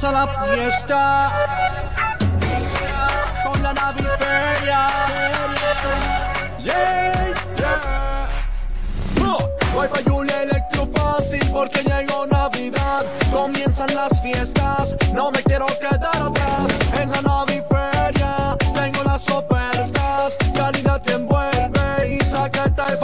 Comienza la fiesta con la naviferia. Yeah, yeah. Voy pa' Julia Electro Fácil porque llegó Navidad. Comienzan las fiestas, no me quiero quedar atrás.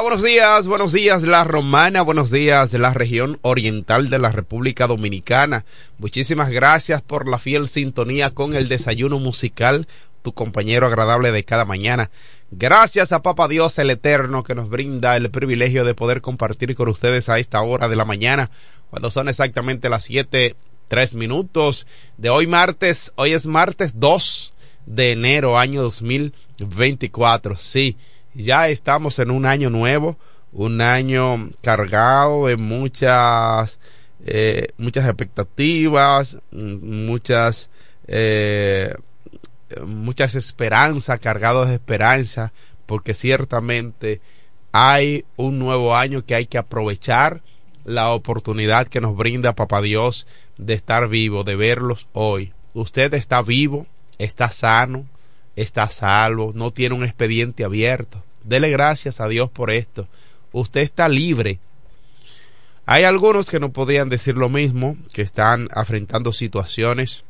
Buenos días, buenos días la romana, buenos días de la región oriental de la República Dominicana. Muchísimas gracias por la fiel sintonía con el desayuno musical, tu compañero agradable de cada mañana. Gracias a Papa Dios el Eterno que nos brinda el privilegio de poder compartir con ustedes a esta hora de la mañana, cuando son exactamente las siete, tres minutos de hoy martes, hoy es martes 2 de enero año 2024, sí ya estamos en un año nuevo, un año cargado de muchas, eh, muchas expectativas, muchas, eh, muchas esperanzas, cargados de esperanza, porque ciertamente hay un nuevo año que hay que aprovechar la oportunidad que nos brinda Papá Dios de estar vivo, de verlos hoy. Usted está vivo, está sano, está salvo, no tiene un expediente abierto. Dele gracias a Dios por esto. Usted está libre. Hay algunos que no podrían decir lo mismo, que están afrontando situaciones,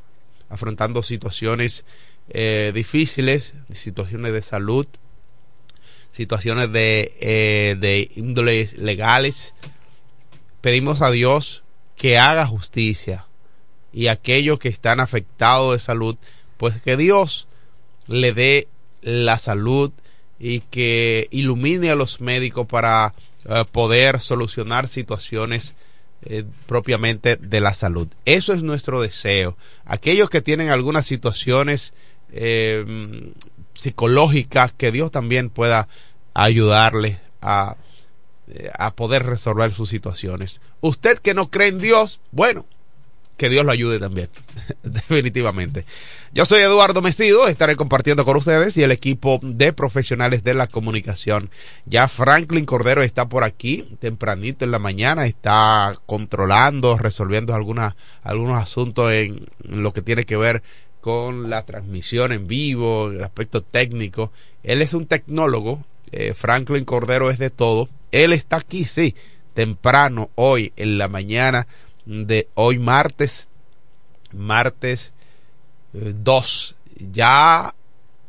afrontando situaciones eh, difíciles, situaciones de salud, situaciones de, eh, de índoles legales. Pedimos a Dios que haga justicia y aquellos que están afectados de salud, pues que Dios le dé la salud y que ilumine a los médicos para eh, poder solucionar situaciones eh, propiamente de la salud. Eso es nuestro deseo. Aquellos que tienen algunas situaciones eh, psicológicas, que Dios también pueda ayudarles a, a poder resolver sus situaciones. Usted que no cree en Dios, bueno, que Dios lo ayude también, definitivamente. Yo soy Eduardo Mesido, estaré compartiendo con ustedes y el equipo de profesionales de la comunicación. Ya Franklin Cordero está por aquí, tempranito en la mañana, está controlando, resolviendo algunas, algunos asuntos en, en lo que tiene que ver con la transmisión en vivo, el aspecto técnico. Él es un tecnólogo, eh, Franklin Cordero es de todo. Él está aquí, sí, temprano, hoy, en la mañana, de hoy martes, martes 2, eh, ya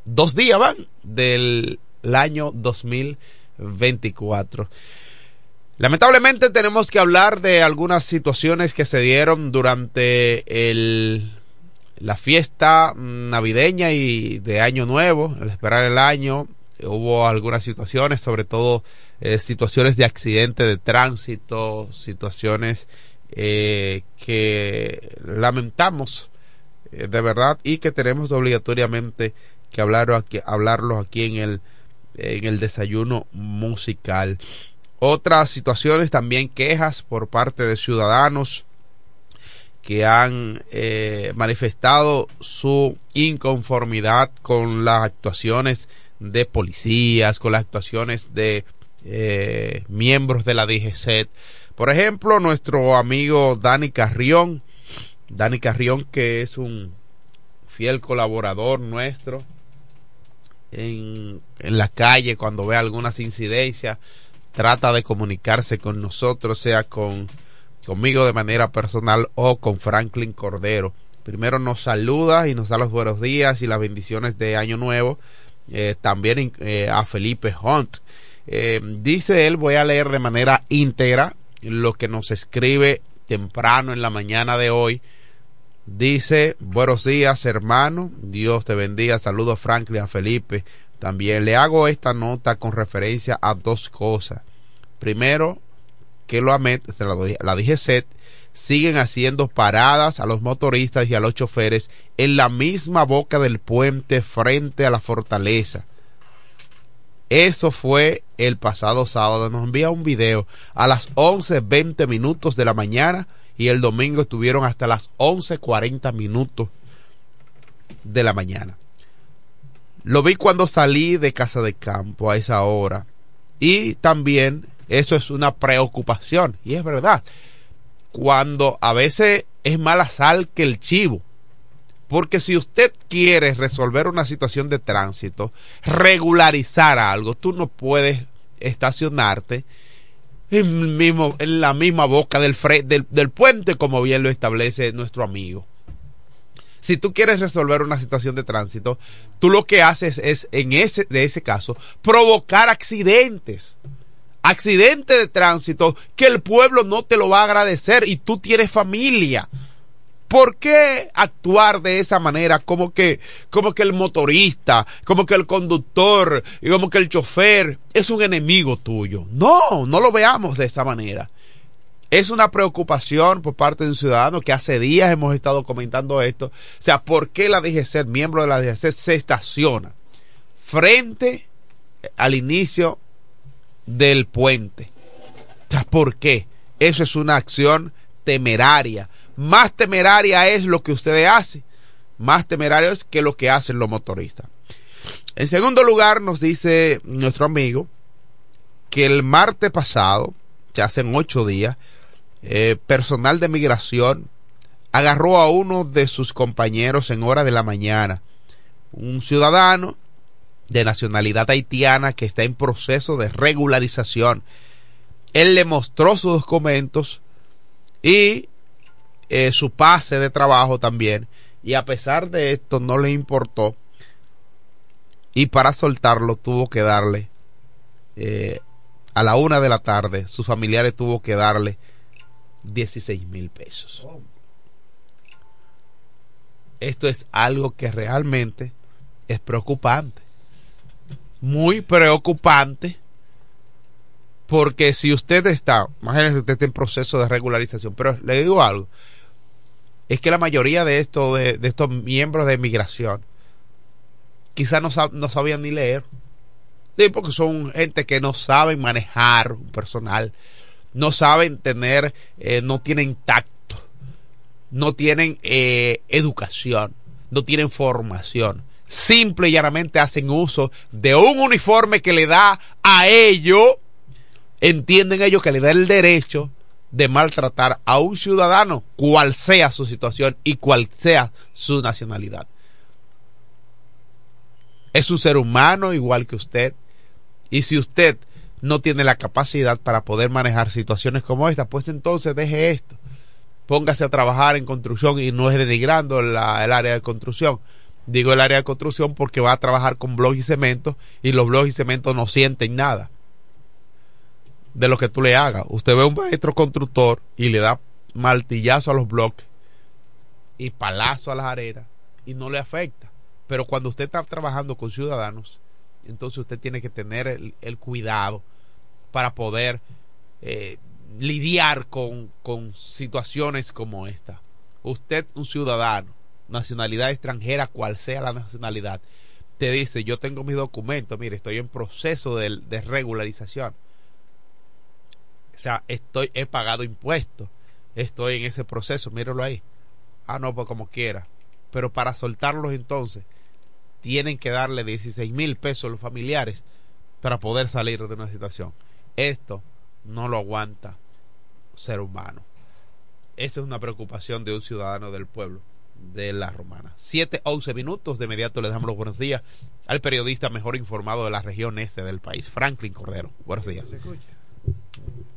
dos días van del año 2024. Lamentablemente tenemos que hablar de algunas situaciones que se dieron durante el, la fiesta navideña y de Año Nuevo, al esperar el año. Hubo algunas situaciones, sobre todo eh, situaciones de accidente de tránsito, situaciones eh, que lamentamos eh, de verdad y que tenemos obligatoriamente que hablar aquí, hablarlo aquí en el, en el desayuno musical. Otras situaciones también quejas por parte de ciudadanos que han eh, manifestado su inconformidad con las actuaciones de policías, con las actuaciones de miembros de la DGCET. Por ejemplo, nuestro amigo Dani Carrión, Dani Carrión que es un fiel colaborador nuestro en, en la calle cuando ve algunas incidencias, trata de comunicarse con nosotros, sea con conmigo de manera personal o con Franklin Cordero. Primero nos saluda y nos da los buenos días y las bendiciones de Año Nuevo. Eh, también eh, a Felipe Hunt. Eh, dice él, voy a leer de manera íntegra lo que nos escribe temprano en la mañana de hoy. Dice, buenos días hermano, Dios te bendiga, saludos Franklin, a Felipe. También le hago esta nota con referencia a dos cosas. Primero, que lo AMET, la DGCET, siguen haciendo paradas a los motoristas y a los choferes en la misma boca del puente frente a la fortaleza. Eso fue el pasado sábado. Nos envía un video a las 11.20 minutos de la mañana y el domingo estuvieron hasta las 11.40 minutos de la mañana. Lo vi cuando salí de casa de campo a esa hora. Y también eso es una preocupación. Y es verdad. Cuando a veces es mala sal que el chivo. Porque si usted quiere resolver una situación de tránsito, regularizar algo, tú no puedes estacionarte en, la misma boca del, del, del puente como bien lo establece nuestro amigo si tú quieres resolver una situación de tránsito, tú lo que haces es, en ese, de ese caso, provocar accidentes accidente de tránsito que el pueblo no te lo va a agradecer y tú tienes familia. ¿Por qué actuar de esa manera? Como que, como que el motorista, como que el conductor como que el chofer es un enemigo tuyo. No, no lo veamos de esa manera. Es una preocupación por parte de un ciudadano que hace días hemos estado comentando esto. O sea, ¿por qué la DGC, miembro de la DGC, se estaciona frente al inicio del puente. ¿por qué? Eso es una acción temeraria. Más temeraria es lo que ustedes hacen. Más temerario es que lo que hacen los motoristas. En segundo lugar, nos dice nuestro amigo que el martes pasado, ya hace ocho días, eh, personal de migración agarró a uno de sus compañeros en hora de la mañana. Un ciudadano de nacionalidad haitiana que está en proceso de regularización. Él le mostró sus documentos y eh, su pase de trabajo también. Y a pesar de esto no le importó. Y para soltarlo tuvo que darle eh, a la una de la tarde. Sus familiares tuvo que darle 16 mil pesos. Esto es algo que realmente es preocupante muy preocupante porque si usted está, imagínese usted está en proceso de regularización, pero le digo algo, es que la mayoría de estos, de, estos miembros de migración quizás no, no sabían ni leer, porque son gente que no saben manejar un personal, no saben tener, eh, no tienen tacto, no tienen eh, educación, no tienen formación. Simple y llanamente hacen uso de un uniforme que le da a ellos, entienden ellos que le da el derecho de maltratar a un ciudadano, cual sea su situación y cual sea su nacionalidad. Es un ser humano igual que usted. Y si usted no tiene la capacidad para poder manejar situaciones como esta, pues entonces deje esto. póngase a trabajar en construcción y no es denigrando la, el área de construcción. Digo el área de construcción porque va a trabajar con bloques y cemento y los bloques y cemento no sienten nada de lo que tú le hagas. Usted ve a un maestro constructor y le da martillazo a los bloques y palazo a las arenas y no le afecta. Pero cuando usted está trabajando con ciudadanos, entonces usted tiene que tener el, cuidado para poder eh, lidiar con, con situaciones como esta. Usted, un ciudadano, nacionalidad extranjera, cual sea la nacionalidad, te dice, yo tengo mis documentos, mire, estoy en proceso de, de regularización. O sea, estoy, he pagado impuestos, estoy en ese proceso, míralo ahí. Ah, no, pues como quiera. Pero para soltarlos entonces, tienen que darle 16 mil pesos a los familiares para poder salir de una situación. Esto no lo aguanta ser humano. Esa es una preocupación de un ciudadano del pueblo de la Romana. 7, 11 minutos. De inmediato le damos los buenos días al periodista mejor informado de la región este del país, Franklin Cordero. Buenos días.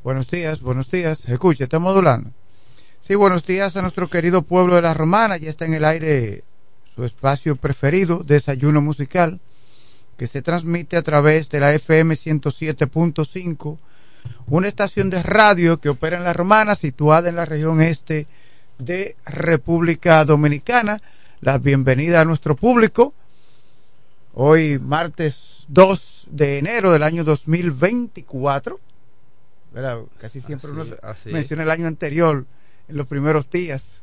Buenos días, buenos días. Escuche, está modulando. Sí, buenos días a nuestro querido pueblo de la Romana. Ya está en el aire su espacio preferido, Desayuno Musical, que se transmite a través de la FM 107.5, una estación de radio que opera en La Romana, situada en la región este de República Dominicana. La bienvenida a nuestro público. Hoy, martes 2 de enero del año 2024. Casi siempre uno menciona el año anterior en los primeros días.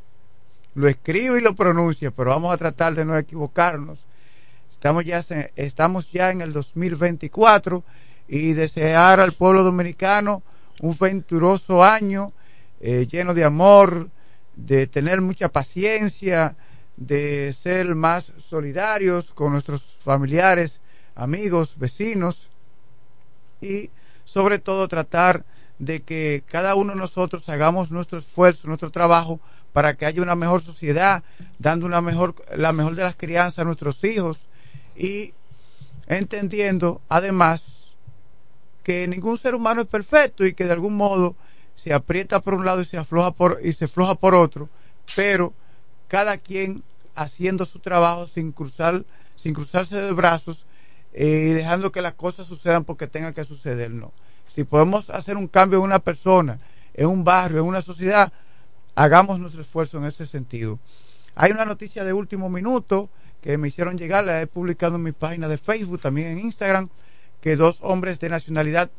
Lo escribo y lo pronuncio, pero vamos a tratar de no equivocarnos. Estamos ya, estamos ya en el 2024 y desear al pueblo dominicano un venturoso año eh, lleno de amor, de tener mucha paciencia, de ser más solidarios con nuestros familiares, amigos, vecinos y sobre todo tratar de que cada uno de nosotros hagamos nuestro esfuerzo, nuestro trabajo para que haya una mejor sociedad, dando una mejor, la mejor de las crianzas a nuestros hijos y entendiendo además que ningún ser humano es perfecto y que de algún modo se aprieta por un lado y se afloja por y se afloja por otro, pero cada quien haciendo su trabajo sin cruzar sin cruzarse de brazos eh, y dejando que las cosas sucedan porque tengan que suceder, no si podemos hacer un cambio en una persona, en un barrio, en una sociedad, hagamos nuestro esfuerzo en ese sentido. Hay una noticia de último minuto que me hicieron llegar, la he publicado en mi página de Facebook, también en Instagram, que dos hombres de nacionalidad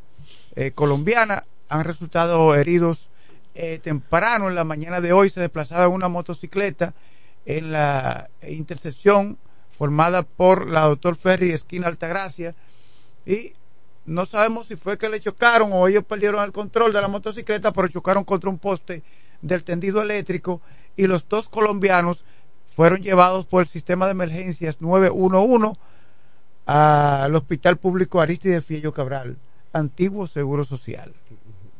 eh, colombiana han resultado heridos eh, temprano en la mañana de hoy. Se desplazaba en una motocicleta en la intersección formada por la doctor Ferry esquina Altagracia y no sabemos si fue que le chocaron o ellos perdieron el control de la motocicleta, pero chocaron contra un poste del tendido eléctrico y los dos colombianos fueron llevados por el sistema de emergencias 911 al Hospital Público Aristide Fiello Cabral, antiguo Seguro Social.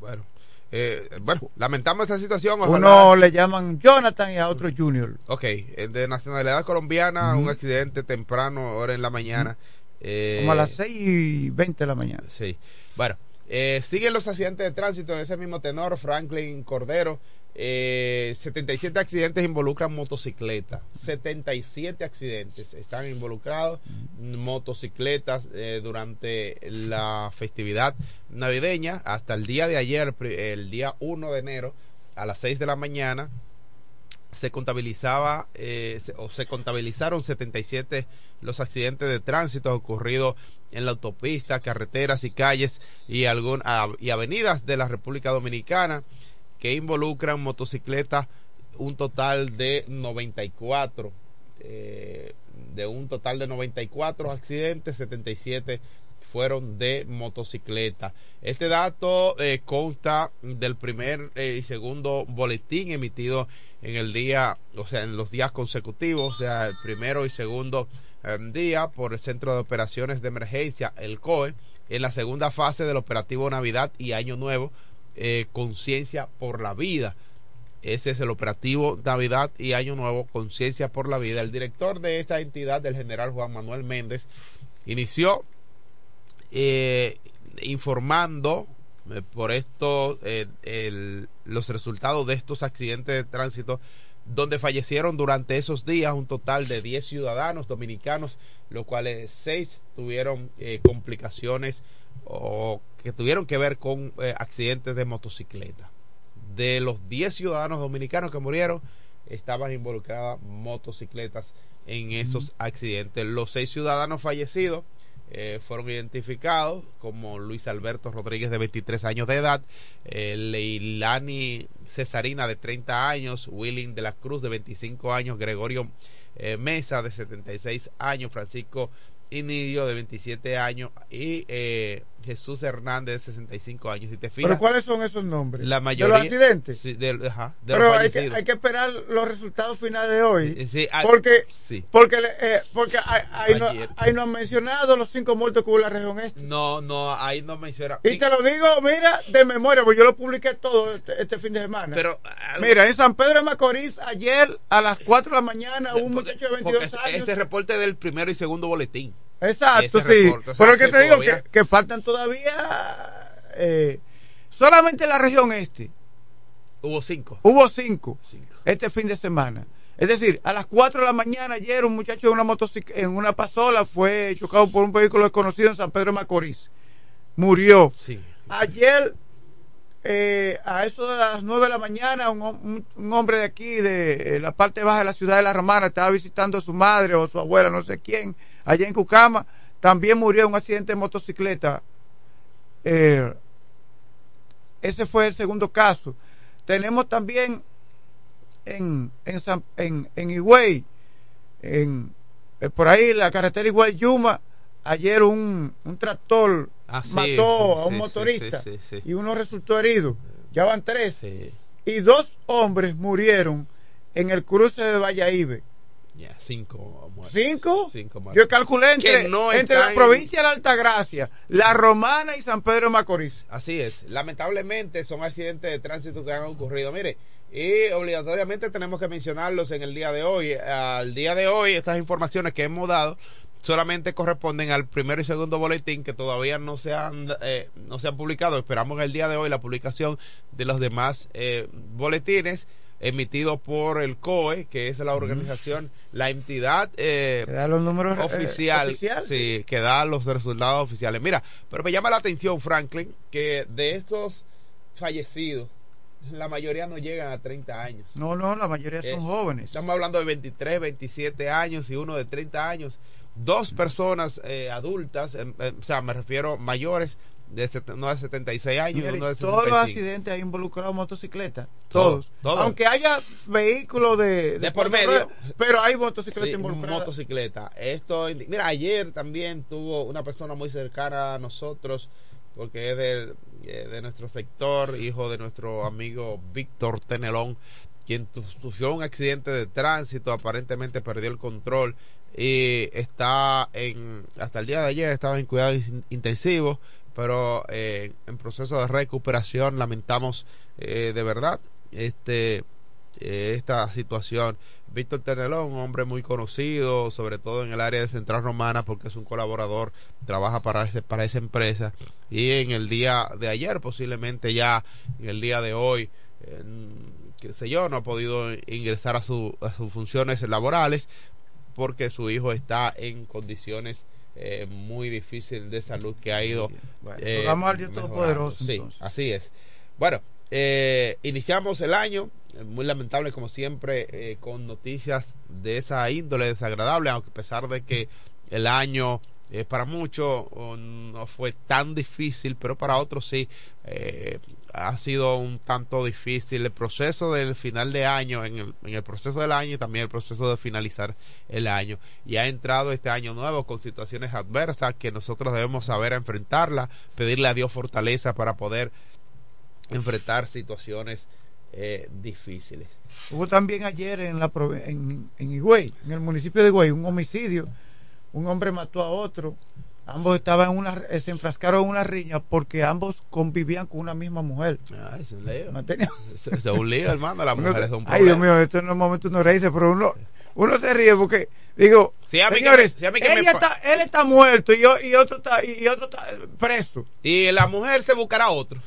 Bueno, eh, bueno, lamentamos esta situación. Uno le llaman Jonathan y a otro Junior. Ok, eh, de nacionalidad colombiana, un accidente temprano, ahora en la mañana. Eh, Como a las 6 y 20 de la mañana. Sí. Bueno, eh, siguen los accidentes de tránsito en ese mismo tenor. Franklin Cordero. Eh, 77 accidentes involucran motocicletas. 77 accidentes están involucrados motocicletas eh, durante la festividad navideña. Hasta el día de ayer, el día 1 de enero, a las 6 de la mañana, se contabilizaba eh, o se contabilizaron 77 los accidentes de tránsito ocurridos en la autopista, carreteras y calles y, algún, y avenidas de la República Dominicana que involucran motocicletas un total de 94 eh, de un total de 94 accidentes 77 fueron de motocicleta. Este dato eh, consta del primer y segundo boletín emitido en el día, o sea, en los días consecutivos, o sea, el primero y segundo em, día por el Centro de Operaciones de Emergencia, el COE, en la segunda fase del operativo Navidad y Año Nuevo, eh, Conciencia por la Vida. Ese es el operativo Navidad y Año Nuevo, Conciencia por la Vida. El director de esta entidad, el general Juan Manuel Méndez, inició eh, informando eh, por esto, el, los resultados de estos accidentes de tránsito donde fallecieron durante esos días un total de 10 ciudadanos dominicanos, los cuales 6 tuvieron eh, complicaciones o que tuvieron que ver con eh, accidentes de motocicleta. De los 10 ciudadanos dominicanos que murieron, estaban involucradas motocicletas en esos accidentes. Los 6 ciudadanos fallecidos eh, fueron identificados como Luis Alberto Rodríguez de 23 años de edad, eh, Leilani Cesarina de 30 años, Willing de la Cruz de 25 años, Gregorio eh, Mesa de 76 años, Francisco Inidio de 27 años y eh, Jesús Hernández de 65 años. Si te fijas, ¿Pero cuáles son esos nombres? La mayoría, ¿De los accidentes? Sí, de, ajá, de Pero los hay que, hay que esperar los resultados finales de hoy. Eh, sí, ah, porque sí. porque, eh, porque ahí, no, ahí no han mencionado los cinco muertos que hubo en la región este. No, no, ahí no menciona. Y te lo digo, mira, de memoria, porque yo lo publiqué todo este, este fin de semana. Pero, mira, en San Pedro de Macorís, ayer a las 4 de la mañana, un porque- muchacho de porque 22 este- años. Este reporte del primero y segundo boletín. Exacto, sí. reporte, o sea, Pero que que te digo que, que faltan todavía. eh, solamente en la región este Hubo cinco. hubo cinco Cinco. este fin de semana. Es decir, a las 4 de la mañana ayer un muchacho en una motocic- en una pasola fue chocado por un vehículo desconocido en San Pedro de Macorís. Murió. Sí. Ayer, eh, a eso de las 9 de la mañana, un, un- hombre de aquí, de eh, la parte baja de la ciudad de La Romana, estaba visitando a su madre o su abuela, no sé quién, allá en Cucama. También murió en un accidente de motocicleta. Eh, ese fue el segundo caso. Tenemos también en, en, San- en, Higüey, en, eh, por ahí la carretera Higüey Yuma, ayer un, un tractor Ah, sí, mató sí, a un motorista y uno resultó herido. Ya van tres. Y dos hombres murieron en el cruce de Valladolid. Ya, cinco muertos. ¿Cinco? Cinco muertos. Yo calculé entre, no entre la en- provincia de la Altagracia, La Romana y San Pedro de Macorís. Así es. Lamentablemente son accidentes de tránsito que han ocurrido. Mire, y obligatoriamente tenemos que mencionarlos en el día de hoy. Al día de hoy, estas informaciones que hemos dado solamente corresponden al primero y segundo boletín que todavía no se han, eh, no se han publicado. Esperamos en el día de hoy la publicación de los demás eh, boletines emitidos por el COE, que es la organización, la entidad eh, Que da los números eh, oficial, sí, que da los resultados oficiales. Mira, pero me llama la atención, Franklin, que de estos fallecidos, la mayoría no llegan a 30 años. No, no, la mayoría son Eh, jóvenes. Estamos hablando de 23, 27 años y uno de 30 años. Dos personas eh, adultas, em, em, o sea, me refiero mayores, de uno de 76 años Mire, uno de todos los 65. accidentes hay involucrados motocicletas. Todos, Todos. todos. Aunque haya vehículos de, De por medio. Pero hay motocicletas Sí, involucradas. motocicleta. Esto, mira, ayer también tuvo una persona muy cercana a nosotros, porque es del- eh, de, nuestro sector, hijo de nuestro amigo Víctor Tenelón, quien sufrió un accidente de tránsito, aparentemente perdió el control y está en, hasta el día de ayer estaba en cuidados in- intensivos, pero eh, en proceso de recuperación lamentamos eh, de verdad este eh, esta situación. Víctor Tenelón, un hombre muy conocido, sobre todo en el área de Central Romana, porque es un colaborador, trabaja para, ese, para esa empresa. Y en el día de ayer, posiblemente ya en el día de hoy, qué sé yo, no ha podido ingresar a, su, a sus funciones laborales porque su hijo está en condiciones eh, muy difíciles de salud que ha ido Bueno, eh, al Dios. Todopoderoso, Sí, entonces. así es. Bueno, eh, iniciamos el año, eh, muy lamentable como siempre, con noticias de esa índole desagradable, aunque a pesar de que el año eh, para muchos oh, no fue tan difícil, pero para otros sí eh, ha sido un tanto difícil el proceso del final de año, en el, en el proceso del año y también el proceso de finalizar el año. Y ha entrado este año nuevo con situaciones adversas que nosotros debemos saber enfrentarla, pedirle a Dios fortaleza para poder enfrentar situaciones eh, difíciles. Hubo también ayer en, la, en, en Higüey, en el municipio de Higüey, un homicidio. Un hombre mató a otro. Ambos estaban en una, eh, se enfrascaron en una riña porque ambos convivían con una misma mujer. Ah, es un lío. Es, es un lío, hermano. Las Uno mujeres son un Ay, Dios mío, esto no es momento no reírse, pero uno, uno se ríe porque, digo, Sí, a mí que señores, me- sí, a mí que me está, él está muerto y, yo, y, otro está, y otro está preso. Y la mujer se buscará otro.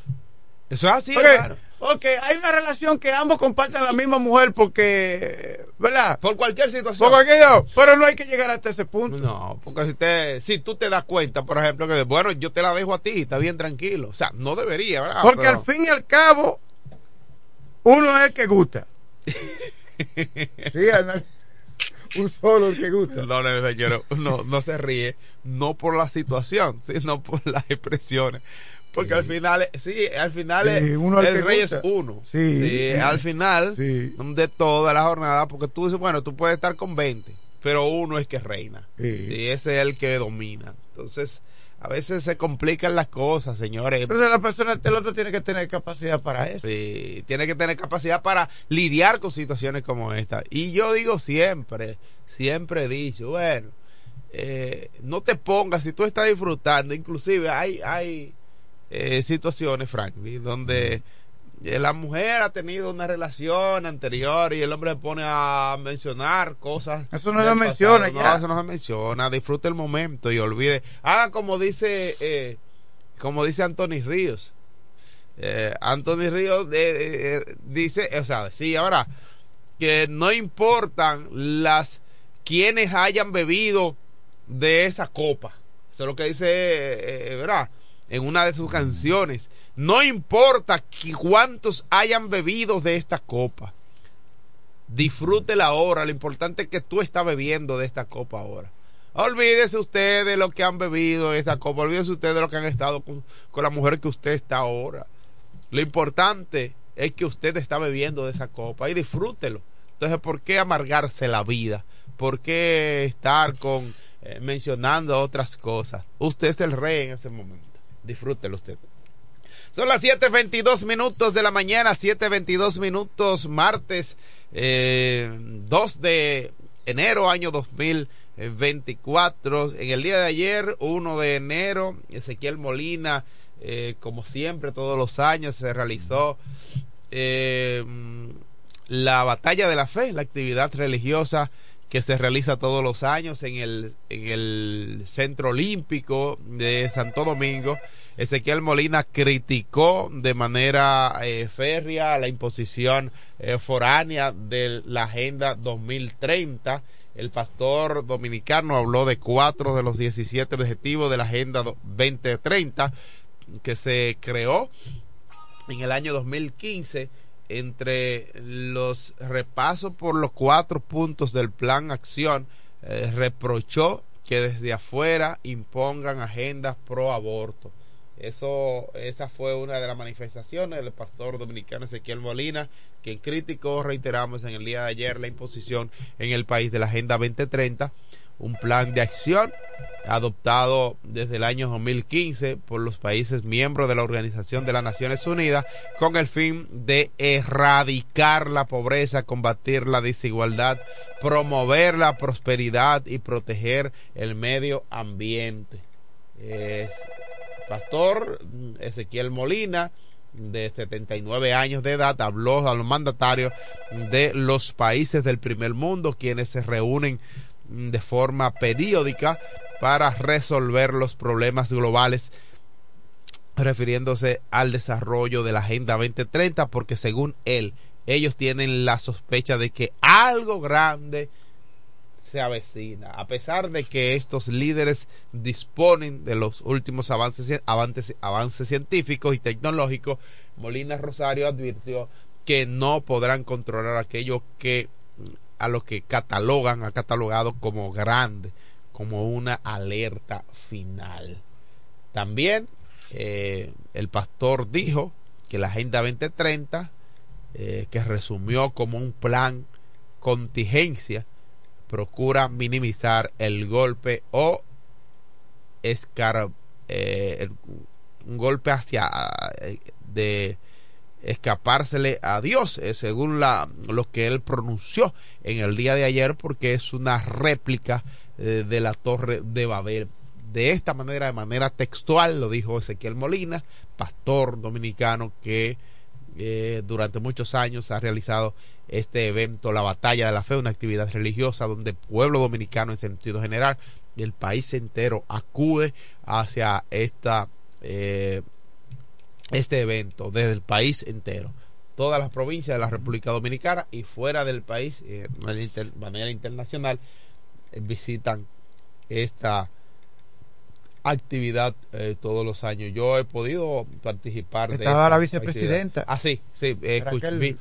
Eso es así, hermano. Ok, hay una relación que ambos comparten la misma mujer porque, ¿verdad? Por cualquier situación. Por cualquier, pero no hay que llegar hasta ese punto. No, porque si, te, si tú te das cuenta, por ejemplo, que bueno, yo te la dejo a ti, está bien tranquilo. O sea, no debería, ¿verdad? Porque Pero- al fin y al cabo, uno es el que gusta. sí, un solo el que gusta. No, no, señor, no, no se ríe, no por la situación, sino por las expresiones. Porque al final, sí, al final Sí, uno el rey gusta. es uno. Sí. al final Sí. de toda la jornada, porque tú dices, bueno, tú puedes estar con 20, pero uno es que reina. Sí. Y ese es el que domina. Entonces, a veces se complican las cosas, señores. Entonces la persona, el otro tiene que tener capacidad para eso. Sí, tiene que tener capacidad para lidiar con situaciones como esta. Y yo digo siempre, siempre he dicho, bueno, eh, no te pongas, si tú estás disfrutando, inclusive hay, hay eh, situaciones, Franklin, donde eh, la mujer ha tenido una relación anterior y el hombre se pone a mencionar cosas. Eso no se menciona ya. No, eso no se menciona. Disfrute el momento y olvide. Haga como dice, eh, como dice Anthony Ríos. Eh, Anthony Ríos eh, eh, dice, o sea, sí, ahora, que no importan las quienes hayan bebido de esa copa. Eso es lo que dice, ¿verdad? En una de sus canciones. No importa cuántos hayan bebido de esta copa. Disfrútela ahora. Lo importante es que tú estás bebiendo de esta copa ahora. Olvídese usted de lo que han bebido de esta copa. Olvídese usted de lo que han estado con, con la mujer que usted está ahora. Lo importante es que usted está bebiendo de esa copa y disfrútelo. Entonces, ¿por qué amargarse la vida? ¿Por qué estar con eh, mencionando otras cosas? Usted es el rey en ese momento. Disfrútelo usted. Son las 7.22 minutos de la mañana, 7.22 minutos, martes eh, 2 de enero, año 2024. En el día de ayer, 1 de enero, Ezequiel Molina, eh, como siempre, todos los años se realizó eh, la batalla de la fe, la actividad religiosa que se realiza todos los años en el, en el Centro Olímpico de Santo Domingo. Ezequiel Molina criticó de manera eh, férrea la imposición eh, foránea de la Agenda 2030. El pastor dominicano habló de cuatro de los 17 objetivos de la Agenda 2030 que se creó en el año 2015 entre los repasos por los cuatro puntos del plan acción eh, reprochó que desde afuera impongan agendas pro aborto. Eso, esa fue una de las manifestaciones del pastor dominicano Ezequiel Molina, quien criticó, reiteramos, en el día de ayer la imposición en el país de la Agenda 2030, un plan de acción adoptado desde el año 2015 por los países miembros de la Organización de las Naciones Unidas con el fin de erradicar la pobreza, combatir la desigualdad, promover la prosperidad y proteger el medio ambiente. Es pastor Ezequiel Molina, de 79 años de edad, habló a los mandatarios de los países del primer mundo, quienes se reúnen de forma periódica para resolver los problemas globales refiriéndose al desarrollo de la Agenda 2030 porque según él ellos tienen la sospecha de que algo grande se avecina. A pesar de que estos líderes disponen de los últimos avances avances, avances científicos y tecnológicos Molina Rosario advirtió que no podrán controlar aquello que a lo que catalogan ha catalogado como grande como una alerta final. También eh, el pastor dijo que la Agenda 2030, eh, que resumió como un plan contingencia, procura minimizar el golpe o escar eh, un golpe hacia de escapársele a Dios, eh, según la, lo que él pronunció en el día de ayer, porque es una réplica eh, de la torre de Babel. De esta manera, de manera textual, lo dijo Ezequiel Molina, pastor dominicano que eh, durante muchos años ha realizado este evento, la batalla de la fe, una actividad religiosa donde el pueblo dominicano en sentido general y el país entero acude hacia esta eh, este evento desde el país entero todas las provincias de la República Dominicana y fuera del país, eh, de manera internacional, eh, visitan esta actividad eh, todos los años. Yo he podido participar de Estaba la vicepresidenta. Ah, sí, sí. Escuché,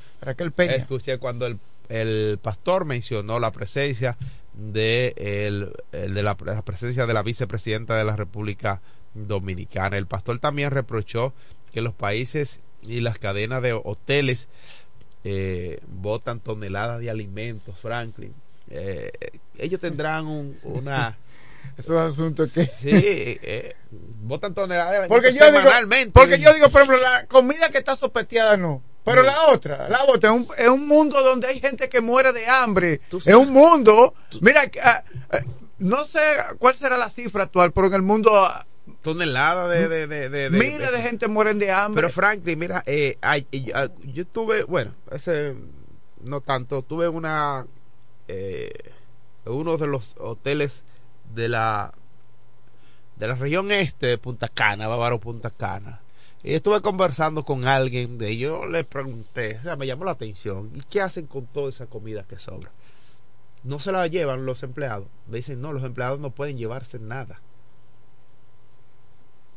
Peña. escuché cuando el, el, pastor mencionó la presencia de, el, de la, presencia de la vicepresidenta de la República Dominicana. El pastor también reprochó que los países y las cadenas de hoteles eh, botan toneladas de alimentos, Franklin. Eh, ellos tendrán un, una es un asunto que. Sí, eh, botan toneladas porque yo semanalmente. Digo, porque yo digo, por ejemplo, la comida que está sopeteada no. Pero la otra, la otra, es un, es un, mundo donde hay gente que muere de hambre. Es un mundo. Mira, ah, ah, no sé cuál será la cifra actual, pero en el mundo. Ah, toneladas de, de, de, Miles de, gente mueren de hambre. Pero Franklin, mira, eh, yo, tuve, bueno, ese no tanto, tuve una. Eh, uno de los hoteles de la de la región este de Punta Cana, Bávaro Punta Cana. Y estuve conversando con alguien de ellos, le pregunté, o sea, me llamó la atención, ¿y qué hacen con toda esa comida que sobra? No se la llevan los empleados. Me dicen, no, los empleados no pueden llevarse nada.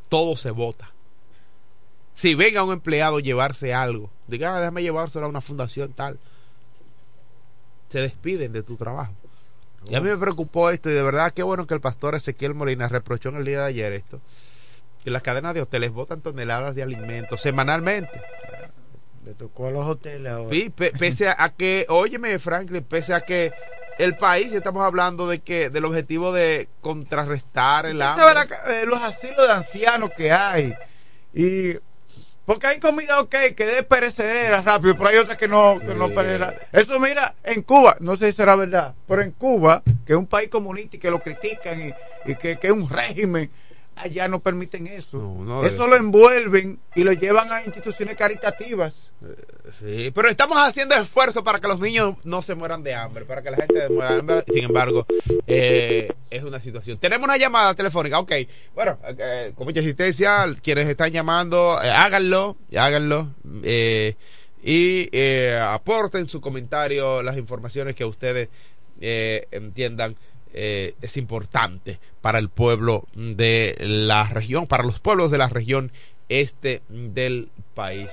Todo se vota. Si venga un empleado llevarse algo, diga, ah, déjame llevárselo a una fundación tal, se despiden de tu trabajo. Y a mí me preocupó esto y de verdad qué bueno que el pastor Ezequiel Molina reprochó en el día de ayer esto, que las cadenas de hoteles botan toneladas de alimentos semanalmente. Le tocó a los hoteles ahora. Sí, pese a, que, óyeme Franklin, pese a que el país, estamos hablando de que del objetivo de contrarrestar el hambre. Eh, los asilos de ancianos que hay y porque hay comida, ok, que debe perecedera rápido, pero hay otras que no, que no perecerá. Eso, mira, en Cuba, no sé si será verdad, pero en Cuba, que es un país comunista y que lo critican y, y que, que es un régimen allá no permiten eso. eso lo envuelven y lo llevan a instituciones caritativas. Eh, sí, pero estamos haciendo esfuerzo para que los niños no se mueran de hambre, para que la gente muera de hambre. Sin embargo, eh, es una situación. Tenemos una llamada telefónica, ok. Bueno, eh, con mucha insistencia, quienes están llamando, háganlo, háganlo. y aporten su comentario, las informaciones que ustedes entiendan eh, es importante para el pueblo de la región, para los pueblos de la región este del país.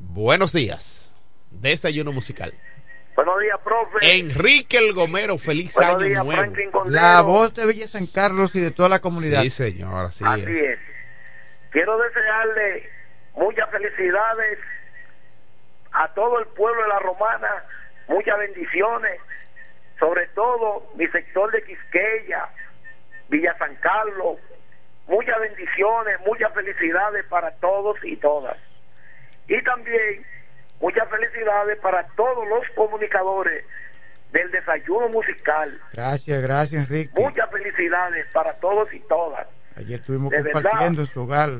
Buenos días. Desayuno musical. Buenos días, profe. Enrique El Gomero, feliz año nuevo. La voz de Villa San Carlos y de toda la comunidad. Sí, señor, así, así es. Quiero desearle muchas felicidades a todo el pueblo de la Romana, muchas bendiciones sobre todo mi sector de Quisqueya, Villa San Carlos, muchas bendiciones, muchas felicidades para todos y todas. Y también muchas felicidades para todos los comunicadores del desayuno musical. Gracias, gracias Enrique. Muchas felicidades para todos y todas. Ayer estuvimos compartiendo su hogar.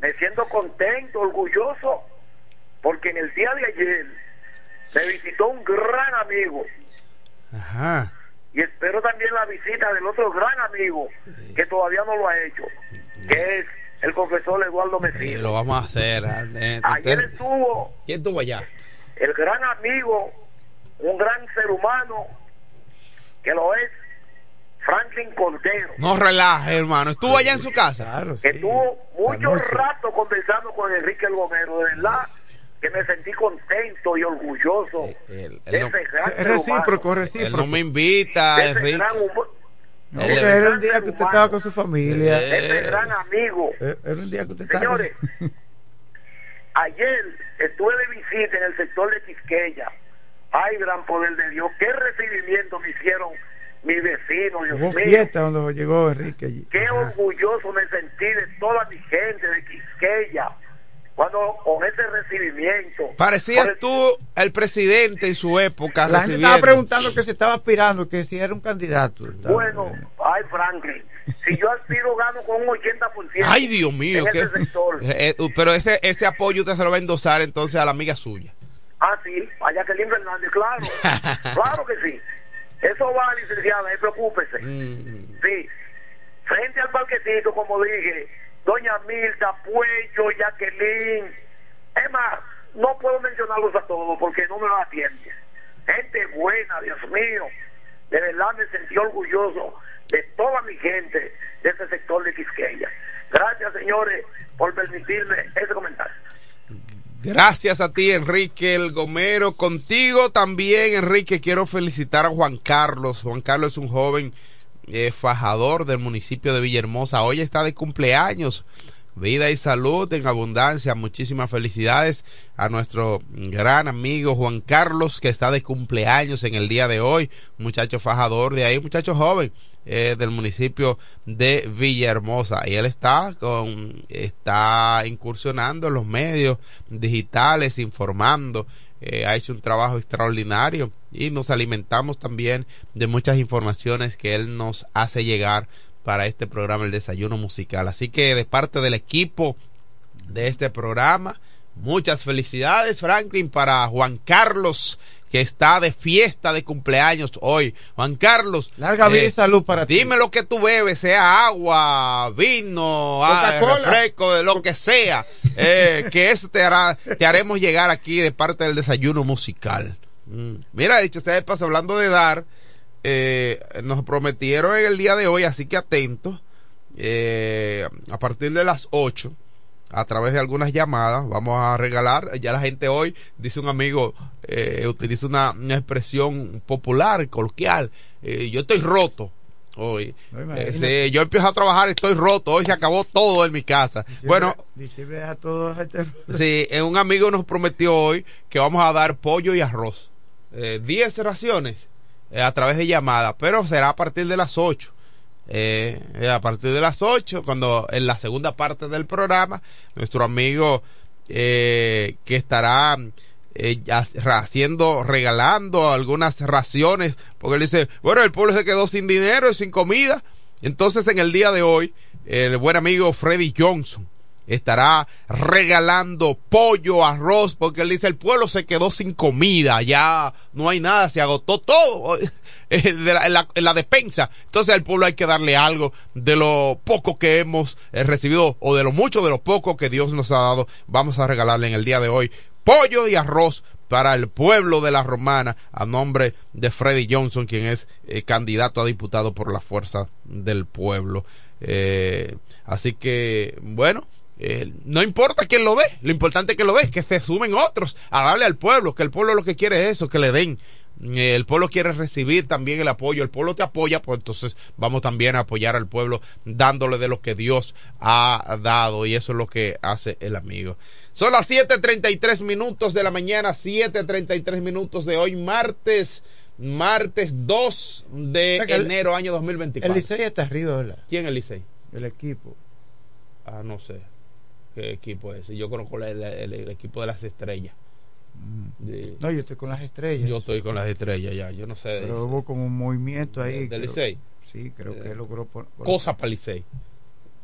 Me siento contento, orgulloso, porque en el día de ayer me visitó un gran amigo, Ajá. Y espero también la visita del otro gran amigo que todavía no lo ha hecho, que es el profesor Eduardo Messi. lo vamos a hacer. Ayer estuvo. ¿Quién estuvo allá? El gran amigo, un gran ser humano, que lo es Franklin Cordero. No relaje, hermano. ¿Estuvo allá en su casa? Claro, Estuvo mucho rato conversando con Enrique El Gomero, de verdad que me sentí contento y orgulloso eh, es recíproco, recíproco. Él no me invita, Enrique. No, porque era un día que usted estaba con su familia. Ese gran amigo. Eh, era un día que usted Señores, ayer estuve de visita en el sector de Quisqueya. Ay, gran poder de Dios. Qué recibimiento me hicieron mis vecinos. Dios Hubo fiesta cuando llegó Enrique allí. Qué orgulloso me sentí de toda mi gente de Quisqueya cuando con ese recibimiento. Parecías tú el presidente en su época. La gente estaba preguntando que se estaba aspirando, que si era un candidato. Bueno, ay Franklin, si yo aspiro gano con un 80%. Ay Dios mío, en ese sector. Eh, eh, pero ese, ese apoyo usted se lo va a endosar entonces a la amiga suya. Ah, sí, a Jacqueline Fernández, claro. claro que sí. Eso va, licenciada, no preocúpese. Mm. Sí, frente al parquecito, como dije, doña Milda, Puello, Jacqueline. Es más, no puedo mencionarlos a todos porque no me da tiempo. Gente buena, Dios mío. De verdad me sentí orgulloso de toda mi gente de ese sector de Quisqueya. Gracias, señores, por permitirme ese comentario. Gracias a ti, Enrique El Gomero. Contigo también, Enrique, quiero felicitar a Juan Carlos. Juan Carlos es un joven eh, fajador del municipio de Villahermosa. Hoy está de cumpleaños. Vida y salud en abundancia. Muchísimas felicidades a nuestro gran amigo Juan Carlos, que está de cumpleaños en el día de hoy. Muchacho fajador de ahí, muchacho joven eh, del municipio de Villahermosa. Y él está con, está incursionando en los medios digitales, informando. Eh, ha hecho un trabajo extraordinario y nos alimentamos también de muchas informaciones que él nos hace llegar para este programa El Desayuno Musical. Así que de parte del equipo de este programa, muchas felicidades Franklin para Juan Carlos que está de fiesta de cumpleaños hoy. Juan Carlos. Larga vida y eh, salud para ti. Dime lo que tú bebes, sea agua, vino, ah, refresco, de lo que sea. Eh, que eso te hará, te haremos llegar aquí de parte del desayuno musical. Mm. Mira, dicho ustedes paso, hablando de dar, eh, nos prometieron en el día de hoy, así que atentos, eh, a partir de las 8, a través de algunas llamadas, vamos a regalar, ya la gente hoy, dice un amigo, eh, utiliza una, expresión popular, coloquial, eh, yo estoy roto. Hoy, eh, yo empiezo a trabajar, estoy roto. Hoy se acabó todo en mi casa. bueno, sí, un amigo nos prometió hoy que vamos a dar pollo y arroz. 10 raciones eh, a través de llamada, pero será a partir de las 8. Eh, eh, a partir de las 8, cuando en la segunda parte del programa, nuestro amigo que estará haciendo, regalando algunas raciones, porque él dice, bueno, el pueblo se quedó sin dinero y sin comida. Entonces, en el día de hoy, el buen amigo Freddy Johnson estará regalando pollo, arroz, porque él dice el pueblo se quedó sin comida, ya no hay nada, se agotó todo eh, en, la, despensa. Entonces al pueblo hay que darle algo de lo poco que hemos eh, recibido o de lo mucho de lo poco que Dios nos ha dado. Vamos a regalarle en el día de hoy pollo y arroz para el pueblo de la Romana a nombre de Freddy Johnson, quien es eh, candidato a diputado por la fuerza del pueblo. así que, bueno, eh, no importa quién lo ve, lo importante es que lo ve, que se sumen otros a darle al pueblo, que el pueblo lo que quiere es eso, que le den. El pueblo quiere recibir también el apoyo, el pueblo te apoya, pues entonces vamos también a apoyar al pueblo dándole de lo que Dios ha dado y eso es lo que hace el amigo. Son las 7.33 minutos de la mañana, 7.33 minutos de hoy, martes, martes 2 de enero, año 2024. El Licey está arriba, ¿verdad? ¿Quién es el Licey? El equipo. Ah, no sé qué equipo es. Yo conozco el, el, equipo de las estrellas. No, yo estoy con las estrellas. Yo estoy con las estrellas ya, yo no sé. Pero hubo como un movimiento ahí. ¿Del Licey? Sí, creo que eh, logró. Por, Cosa para Licey.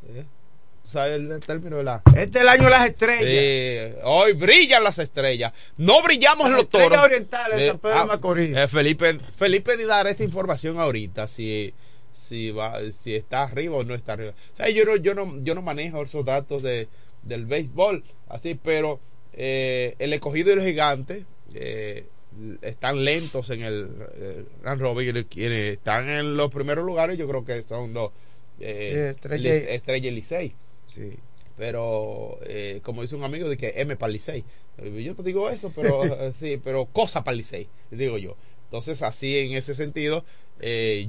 ¿Eh? ¿Sabes el término de la.? Este es el año de las estrellas. Hoy brillan las estrellas. No brillamos los toros. orientales de San Pedro ah, Macorís. Eh, Felipe, Felipe dar esta información ahorita. Si si va si está arriba o no está arriba. O sea, yo no yo no yo no manejo esos datos de del béisbol, así, pero eh, el escogido y los gigantes eh, están lentos en el Grand Robin, quienes están en los primeros lugares, yo creo que son los eh, Estrella, y Licey. Sí. Pero, eh, como dice un amigo, de que M para Licey. Yo no digo eso, pero sí, pero cosa para Licey, digo yo. Entonces, así en ese sentido,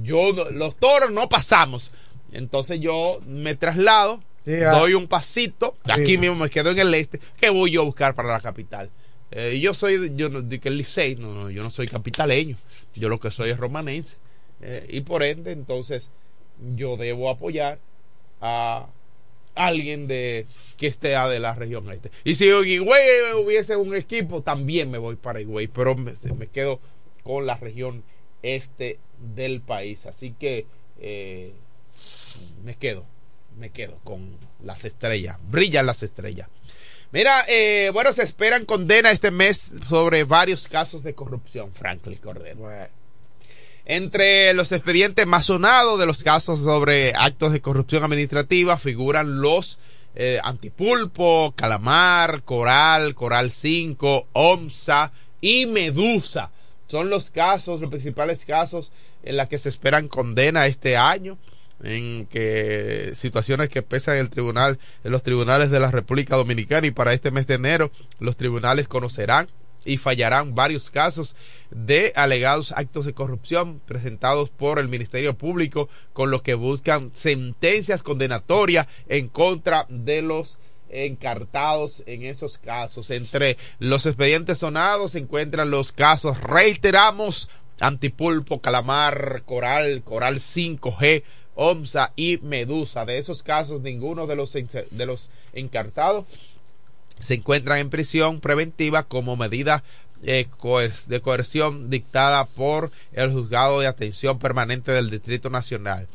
yo, los toros no pasamos. Entonces yo me traslado Ah. doy un pasito, aquí mismo me quedo en el este, ¿qué voy yo a buscar para la capital? Eh, yo soy, yo no, que el Licey, no, no, yo no soy capitaleño, yo lo que soy es romanense. Eh, y por ende, entonces, yo debo apoyar a alguien de que esté de la región este. Y si Higüey hubiese un equipo, también me voy para Higüey, pero me, me quedo con la región este del país. Así que eh, me quedo me quedo con las estrellas. Brillan las estrellas. Mira, eh, bueno, se esperan condena este mes sobre varios casos de corrupción, Franklin Cordero. Entre los expedientes más sonados de los casos sobre actos de corrupción administrativa figuran los eh, Antipulpo, Calamar, Coral, Coral 5, OMSA y Medusa. Son los casos, los principales casos en los que se esperan condena este año en que situaciones que pesan en el tribunal, en los tribunales de la República Dominicana y para este mes de enero los tribunales conocerán y fallarán varios casos de alegados actos de corrupción presentados por el Ministerio Público con lo que buscan sentencias condenatorias en contra de los encartados en esos casos. Entre los expedientes sonados se encuentran los casos, reiteramos, Antipulpo, Calamar, Coral, Coral 5G, OMSA y Medusa. De esos casos, ninguno de los, de los encartados se encuentran en prisión preventiva como medida eh, de coerción dictada por el juzgado de atención permanente del Distrito Nacional.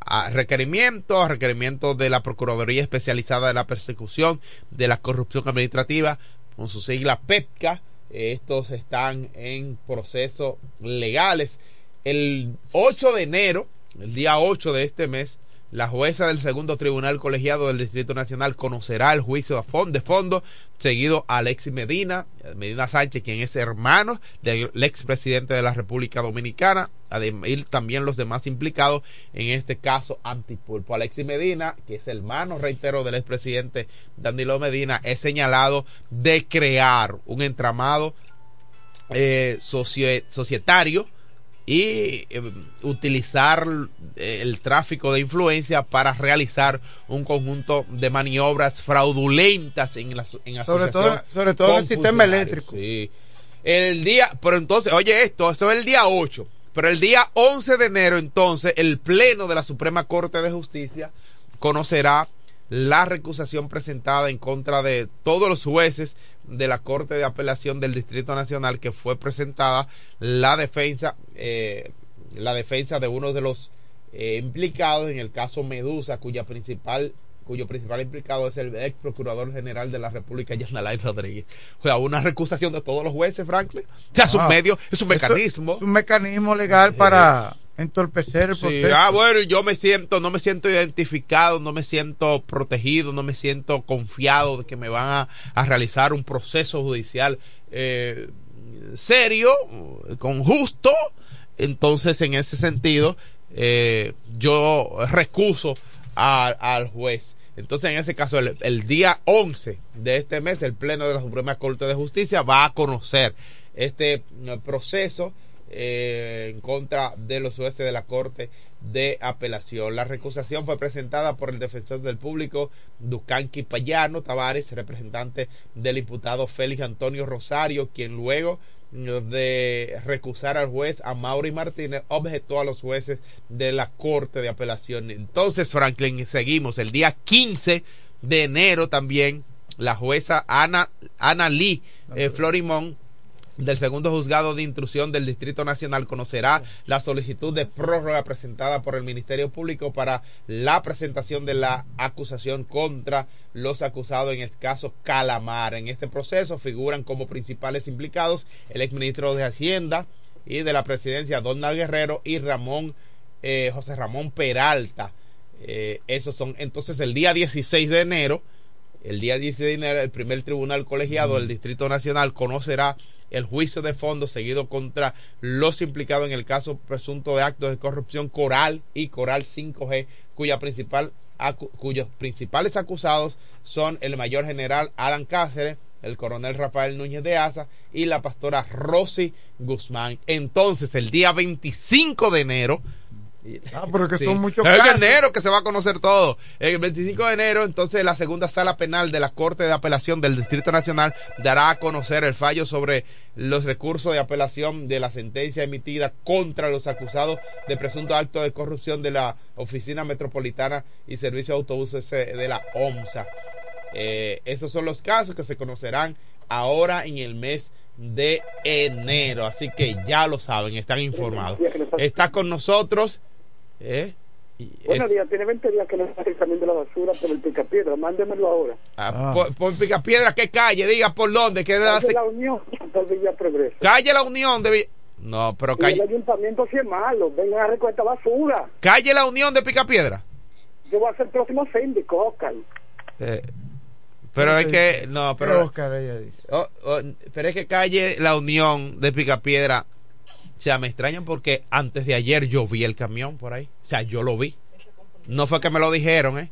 A requerimiento, a requerimiento de la Procuraduría Especializada de la Persecución de la Corrupción Administrativa, con su sigla PEPCA. Estos están en procesos legales. El 8 de enero el día 8 de este mes, la jueza del segundo tribunal colegiado del Distrito Nacional conocerá el juicio de fondo seguido a Alexis Medina, Medina Sánchez, quien es hermano del expresidente de la República Dominicana, y también los demás implicados en este caso antipulpo. Alexis Medina, que es hermano, reitero, del expresidente Danilo Medina, es señalado de crear un entramado eh, societario y eh, utilizar eh, el tráfico de influencia para realizar un conjunto de maniobras fraudulentas en la en sobre todo sobre todo en el sistema eléctrico sí. el día pero entonces oye esto esto es el día 8 pero el día 11 de enero entonces el pleno de la Suprema Corte de Justicia conocerá la recusación presentada en contra de todos los jueces de la Corte de Apelación del Distrito Nacional que fue presentada la defensa eh, la defensa de uno de los eh, implicados en el caso Medusa cuya principal cuyo principal implicado es el ex procurador general de la República, Yanalay Rodríguez. O sea, una recusación de todos los jueces, Franklin. O sea, es un medio, es un mecanismo. es un mecanismo legal para entorpecer el proceso. ah, bueno, yo me siento, no me siento identificado, no me siento protegido, no me siento confiado de que me van a, realizar un proceso judicial eh, serio, con justo. Entonces, en ese sentido, eh, yo recuso al juez. Entonces, en ese caso, el, el, día 11 de este mes, el Pleno de la Suprema Corte de Justicia va a conocer este proceso eh, en contra de los jueces de la Corte de Apelación. La recusación fue presentada por el defensor del público Ducanqui Payano Tavares, representante del imputado Félix Antonio Rosario, quien luego de recusar al juez a Mauri Martínez, objetó a los jueces de la Corte de Apelación. Entonces, Franklin, seguimos. El día 15 de enero también, la jueza Ana, Ana Lee eh, Florimón del segundo juzgado de intrusión del Distrito Nacional conocerá la solicitud de prórroga presentada por el Ministerio Público para la presentación de la acusación contra los acusados en el caso Calamar. En este proceso figuran como principales implicados el exministro de Hacienda y de la Presidencia, Donald Guerrero y Ramón eh, José Ramón Peralta. Eh, esos son entonces el día 16 de enero. El día 16 de enero, el primer tribunal colegiado del Distrito Nacional conocerá el juicio de fondo seguido contra los implicados en el caso presunto de actos de corrupción Coral y Coral 5G, cuya principal, cuyos principales acusados son el mayor general Alan Cáceres, el coronel Rafael Núñez de Asa y la pastora Rosy Guzmán. Entonces, el día 25 de enero, Ah, pero que son muchos El enero que se va a conocer todo. El 25 de enero, entonces, la segunda sala penal de la Corte de Apelación del Distrito Nacional dará a conocer el fallo sobre los recursos de apelación de la sentencia emitida contra los acusados de presunto acto de corrupción de la Oficina Metropolitana y Servicio de Autobuses de la OMSA. Eh, esos son los casos que se conocerán ahora en el mes de enero. Así que ya lo saben, están informados. Está con nosotros ¿Eh? Buenos días, tiene 20 días que no está el camión de la basura por el Picapiedra, mándemelo ahora. Ah, ah. Por, por, Picapiedra, ¿qué calle? Diga por dónde. ¿qué calle La Unión, por Villa Progreso. Calle La Unión de Villa... No, pero calle... el ayuntamiento sí es malo, vengan a recoger basura. Calle La Unión de Picapiedra. Yo voy a ser el próximo síndico, Oscar. Eh, pero es que, no, Pero pero, Oscar, ella dice. oh, oh, pero es que calle La Unión de Picapiedra, sea, me extrañan porque antes de ayer yo vi el camión por ahí, o sea, yo lo vi. No fue que me lo dijeron, ¿eh?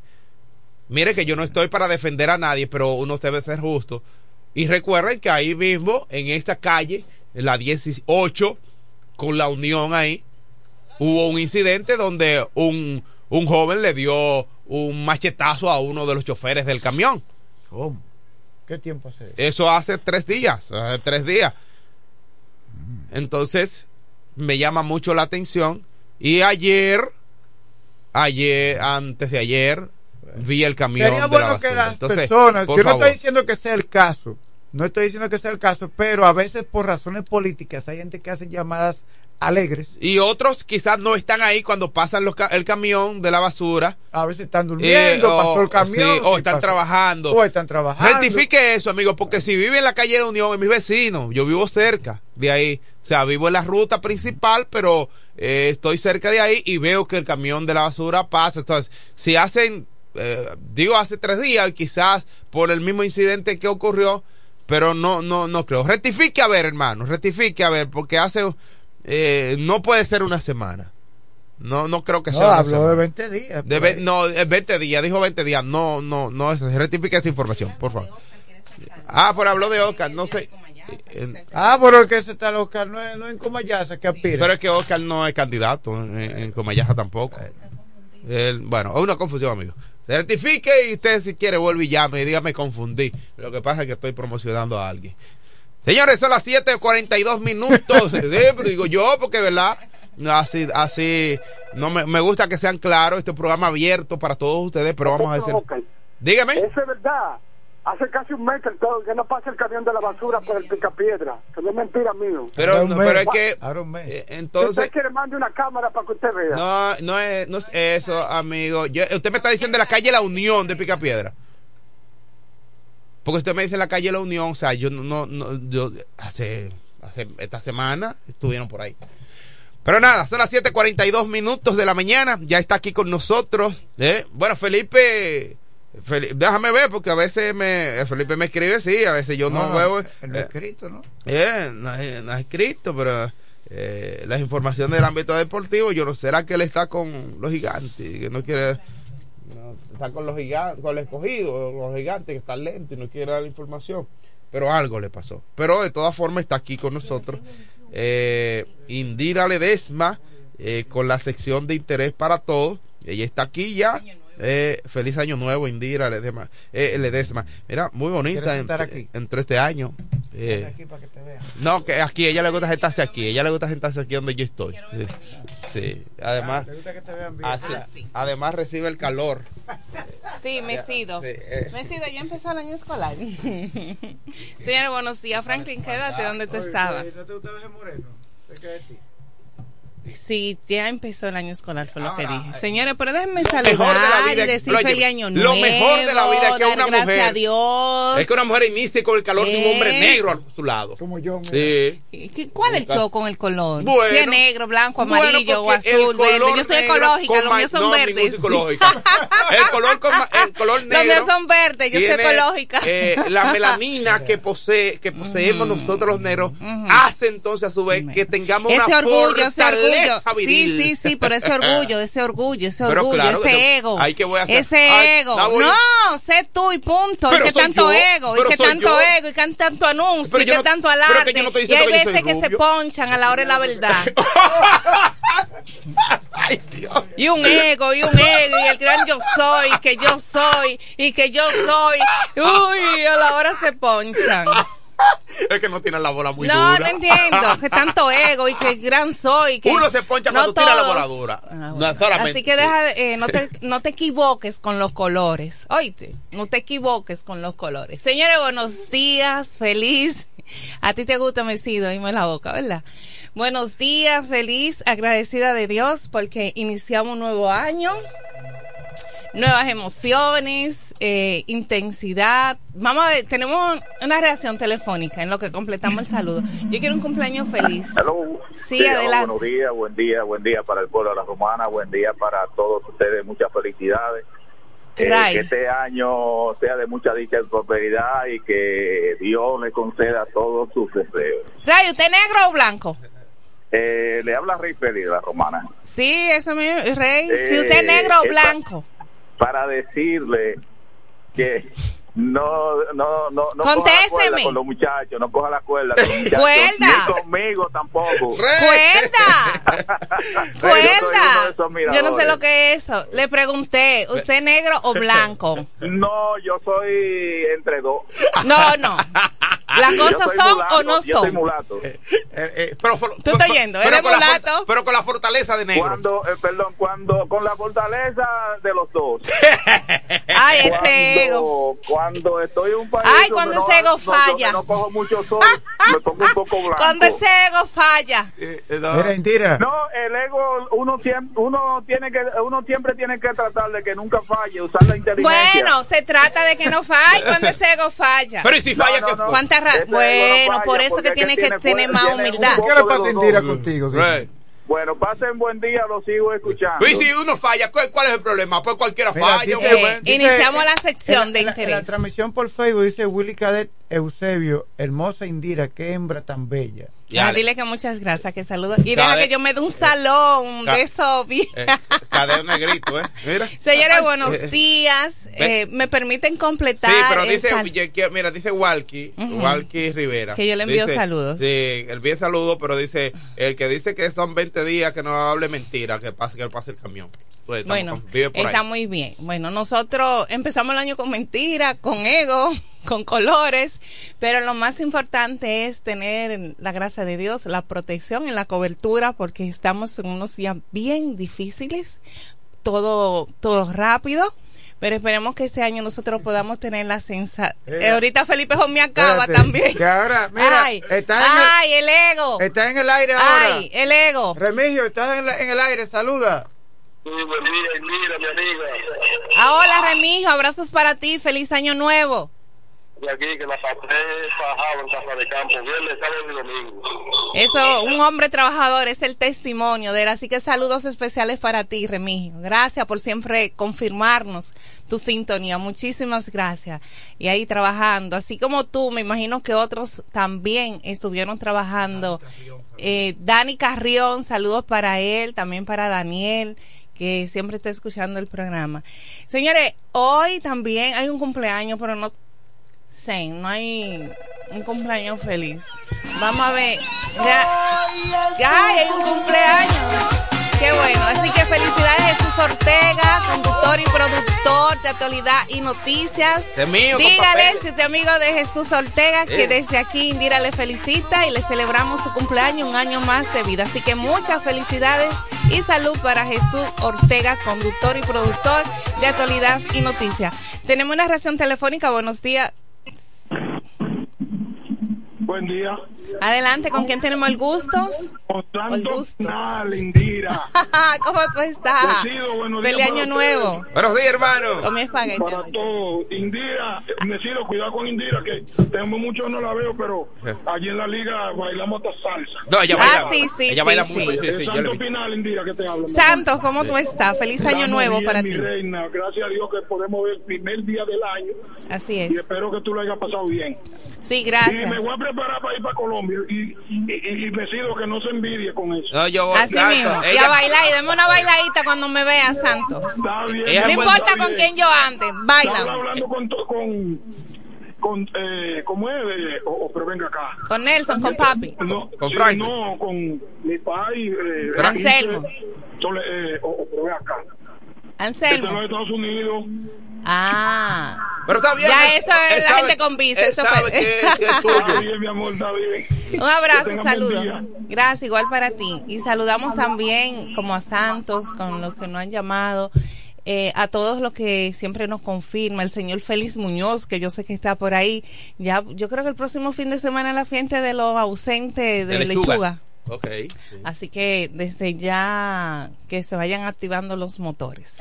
Mire que yo no estoy para defender a nadie, pero uno debe ser justo. Y recuerden que ahí mismo, en esta calle, en la 18, con la Unión ahí, hubo un incidente donde un, un joven le dio un machetazo a uno de los choferes del camión. ¿Cómo? ¿Qué tiempo hace? eso? Hace tres días, hace tres días. Entonces, me llama mucho la atención. Y ayer, ayer, antes de ayer, vi el camión Sería de la bueno basura. que las Entonces, personas, yo no favor. estoy diciendo que sea el caso, no estoy diciendo que sea el caso, pero a veces por razones políticas hay gente que hace llamadas alegres, Y otros quizás no están ahí cuando pasan los el camión de la basura. a veces están eh, durmiendo, o- pasó el camión, sí, o están pasó. trabajando. o están trabajando. Rectifique eso, amigo, porque si vive en la calle de Unión, es mi vecino. Yo vivo cerca de ahí. O sea, vivo en la ruta principal, pero eh, estoy cerca de ahí y veo que el camión de la basura pasa. Entonces, si hacen, eh, digo, hace tres días, quizás por el mismo incidente que ocurrió, pero no, no, no creo. Rectifique a ver, hermano, rectifique a ver, porque hace, eh, no puede ser una semana. No, no creo que No, sea una habló de 20 días. De ve- no, es 20 días, dijo 20 días. No, no, no, eso, rectifique esa información, por favor. Ah, pero habló de Oscar, no sé. Eh, Ah, pero es que ese tal Oscar no es, no es en Comayasa que aspira. Pero es que Oscar no es candidato en, en Comayaja tampoco. Él- bueno, es una confusión, amigo. Rectifique y usted si quiere vuelve y llame y dígame confundí. Lo que pasa es que estoy promocionando a alguien. Señores, son las 7.42 minutos. Sí, pero digo yo, porque verdad, así, así, no me, me gusta que sean claros, este programa abierto para todos ustedes, pero vamos a hacer. Ok. Dígame. Eso es verdad. Hace casi un mes que, todo- que no pasa el camión de la basura por el picapiedra. Que no es mentira mío. Pero, no, pero es que, eh, entonces, usted quiere, mande una cámara para que usted vea. No, no es, no es eso, amigo. Yo- usted me está diciendo de la calle La Unión de Picapiedra. Porque usted me dice la calle La Unión, o sea, yo no, no, no- yo hace, hace esta semana estuvieron por ahí. Pero nada, son las 7:42 minutos de la mañana, ya está aquí con nosotros. ¿eh? Bueno, Felipe, Feli- déjame ver, porque a veces me, Felipe me escribe, sí, a veces yo no, veo. En lo eh, escrito, ¿no? eh, no, es- no es escrito, pero eh, las informaciones del ámbito deportivo, yo no será que él está con los gigantes, que no quiere, no, está con los gigantes, con el escogido, los gigantes que están lentos y no quiere dar la información, pero algo le pasó. Pero de todas formas está aquí con nosotros eh, Indira Ledesma eh, con la sección de interés para todos. Ella está aquí ya. Eh, feliz año nuevo, Indira Ledesma. Eh, Ledesma. Mira, muy bonita. ¿Quieres Entre, sentar aquí? entre este año. Eh, aquí para que te vean. no, que aquí ella le gusta sentarse aquí. Ella le gusta sentarse aquí donde yo estoy. Sí. Sí. Además, ¿Te gusta que te vean bien? así- además recibe el calor. Sí, me he sido. Sí, eh. Me he sido, ya empezó el año escolar. Señor, buenos días. Franklin, quédate donde tú estabas. ¿No te gusta ver moreno? Cerca de ti. Sí, ya empezó el año escolar, fue lo que Ahora, dije. Señores, pero déjenme de la saludar vida es- decir oye, feliz año lo nuevo. mejor de la vida es que una gracias mujer- a Dios. Es que una mujer inicie con el calor de un hombre Eh. negro a su lado. Como yo, mira. Sí. ¿Qué- ¿Cuál es el show con el color? Bueno. si es negro, blanco, Bueno, amarillo o porque el azul, verde. Yo soy ecológica, los míos son no, verdes. El color, con el color negro. Los míos son verdes, yo soy ecológica. eh, la melanina que posee, que poseemos nosotros los negros, hace entonces a su vez que tengamos ese una orgullo, ese orgullo. fortaleza viril. Sí, sí, sí, pero ese orgullo, ese orgullo, ese orgullo, claro que ese ego. ¿qué voy a hacer? Ese Ay, ego. No, sé tú y punto. Pero y que tanto yo, ego, y que tanto yo. ego, y que tanto anuncio, y que no- tanto alarde. que no y hay que veces que se ponchan a la hora de la verdad. Ay, Dios. Y un ego, y un ego, y el gran yo soy, que yo soy, y que yo soy. Uy, a la hora se ponchan. Es que no tienen la bola muy no, dura. no entiendo. Que tanto ego y que gran soy. Que Uno se poncha no cuando tira la todos. bola dura. Ah, No, bueno. Así que deja, de- eh, no, te, no te equivoques con los colores. Oíste, no te equivoques con los colores. Señores, buenos días, feliz. A ti te gusta Mesido, dime la boca, ¿verdad? Buenos días, feliz, agradecida de Dios porque iniciamos un nuevo año nuevas emociones, eh, intensidad. Vamos a ver, tenemos una reacción telefónica en lo que completamos el saludo. Yo quiero un cumpleaños feliz. Hello. Sí, adelante. Buenos días, buen día, buen día para el pueblo de la Romana, buen día para todos ustedes, muchas felicidades. eh, que este año sea de mucha dicha y prosperidad y que Dios le conceda todos sus deseos. Ray, ¿usted negro o blanco? Eh, le habla Rey Félix la Romana. Sí, eso mismo, Rey. si Eh, usted es negro o blanco. Para decirle que no, no, no, no coja la Contésteme. cuerda con los muchachos, no coja la cuerda con los muchachos, Cuerda. ni conmigo tampoco. ¡Cuerda! ¡Cuerda! Yo no sé lo que es eso. Le pregunté, ¿usted es negro o blanco? No, yo soy entre dos. No, no. ¿Las Yo cosas soy son mulato, o no Yo soy son? mulato. Eh, pero, pero- Tú estás yendo, pero eres con la mulato. pero con la fortaleza de negro. Cuando, eh, perdón, cuando con la fortaleza de los dos. Ay, ese ego. Cuando, estoy en un país Ay, cuando no, ese ego no- falla. no cojo mucho sol, me pongo un poco blanco. Cuando ese ego falla. Mira, Indira. No, el ego uno siempre, uno tiene que, uno siempre tiene que tratar de que nunca falle, usar la inteligencia. Bueno, se trata de que no falle cuando ese ego falla. Pero ¿y si falla qué fue? ¿Cuánta no Bueno, por eso que tiene que tiene tener más humildad. ¿Qué le pasa los dos. contigo? sí? Bueno, pasen buen día, lo sigo escuchando. Pues si uno falla, ¿cuál, cuál es el problema? Pues cualquiera Mira, falla. dice-. Eh, iniciamos la sección en de en En la interés. transmisión por Facebook dice Willy Cadet Eusebio, hermosa Indira, qué hembra tan bella. Ya, Ah, dile que muchas gracias, que saludos. Y deja que yo me dé un salón Ca- de eso bien. eh, cadeo negrito, ¿eh? Mira. Señores, buenos eh, días. Ve- Eh, me permiten completar. Sí, pero el dice, mira, dice Walkie, Ujú. Walkie Rivera. Que yo le envío Dice- saludos. Sí, él envía saludos, pero dice, el que dice que son 20 días, que no hable mentira, que pase, que pase el camión. Pues, Bueno, con- vive por está ahí. muy bien. Bueno, nosotros empezamos el año con mentira, con ego, con colores, pero lo más importante es tener la gracia de Dios, la protección y la cobertura, porque estamos en unos días bien difíciles, todo, todo rápido. Pero esperemos que este año nosotros podamos tener la sensación. Eh, ahorita Felipe Jón me acaba Espérate, también. Que ahora, mira, ay, está en el- ay, el, ego. Está en el aire ahora. Ay, el ego. Remigio, estás en, la- en el aire, saluda. Sí, buen día, Indira, mi amiga. Ah, hola, Remijo, abrazos para ti, feliz año nuevo. De aquí que la pasé fajado en casa de campo, viernes, sábado y domingo. Eso, un hombre trabajador es el testimonio de él. Así que saludos especiales para ti, Remigio. Gracias por siempre confirmarnos tu sintonía. Muchísimas gracias. Y ahí trabajando. Así como tú, me imagino que otros también estuvieron trabajando. Eh, Dani Carrión, saludos para él, también para Daniel que siempre está escuchando el programa. Señores, hoy también hay un cumpleaños, pero no sé, no hay un cumpleaños feliz. Vamos a ver. Ya, ya hay un cumpleaños. Qué bueno. Así que felicidades Jesús Ortega, conductor y productor de actualidad y noticias. Es mío, Dígale, si usted es amigo de Jesús Ortega, que desde aquí Indira le felicita y le celebramos su cumpleaños, un año más de vida. Así que muchas felicidades y salud para Jesús Ortega, conductor y productor de actualidad y noticias. Tenemos una reacción telefónica. Buenos días. Buen día. Adelante, ¿con quién tenemos el gusto? Con El tanto gusto. final, Indira. ¿Cómo tú estás? Feliz año nuevo. Buenos días, hermano. Con mi espagueti. Para todos. Indira, Decido, cuidado con Indira, que tenemos mucho, no la veo, pero allí en la liga bailamos hasta salsa. No, ella Ah, baila. sí, sí, ella sí, baila sí. mucho. Sí, sí, Es yo le Santo vi. Pinal, Indira, que te hablo. Santos, ¿cómo tú estás? Feliz año Estamos nuevo bien, para mi ti. reina. Gracias a Dios que podemos ver el primer día del año Así y es. espero que tú lo hayas pasado bien. Sí, Y me gracias. voy a preparar para ir para Colombia y, y, y, y decido que no se envidie con eso. No, yo Así Santo, mismo. Y ella- a bailar, y deme una bailadita cuando me vean, Santos. Está bien. Ella No es importa está con bien. quién yo ande, Estaba baila. hablando con, to- con, con eh, ¿cómo es? Eh, o, o, pero venga acá. Con Nelson, con papi. No, Con sí, Franklin. No, con mi país. Eh, Anselmo. Eh, o, o, pero ven acá. Anselmo. los Estados Unidos. Ah. Pero está bien. Ya él- eso es la sabe- gente con visa, eso sabe fue. que, que es Está tuyo. bien, mi amor, está bien. Un abrazo, saludos. Gracias, igual para ti. Y saludamos también, como a Santos, con los que nos han llamado, eh, a todos los que siempre nos confirma, el señor Félix Muñoz, que yo sé que está por ahí. Ya, yo creo que el próximo fin de semana es la fiesta de los ausentes de, De lechuga. Lechugas. Ok. sí. Así que desde ya que se vayan activando los motores.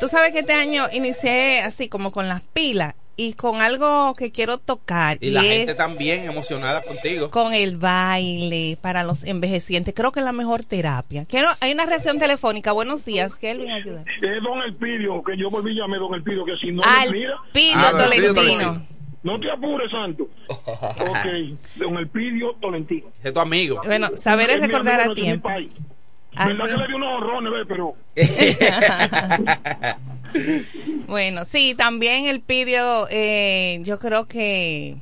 Tú sabes que este año inicié así como con las pilas y con algo que quiero tocar. Y, la gente también emocionada contigo. Con el baile para los envejecientes. Creo que es la mejor terapia. Quiero, hay una reacción telefónica. Buenos días. Kelvin, ayuda. Es Don Elpidio, que yo volví a llamar Don Elpidio, que si no Al me mira. Pino Ah, Tolentino. No te apures, Santo. Ok, Don Elpidio Tolentino. Es tu amigo. Bueno, saber es recordar a tiempo. ¿Verdad que le dio unos horrones? Pero Bueno, sí, también el pidió, eh, yo creo que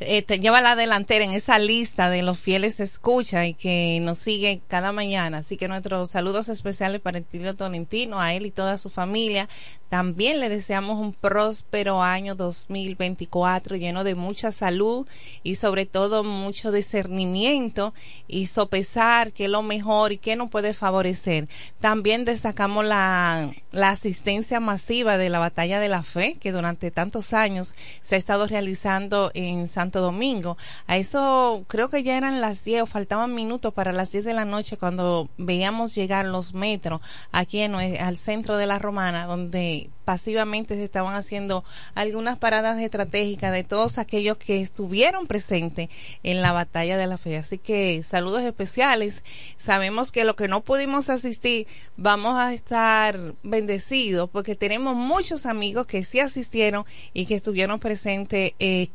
te lleva la delantera en esa lista de los fieles escucha y que nos sigue cada mañana. Así que nuestros saludos especiales para el Pidio Tolentino, a él y toda su familia. También le deseamos un próspero año 2024 lleno de mucha salud y sobre todo mucho discernimiento y sopesar qué es lo mejor y qué nos puede favorecer. También destacamos la, la asistencia masiva de la Batalla de la Fe que durante tantos años se ha estado realizando en Santo Domingo. A eso creo que ya eran las 10 o faltaban minutos para las 10 de la noche cuando veíamos llegar los metros aquí en, al centro de la Romana donde pasivamente se estaban haciendo algunas paradas estratégicas de todos aquellos que estuvieron presentes en la batalla de la fe. Así que saludos especiales. Sabemos que lo que no pudimos asistir vamos a estar bendecidos porque tenemos muchos amigos que sí asistieron y que estuvieron presentes eh,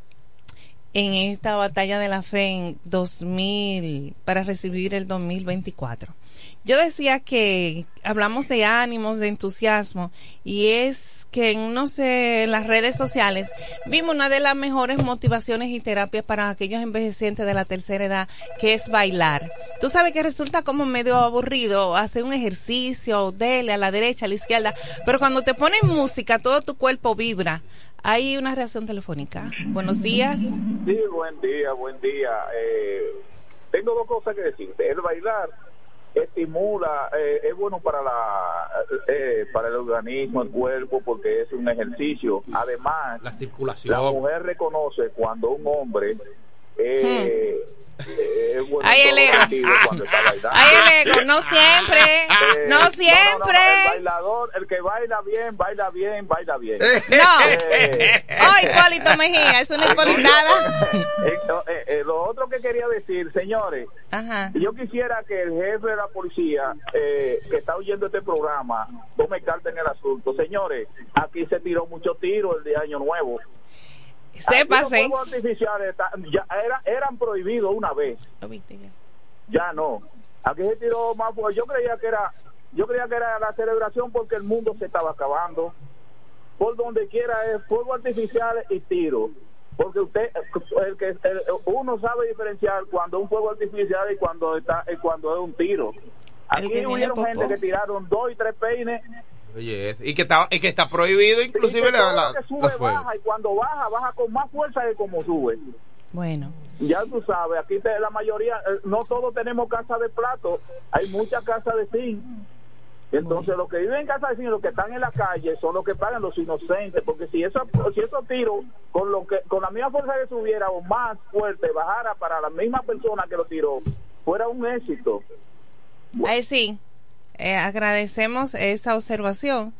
en esta batalla de la fe en 2000 para recibir el 2024. Yo decía que hablamos de ánimos, de entusiasmo y es que en no sé, las redes sociales vimos una de las mejores motivaciones y terapias para aquellos envejecientes de la tercera edad, que es bailar. Tú sabes que resulta como medio aburrido hacer un ejercicio, dele a la derecha, a la izquierda, pero cuando te ponen música, todo tu cuerpo vibra. Hay una reacción telefónica. Buenos días. Sí, buen día, buen día. Eh, tengo dos cosas que decirte. El bailar estimula, eh, es bueno para la eh, para el organismo, el cuerpo, porque es un ejercicio. Además, La la circulación. mujer reconoce cuando un hombre eh, eh, bueno Ay, el ego. Ay, el ego, no siempre, Eh, no siempre. el bailador, el que baila bien, baila bien, baila bien. No. Eh, Oh, Hipólito Mejía, es una hipolitada. eh, eh, eh, lo otro que quería decir, señores, Ajá. yo quisiera que el jefe de la policía eh, que está oyendo este programa tome carta en el asunto. Señores, aquí se tiró mucho tiro el de Año Nuevo. Los Sépase. fuegos artificiales ya era- eran prohibidos una vez, ya no. Aquí se tiró más, pues yo creía que era, yo creía que era la celebración porque el mundo se estaba acabando. Por donde quiera es fuegos artificiales y tiro. Porque usted, el que el- uno sabe diferenciar cuando un fuego artificial y cuando está, y cuando es un tiro. Aquí hubieron gente que tiraron dos y tres peines Oye, y que está, y que está prohibido inclusive la, la, que sube baja y cuando baja baja con más fuerza que como sube. Bueno. Ya tú sabes, aquí te- la mayoría, eh, no todos tenemos casa de plato, hay muchas casas de zinc. Entonces, los que viven en casa de zinc, los que están en la calle, son los que pagan los inocentes, porque si esos si esos tiros, con lo que con la misma fuerza que subiera o más fuerte, bajara para la misma persona que lo tiró, fuera un éxito. Ahí sí, eh, agradecemos esa observación.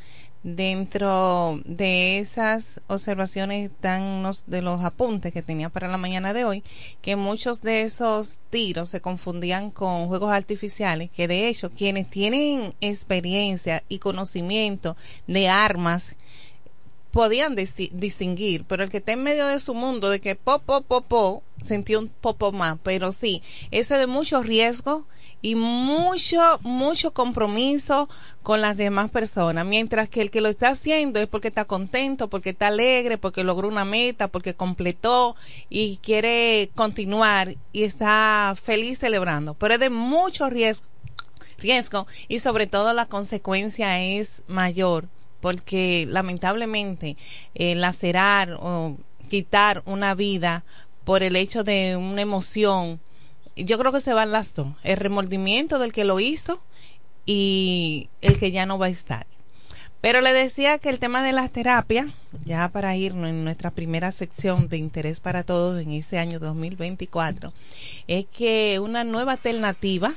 Dentro de esas observaciones unos de los apuntes que tenía para la mañana de hoy, que muchos de esos tiros se confundían con juegos artificiales, que de hecho quienes tienen experiencia y conocimiento de armas podían distinguir, pero el que está en medio de su mundo de que po, po, po, po, sentí un popo más, pero sí, eso de mucho riesgo y mucho, mucho compromiso con las demás personas, mientras que el que lo está haciendo es porque está contento, porque está alegre, porque logró una meta, porque completó y quiere continuar y está feliz celebrando, pero es de mucho riesgo riesgo y sobre todo la consecuencia es mayor porque lamentablemente eh, lacerar o quitar una vida por el hecho de una emoción yo creo que se van las dos. El remordimiento del que lo hizo y el que ya no va a estar. Pero le decía que el tema de las terapias, ya para irnos en nuestra primera sección de interés para todos en ese año 2024, es que una nueva alternativa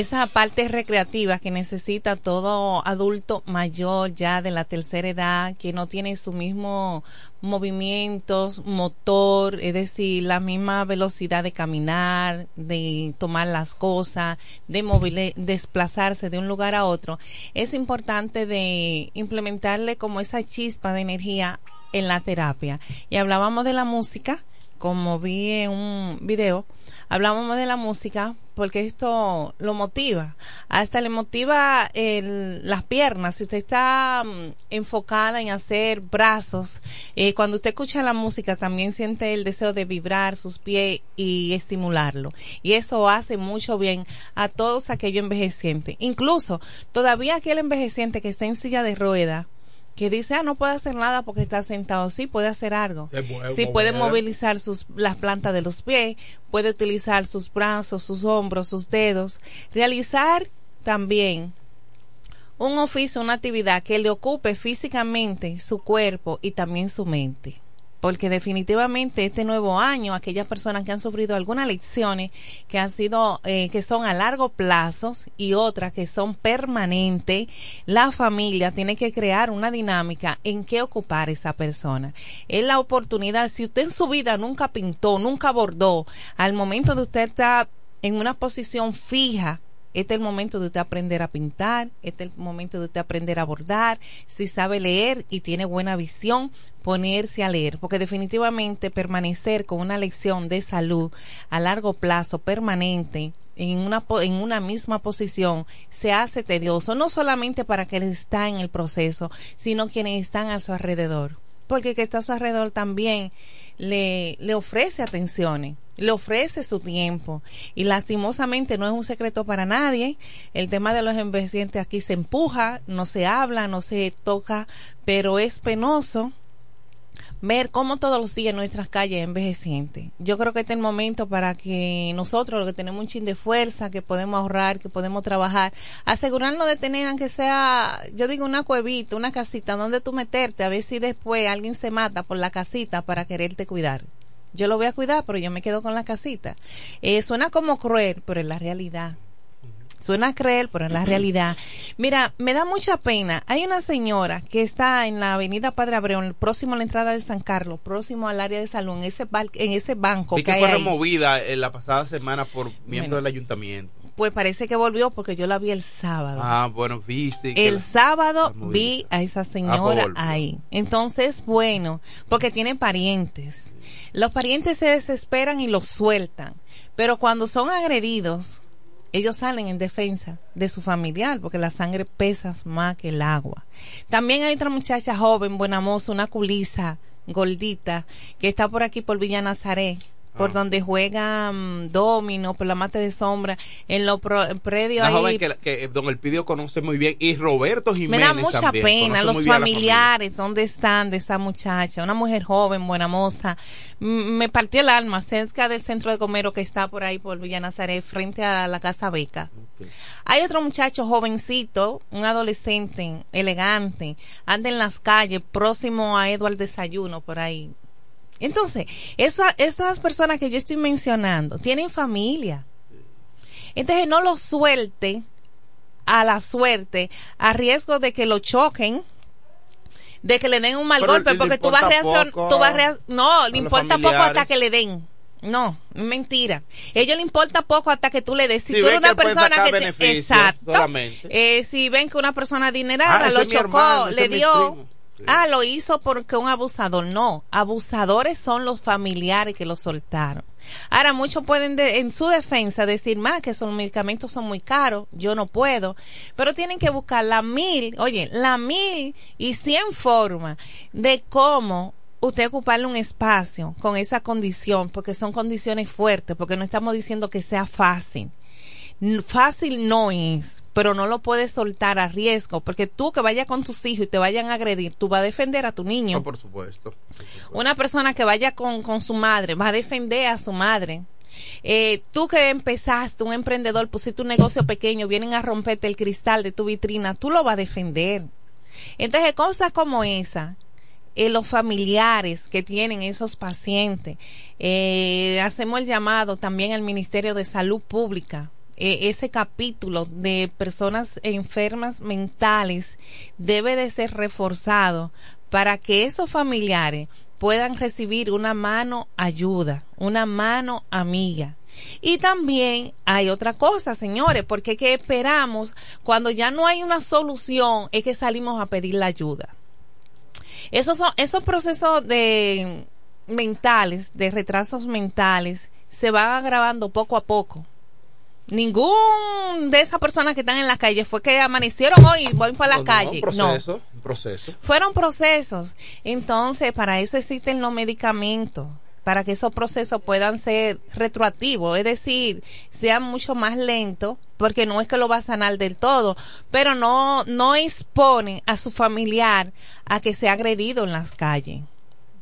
esa parte recreativa que necesita todo adulto mayor ya de la tercera edad, que no tiene su mismo movimientos, motor, es decir, la misma velocidad de caminar, de tomar las cosas, de desplazarse de un lugar a otro, es importante de implementarle como esa chispa de energía en la terapia. Y hablábamos de la música, como vi en un video, hablábamos de la música porque esto lo motiva, hasta le motiva el, las piernas, si usted está mm, enfocada en hacer brazos, eh, cuando usted escucha la música también siente el deseo de vibrar sus pies y estimularlo. Y eso hace mucho bien a todos aquellos envejecientes. Incluso todavía aquel envejeciente que está en silla de rueda, que dice, ah, no puede hacer nada porque está sentado. Sí, puede hacer algo. Sí, puede movilizar sus, las plantas de los pies, puede utilizar sus brazos, sus hombros, sus dedos. Realizar también un oficio, una actividad que le ocupe físicamente su cuerpo y también su mente porque definitivamente este nuevo año aquellas personas que han sufrido algunas lecciones que han sido eh, que son a largo plazo y otras que son permanentes la familia tiene que crear una dinámica en qué ocupar esa persona. Es la oportunidad. Si usted en su vida nunca pintó nunca bordó al momento de usted estar en una posición fija este es el momento de usted aprender a pintar, este es el momento de usted aprender a bordar, si sabe leer y tiene buena visión, ponerse a leer, porque definitivamente permanecer con una lección de salud a largo plazo, permanente, en una, en una misma posición, se hace tedioso, no solamente para quienes está en el proceso, sino quienes están a su alrededor, porque que está a su alrededor también le, le ofrece atenciones le ofrece su tiempo. Y lastimosamente no es un secreto para nadie el tema de los envejecientes aquí se empuja no se habla no se toca pero es penoso ver cómo todos los días nuestras calles envejecientes. Yo creo que este es el momento para que nosotros, los que tenemos un chin de fuerza, que podemos ahorrar, que podemos trabajar, asegurarnos de tener, aunque sea, yo digo, una cuevita, una casita donde tú meterte, a ver si después alguien se mata por la casita para quererte cuidar. Yo lo voy a cuidar, pero yo me quedo con la casita. Eh, suena como cruel, pero es la realidad. Suena creer, pero en la realidad. Mira, me da mucha pena. Hay una señora que está en la avenida Padre Abreu, próximo a la entrada de San Carlos, próximo al área de salud, en ese, en ese banco. Y que, fue removida en la pasada semana por miembros del ayuntamiento. Pues parece que volvió porque yo la vi el sábado. Ah, bueno, viste. El sábado vi a esa señora ahí. Entonces, bueno, porque tiene parientes. Los parientes se desesperan y los sueltan. Pero cuando son agredidos, ellos salen en defensa de su familiar porque la sangre pesa más que el agua. También hay otra muchacha joven, buena moza, una culisa gordita que está por aquí por Villa Nazaret por ah. donde juega domino, por la mate de sombra, en los predios ahí. joven que, que, Don Elpidio conoce muy bien y Roberto Jiménez Me da mucha pena los familiares, ¿dónde están de esa muchacha? Una mujer joven, buena moza. me partió el alma cerca del centro de Comero que está por ahí por Villa Nazaret, frente a la Casa Beca. Hay otro muchacho jovencito, un adolescente, elegante, anda en las calles, próximo a Eduardo Desayuno, por ahí entonces, esa, esas personas que yo estoy mencionando tienen familia. Entonces, no lo suelte a la suerte, a riesgo de que lo choquen, de que le den un mal golpe, porque tú vas a reaccionar, tú vas a no, le importa poco hasta que le den. No, mentira. A ellos le importa poco hasta que tú le des. Si, tú eres una persona que te, exacto, eh, si ven que una persona adinerada ah, lo chocó, le dio Ah, lo hizo porque un abusador. No, abusadores son los familiares que lo soltaron. Ahora, muchos pueden en su defensa decir más que esos medicamentos son muy caros, yo no puedo, pero tienen que buscar la mil, oye, la mil y cien formas de cómo usted ocuparle un espacio con esa condición, porque son condiciones fuertes, porque no estamos diciendo que sea fácil. Fácil no es, pero no lo puedes soltar a riesgo, porque tú que vayas con tus hijos y te vayan a agredir, tú vas a defender a tu niño. por, supuesto, Una persona que vaya con, con su madre va a defender a su madre. Eh, tú que empezaste, un emprendedor, pusiste un negocio pequeño, vienen a romperte el cristal de tu vitrina, tú lo vas a defender. Entonces, cosas como esa, eh, los familiares que tienen esos pacientes, eh, hacemos el llamado también al Ministerio de Salud Pública eh, ese capítulo de personas enfermas mentales debe de ser reforzado para que esos familiares puedan recibir una mano ayuda, una mano amiga. Y también hay otra cosa, señores, porque que esperamos cuando ya no hay una solución es que salimos a pedir la ayuda. Esos esos procesos de mentales, de retrasos mentales, se van agravando poco a poco. Ningún de esas personas que están en la calle fue que amanecieron hoy y voy para la calle. No, proceso, proceso. Fueron procesos. Entonces, para eso existen los medicamentos para que esos procesos puedan ser retroactivos, es decir, sean mucho más lentos, porque no es que lo va a sanar del todo, pero no, no expone a su familiar a que sea agredido en las calles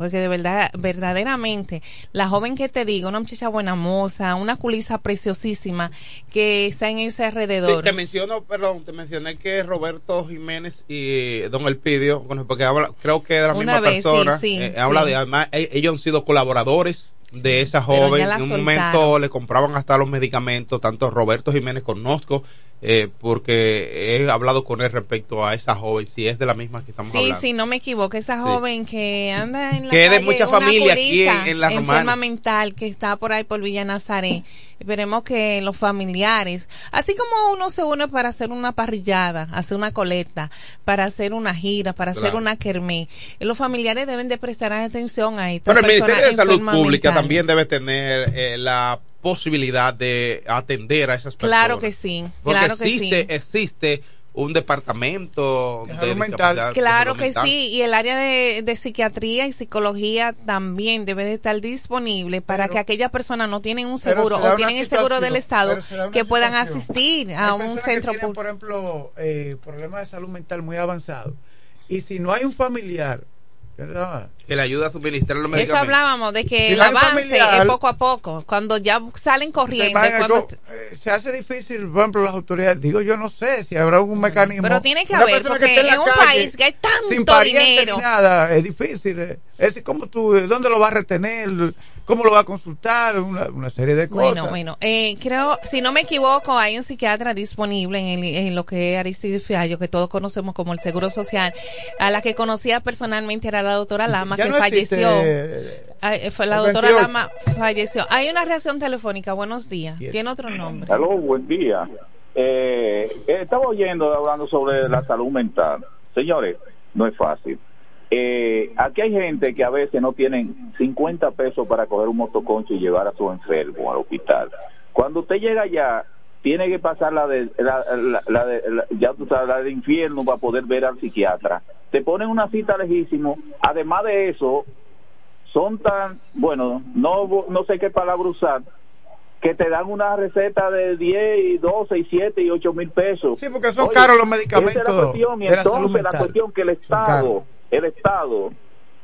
porque de verdad, verdaderamente, la joven que te digo, una muchacha buena moza, una culisa preciosísima que está en ese alrededor. Sí, te menciono, perdón, te mencioné que Roberto Jiménez y Don Elpidio, porque habla, creo que de la misma persona, eh, habla de, además, e, ellos han sido colaboradores de esa joven. En un momento le compraban hasta los medicamentos, tanto Roberto Jiménez conozco, eh, porque he hablado con él respecto a esa joven, si es de la misma que estamos hablando. Sí, sí, no me equivoco, esa joven que anda en la que es de mucha familia aquí en, la Romana. enferma mental que está por ahí por Villa Nazaret. Esperemos que los familiares, así como uno se une para hacer una parrillada, hacer una coleta, para hacer una gira, para hacer una kermés, los familiares deben de prestar atención a esto. Pero el Ministerio de Salud Pública también debe tener eh, la posibilidad de atender a esas personas. Claro que sí. Porque claro existe, que sí. existe un departamento de mental. Claro que sí, y el área de, de, psiquiatría y psicología también debe de estar disponible para que aquellas personas no tienen un seguro o tienen el seguro del Estado que puedan asistir a un centro público. Por ejemplo, eh, problemas de salud mental muy avanzados. Y si no hay un familiar que le ayuda a suministrar los medicamentos. Eso hablábamos, de que el avance es poco a poco, cuando ya salen corriendo. Cuando... Eh, se hace difícil, por ejemplo, las autoridades, digo yo no sé si habrá algún mecanismo. Pero tiene que haber, porque en, en un país que hay tanto dinero. Ni nada, es difícil. Eh. Es como tú, ¿dónde lo vas a retener? ¿Cómo lo va a consultar? Una, una serie de cosas. Bueno, bueno, eh, creo, si no me equivoco, hay un psiquiatra disponible en, el, en lo que es Aristide Fiallo, que todos conocemos como el Seguro Social, a la que conocía personalmente era la doctora Lama, que falleció. Eh, fue la doctora Lama falleció. Hay una reacción telefónica, buenos días. Tiene otro nombre. Aló, buen día. Eh, estaba oyendo, hablando sobre la salud mental. Señores, no es fácil eh, aquí hay gente que a veces no tienen 50 pesos para coger un motoconcho y llevar a su enfermo al hospital. Cuando usted llega allá, tiene que pasar la de, la, de, ya tú sabes, la de infierno para poder ver al psiquiatra. Te ponen una cita lejísimo. Además de eso, son tan, bueno, no, no sé qué palabra usar, que te dan una receta de 10 y 12 y 7 y 8 mil pesos. Sí, porque son caros los medicamentos. Esa es la cuestión. Y entonces la cuestión que el Estado el Estado,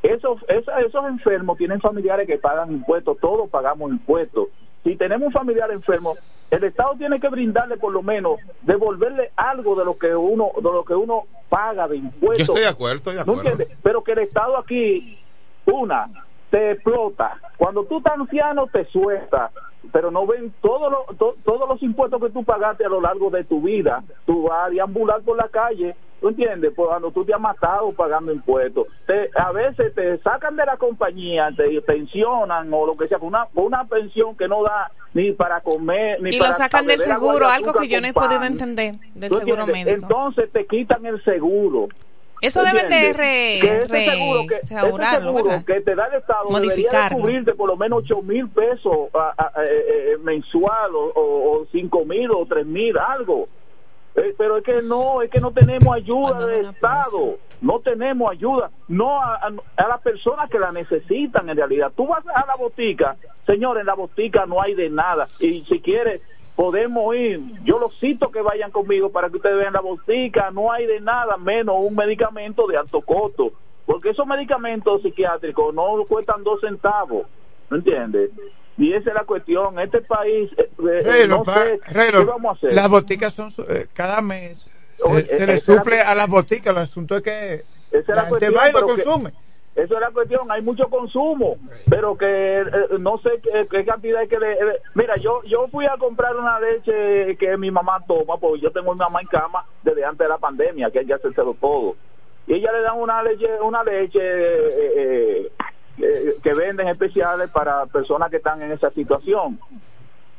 esos, esos, enfermos tienen familiares que pagan impuestos, todos pagamos impuestos. Si tenemos un familiar enfermo, el Estado tiene que brindarle por lo menos, devolverle algo de lo que uno, de lo que uno paga de impuestos. Yo estoy de acuerdo, estoy de acuerdo. Pero que el Estado aquí, una, te explota. Cuando tú estás anciano, te suelta pero no ven todos los todos los impuestos que tú pagaste a lo largo de tu vida. Tú vas a deambular por la calle ¿Tú entiendes? Pues cuando tú te has matado pagando impuestos, te, a veces te sacan de la compañía, te pensionan o lo que sea, una, una pensión que no da ni para comer, ni y para lo sacan del seguro, algo que yo no he podido entender del seguro médico. Entonces te quitan el seguro. Eso deben de re, que ese seguro, que, ese seguro que te da el Estado debería cubrirte por lo menos 8 mil pesos a, a, eh, eh, mensual o, o, 5 mil o 3 mil, algo. Eh, pero es que no, es que no tenemos ayuda del Estado, no tenemos ayuda, no a, a, las personas que la necesitan en realidad. Tú vas a la botica, señores, en la botica no hay de nada, y si quieres podemos ir, yo los cito que vayan conmigo para que ustedes vean la botica, no hay de nada menos un medicamento de alto costo, porque esos medicamentos psiquiátricos no cuestan dos centavos, ¿me entiendes? Y esa es la cuestión. Este país, eh, no sé, ¿qué vamos a hacer? Las boticas son eh, cada mes. se, le suple a las boticas. El asunto es que esa la, gente va y lo consume. Eso es la cuestión, hay mucho consumo, pero que eh, no sé qué, cantidad hay que... le- mira, yo yo fui a comprar una leche que mi mamá toma, porque yo tengo mi mamá en cama desde antes de la pandemia, que hay que hacérselo todo. Y ella le dan una leche, una leche eh, eh, eh, que venden especiales para personas que están en esa situación.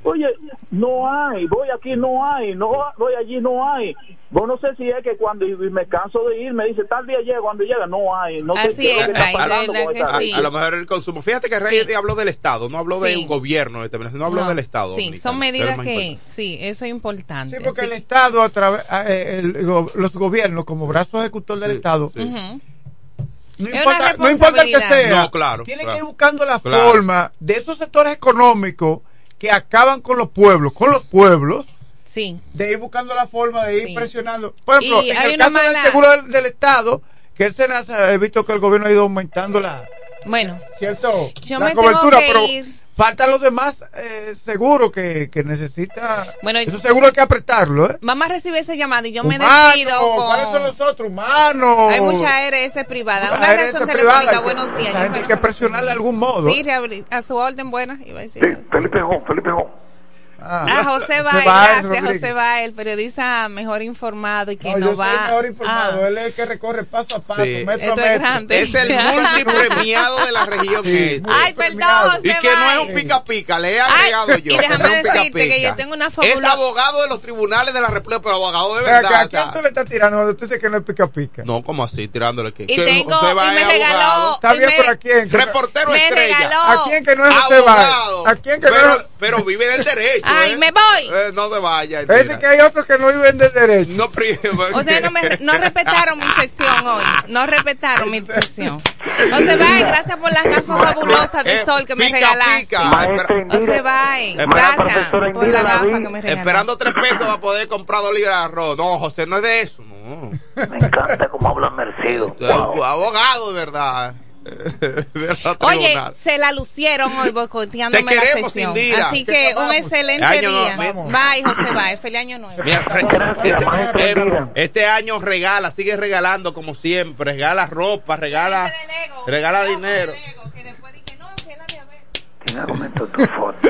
Oye, no hay, voy aquí, no hay, no voy allí, no hay. Vos no sé si es que cuando me canso de ir, me dice, tal día llega, cuando llega, no hay. No sé Así qué es, que está Ray, de pasando verdad con que esta sí. gente. A lo mejor el consumo. Fíjate que Reyes habló del Estado, no habló de Sí. un gobierno determinado, no habló No, del Estado. Sí, dominicano, son medidas que, importante. sí, eso es importante. Sí, porque Sí. el Estado, a través, eh, los gobiernos, como brazo ejecutor del Estado, no, importa, no importa el que sea, No, claro, tiene claro. que ir buscando la Claro. forma de esos sectores económicos que acaban con los pueblos, con los pueblos, Sí. de ir buscando la forma de ir Sí. presionando. Por ejemplo, Y en el caso del seguro del, del Estado, que el SENASA, he visto que el gobierno ha ido aumentando la, Bueno, cierto, Yo la me tengo cobertura, pero. Faltan los demás eh, seguros que, que necesita. Bueno, esos seguros hay que apretarlo, ¿eh? vamos a recibir esa llamada y yo me Humano, despido ¿Cuáles son con... los otros? Humanos. Hay mucha ARS privada. Una ARS reacción privada, telefónica, que- buenos días. hay que presionarle de algún modo. Sí, a su orden, buena. Iba a decir. Sí, Felipe Jón, Felipe Jón. Ah, A José Baez, Baez gracias Rodríguez. José Baez, el periodista mejor informado y que No, no, yo va. soy mejor informado. Ah, Él es el que recorre paso a paso, Sí. metro Esto a es metro. grande. Es el multipremiado de la región que es. Ay, perdón, José Y que no es un Baez. pica pica, le he Ay, agregado yo. y déjame no es un pica decirte que pica. yo tengo una Es fábula. abogado de los tribunales de la República, pero abogado de Pero acá, verdad. ¿A quién tú le estás tirando cuando tú dices que no es pica pica? No, como así, tirándole que. Y que tengo, José y Baez me es regaló. Está y bien, me- pero ¿a quién? Reportero me estrella. ¿A quién que no es José Abogado. Baez? ¿A quién que no pero, es pero vive del derecho. Ay, ¿eh? me voy. Eh, no te vayas. Parece que hay otros que no viven del derecho. No, pri- Ustedes no, me, no respetaron mi sección hoy. No respetaron mi sección. José Baez, gracias por las gafas fabulosas de Eh, sol que me regalaste. pica. José Baez, Espera, gracias por la gafa que me regalaste. Esperando tres pesos va a poder comprar dos libras de arroz. No, José, no es de eso. No. Me encanta cómo habla Mercedes. Tú eres Abogado, de verdad. De la Oye, se la lucieron hoy boicoteándome Te la queremos, sesión. Indira. Así Que un excelente Año día. nuevo. Bye, José Baez. Feliz año nuevo. Mira, Gracias, eh, Indira. este año regala, sigue regalando como siempre. Regala ropa, regala, regala dinero. Tu foto.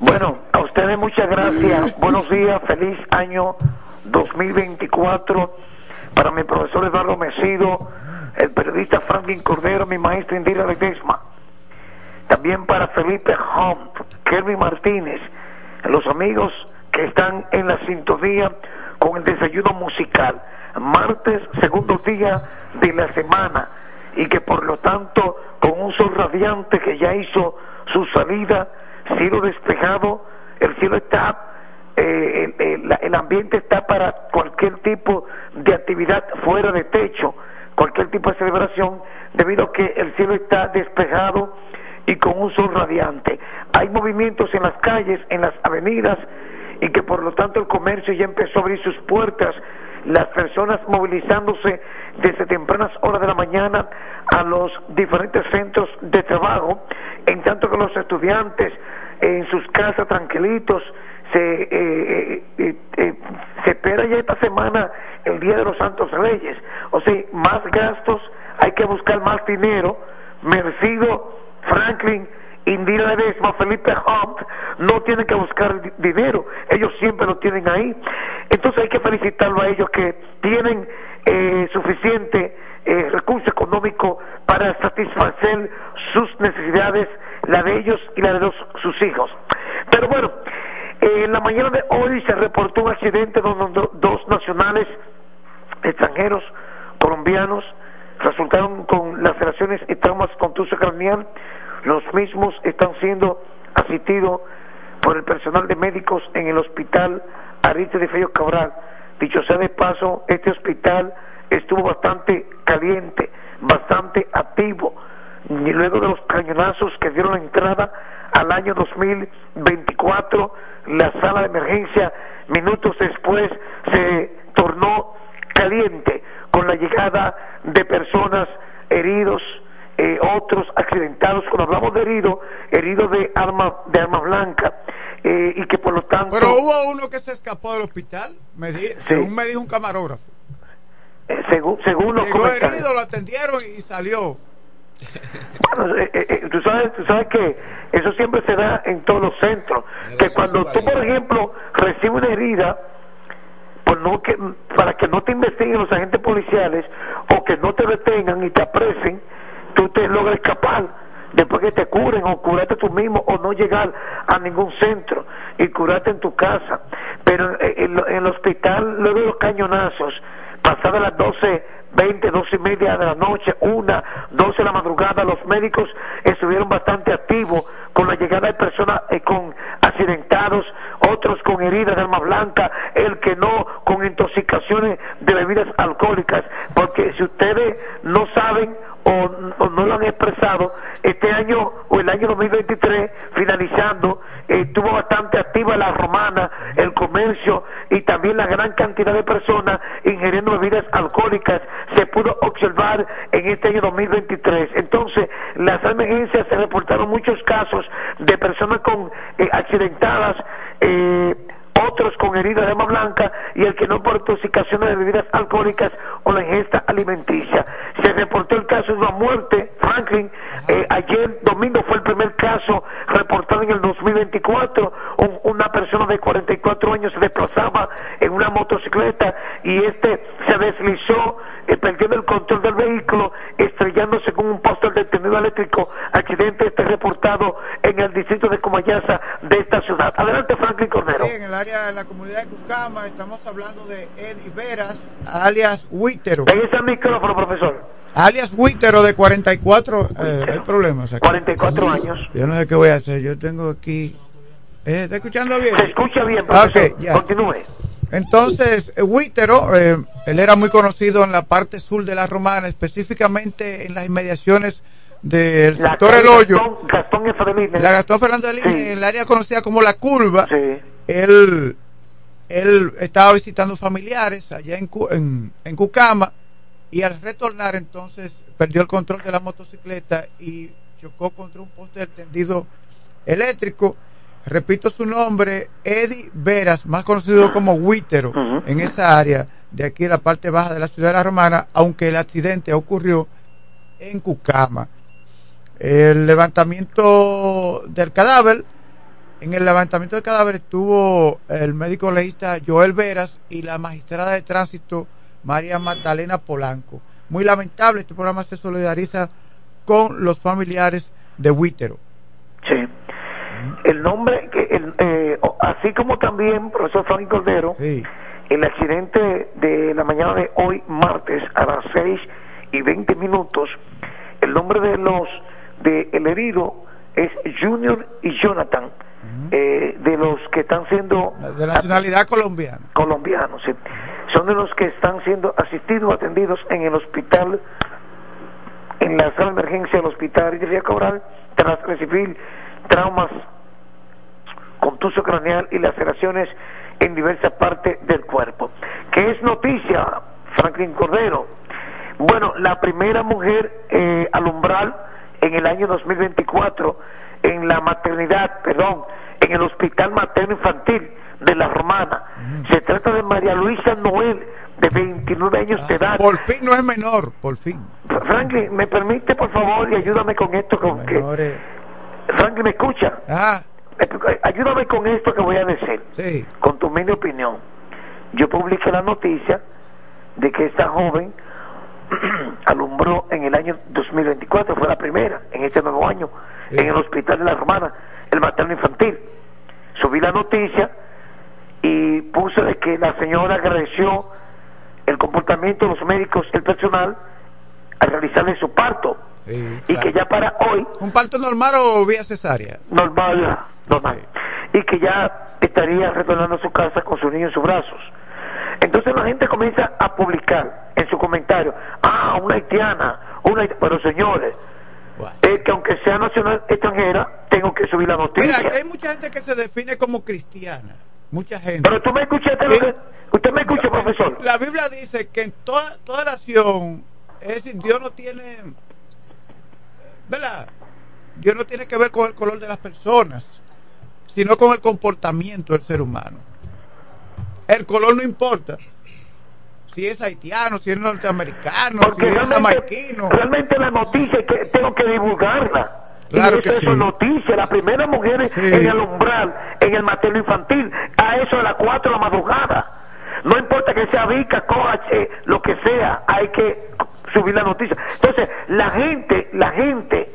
Bueno, a ustedes muchas gracias. Buenos días, feliz año 2024. Para mi profesor Eduardo Mesido, el periodista Franklin Cordero, mi maestra Indira Ledesma. También para Felipe Hunt, Kelvin Martínez, los amigos que están en la sintonía con el desayuno musical. Martes, segundo día de la semana y que por lo tanto con un sol radiante que ya hizo su salida, cielo despejado, el cielo está, eh, el, ambiente está para cualquier tipo de actividad fuera de techo, cualquier tipo de celebración, debido a que el cielo está despejado y con un sol radiante. Hay movimientos en las calles, en las avenidas, y que por lo tanto el comercio ya empezó a abrir sus puertas, las personas movilizándose desde tempranas horas de la mañana a los diferentes centros de trabajo, en tanto que los estudiantes en sus casas tranquilitos, se, eh, eh, eh, eh, se espera ya esta semana el Día de los Santos Reyes, o sea, más gastos, hay que buscar más dinero, Mercido, Franklin, Indira Ledesma, Felipe Hunt, no tienen que buscar di- dinero, ellos siempre lo tienen ahí. Entonces hay que felicitarlo a ellos que tienen eh, suficiente eh, recurso económico para satisfacer sus necesidades, la de ellos y la de sus hijos. Pero bueno, en la mañana de hoy se reportó un accidente donde do- dos nacionales extranjeros colombianos resultaron con laceraciones y traumas contuso craneal. Los mismos están siendo asistidos por el personal de médicos en el hospital Ariste de Fello Cabral. Dicho sea de paso, este hospital estuvo bastante caliente, bastante activo. Y luego de los cañonazos que dieron la entrada al año 2024, la sala de emergencia minutos después se tornó caliente con la llegada de personas heridos, eh, otros accidentados. Cuando hablamos de herido, herido de arma de arma blanca eh, y que por lo tanto Pero hubo uno que se escapó del hospital, me di- según me dijo un camarógrafo. eh, según según los Llegó herido, lo atendieron y salió. Bueno, eh, eh, eh, tú, sabes, tú sabes que eso siempre se da en todos los centros. Que cuando tú, por ejemplo, recibes una herida, pues no que, para que no te investiguen los agentes policiales o que no te detengan y te apresen, tú te logras escapar después que te curen o curarte tú mismo o no llegar a ningún centro y curarte en tu casa. Pero en, en el hospital, luego de los cañonazos, pasadas las 12 20, 12 y media de la noche, una, 12 de la madrugada, los médicos estuvieron bastante activos con la llegada de personas eh, con accidentados, otros con heridas de arma blanca, el que no con intoxicaciones de bebidas alcohólicas, porque si ustedes no saben o, no lo han expresado, este año o el año 2023, finalizando, estuvo bastante activa la romana, el comercio y también la gran cantidad de personas ingiriendo bebidas alcohólicas se pudo observar en este año 2023. Entonces, las emergencias se reportaron muchos casos de personas con accidentadas, eh, otros con heridas de arma blanca y el que no por intoxicaciones de bebidas alcohólicas o la ingesta alimenticia. Se reportó el caso de una muerte, Franklin, eh, ayer domingo fue el primer caso reportado en el 2024, una persona de 44 años se desplazaba en una motocicleta y este se deslizó, eh, perdiendo el control del vehículo, estrellándose con un poste de tendido eléctrico, accidente este reportado en el distrito de Comayasa ciudad. Adelante Franklin Cornero de la comunidad de Cucama, estamos hablando de Eddie Veras, alias Huítero. ¿En ese micrófono, profesor? Alias Huítero de 44, eh, hay problemas aquí. 44 años. Yo no sé qué voy a hacer, yo tengo aquí... Eh, ¿Está escuchando bien? Se escucha bien, profesor. ya. Continúe. Entonces, Huítero, eh, él era muy conocido en la parte sur de la Romana, específicamente en las inmediaciones del sector El Hoyo. Gastón, Gastón La Gastón Fernando de en el área conocida como La Curva. Sí él, él estaba visitando familiares allá en, en, en Cucama y al retornar entonces perdió el control de la motocicleta y chocó contra un poste de tendido eléctrico. Repito su nombre, Eddie Veras, más conocido como Huítero, en esa área de aquí en la parte baja de la ciudad de la Romana, aunque el accidente ocurrió en Cucama. El levantamiento del cadáver en el levantamiento del cadáver estuvo el médico legista Joel Veras y la magistrada de tránsito María Magdalena Polanco. Muy lamentable, este programa se solidariza con los familiares de Huítero. Sí. El nombre, eh, así como también, profesor Frank Cordero, el accidente de la mañana de hoy, martes, a las 6 y 20 minutos, el nombre de los de el herido es Junior y Jonathan eh, de los que están siendo... De nacionalidad colombiana. Colombianos, sí. Son de los que están siendo asistidos, atendidos en el hospital, en la sala de emergencia del hospital de Cabral, tras recibir traumas, contuso craneal y laceraciones en diversas partes del cuerpo. ¿Qué es noticia, Franklin Cordero? Bueno, la primera mujer eh, al umbral en el año 2024 en la maternidad, perdón, en el Hospital Materno Infantil de la Romana. Se trata de María Luisa Noel, de 29 años de ah, edad. Por fin no es menor, por fin. Franklin, ¿me permite, por favor, y ayúdame con esto? Con que... Franklin, ¿me escucha? Ah. Ayúdame con esto que voy a decir. Sí. Con tu media opinión. Yo publiqué la noticia de que esta joven alumbró en el año 2024, fue la primera, en este nuevo año, en el Hospital de la Romana, el materno infantil. Subí la noticia y puse de que la señora agradeció el comportamiento de los médicos, el personal, al realizarle su parto. y que ya para hoy... ¿Un parto normal o vía cesárea? Normal, normal. Y que ya estaría retornando a su casa con su niño en sus brazos. Entonces la gente comienza a publicar en su comentario, ah, una haitiana, una pero señores, es que aunque sea nacional extranjera, tengo que subir la noticia. Mira, hay mucha gente que se define como cristiana, mucha gente. Pero tú me escuchaste lo que... Usted me escucha, profesor. La Biblia dice que en toda, toda nación, es decir, Dios no tiene... ¿Verdad? Dios no tiene que ver con el color de las personas, sino con el comportamiento del ser humano. El color no importa. si es haitiano, si es norteamericano, Porque si es jamaiquino. realmente la noticia es que tengo que divulgarla. Claro y que eso sí. es noticia. La primera mujer Sí. en el umbral, en el materno infantil, a eso de las 4 de la madrugada. No importa que sea Vica, Coache, lo que sea, hay que subir la noticia. Entonces, la gente, la gente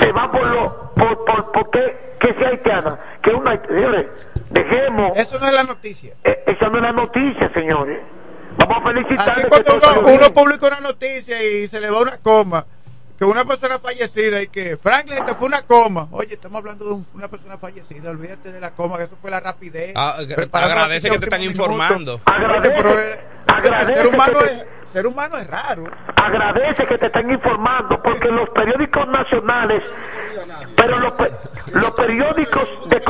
se va por lo, por, por, por qué, que sea haitiana, que una, señores, dejemos, Eso no es la noticia. eh, esa no es la noticia, señores. Vamos a felicitar Así cuando uno, uno publica una noticia y se le va una coma, que una persona fallecida y que Franklin te fue una coma. Oye, estamos hablando de un- una persona fallecida, olvídate de la coma, que eso fue la rapidez. Ah, agradece que te están informando. Agradece- Oye, pero, eh, agradece el ser humano, es, ser humano es raro. agradece que te están informando porque los periódicos nacionales pero los, los periódicos de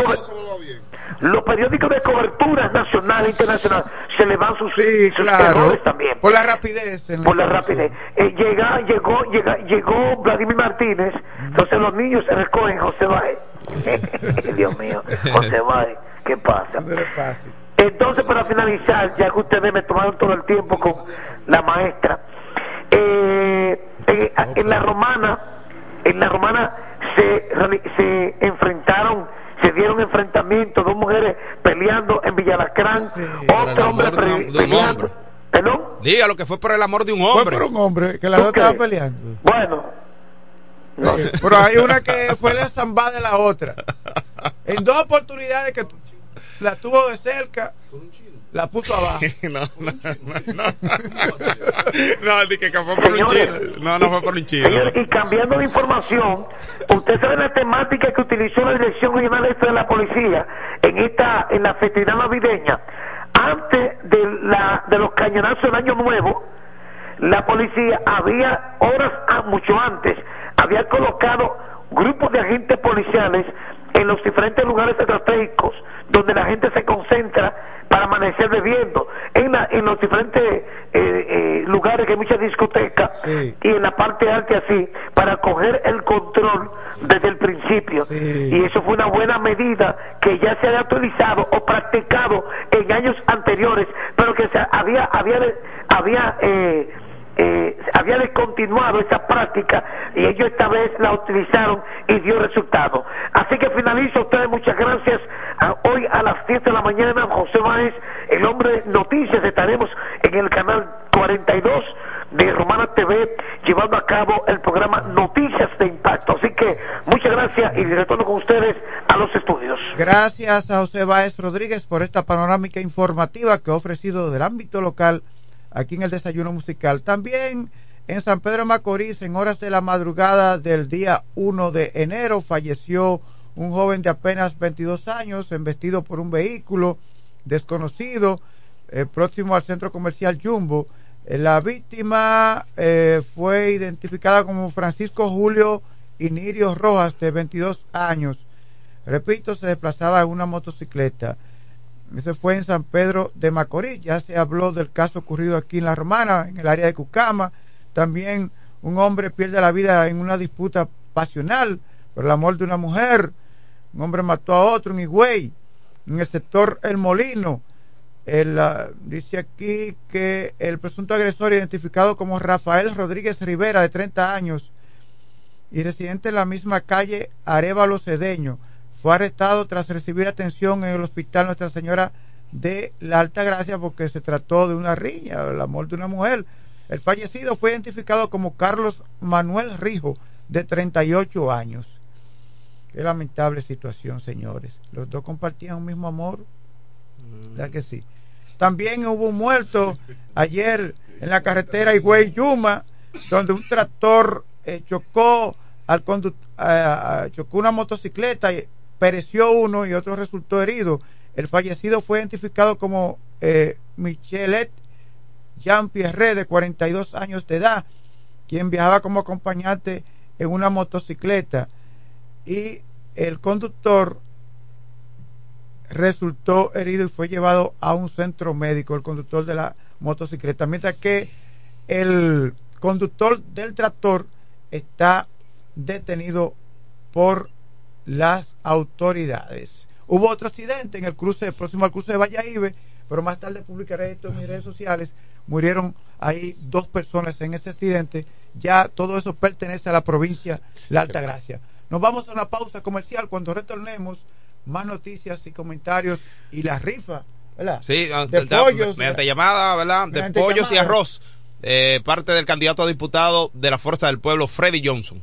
los periódicos de cobertura nacional e internacional se le van sus, Sí, sus claro. errores también Por la rapidez. en por la rapidez Eh, llega llegó llega, llegó Vladimir Martínez entonces los niños se recogen José Báez Dios mío José Báez ¿qué pasa? No es fácil. Entonces, para finalizar, ya que ustedes me tomaron todo el tiempo con la maestra, eh, en, en la romana, en la romana se, se enfrentaron, se dieron enfrentamientos, dos mujeres peleando en Villalacrán, otro hombre de un- de un peleando. hombre. ¿Perdón? Diga lo que fue por el amor de un Fue hombre. por un hombre que las ¿Tú dos estaban peleando. Bueno, Sí, Pero hay una que fue la zambada de la otra. En dos oportunidades que la tuvo de cerca, la puso abajo. no, no, no, no. No, di que fue por un chino. No, no fue por un chino. Y cambiando de información, usted sabe la temática que utilizó la Dirección Regional Este de la Policía en esta en la festividad navideña. Antes de, la, de los cañonazos del Año Nuevo, la policía había, horas a- mucho antes, había colocado grupos de agentes policiales en los diferentes lugares estratégicos donde la gente se concentra para amanecer bebiendo, en, la- en los diferentes eh, eh, lugares que hay muchas discotecas Sí. y en la parte alta así, para coger el control desde el principio. Sí. Y eso fue una buena medida que ya se había utilizado o practicado en años anteriores, pero que se había, había, había eh, eh, había descontinuado esa práctica y ellos esta vez la utilizaron y dio resultado. Así que finalizo ustedes, muchas gracias. A- hoy a las 10 de la mañana, José Báez, el hombre de noticias, estaremos en el canal 42 de Romana TV llevando a cabo el programa Noticias de Impacto. Así que muchas gracias y retorno con ustedes a los estudios. Gracias a José Báez Rodríguez por esta panorámica informativa que ha ofrecido del ámbito local aquí en el desayuno musical. También en San Pedro Macorís, en horas de la madrugada del día 1 de enero, falleció un joven de apenas 22 años, embestido por un vehículo desconocido, eh, próximo al centro comercial Jumbo. Eh, la víctima eh, fue identificada como Francisco Julio Inirio Rojas, de 22 años. Repito, se desplazaba en una motocicleta. Ese fue en San Pedro de Macorís. Ya se habló del caso ocurrido aquí en La Romana, en el área de Cucama. También un hombre pierde la vida en una disputa pasional por el amor de una mujer. Un hombre mató a otro en Higüey, en el sector El Molino. El, ah, dice aquí que el presunto agresor, identificado como Rafael Rodríguez Rivera, de 30 años, y residente en la misma calle Arevalo Cedeño, fue arrestado tras recibir atención en el hospital Nuestra Señora de la Alta Gracia porque se trató de una riña, el amor de una mujer. El fallecido fue identificado como Carlos Manuel Rijo, de 38 años. Qué lamentable situación, señores. Los dos compartían un mismo amor. ¿Verdad que sí? También hubo un muerto ayer en la carretera Higüey Yuma, donde un tractor eh, chocó al conduc- eh, chocó una motocicleta y pereció uno y otro resultó herido. El fallecido fue identificado como eh, Michelet Jean Pierre, de 42 años de edad, quien viajaba como acompañante en una motocicleta y el conductor resultó herido y fue llevado a un centro médico, el conductor de la motocicleta, mientras que el conductor del tractor está detenido por las autoridades. Hubo otro accidente en el cruce próximo al cruce de Valladolid, pero más tarde publicaré esto en mis redes sociales. murieron ahí dos personas en ese accidente. Ya todo eso pertenece a la provincia de Altagracia. Nos vamos a una pausa comercial. Cuando retornemos, más noticias y comentarios y la rifa, ¿verdad? Sí, de pollos, mediante llamada, ¿verdad? De pollos y arroz. Eh, parte del candidato a diputado de la Fuerza del Pueblo, Freddy Johnson.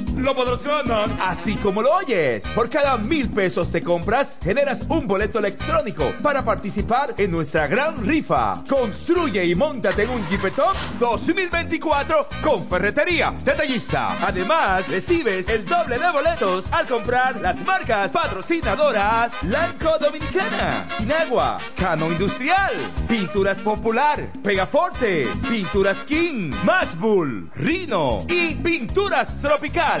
lo podrás ganar. Así como lo oyes, por cada mil pesos que compras, generas un boleto electrónico para participar en nuestra gran rifa. Construye y montate en un Jeepetop 2024 con Ferretería Detallista. Además, recibes el doble de boletos al comprar las marcas patrocinadoras Lanco Dominicana, Inagua, Cano Industrial, Pinturas Popular, Pegaforte, Pinturas King, Mashbull, Rino y Pinturas Tropical.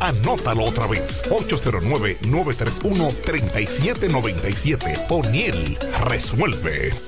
Anótalo otra vez. 809-931-3797. O'Neill resuelve.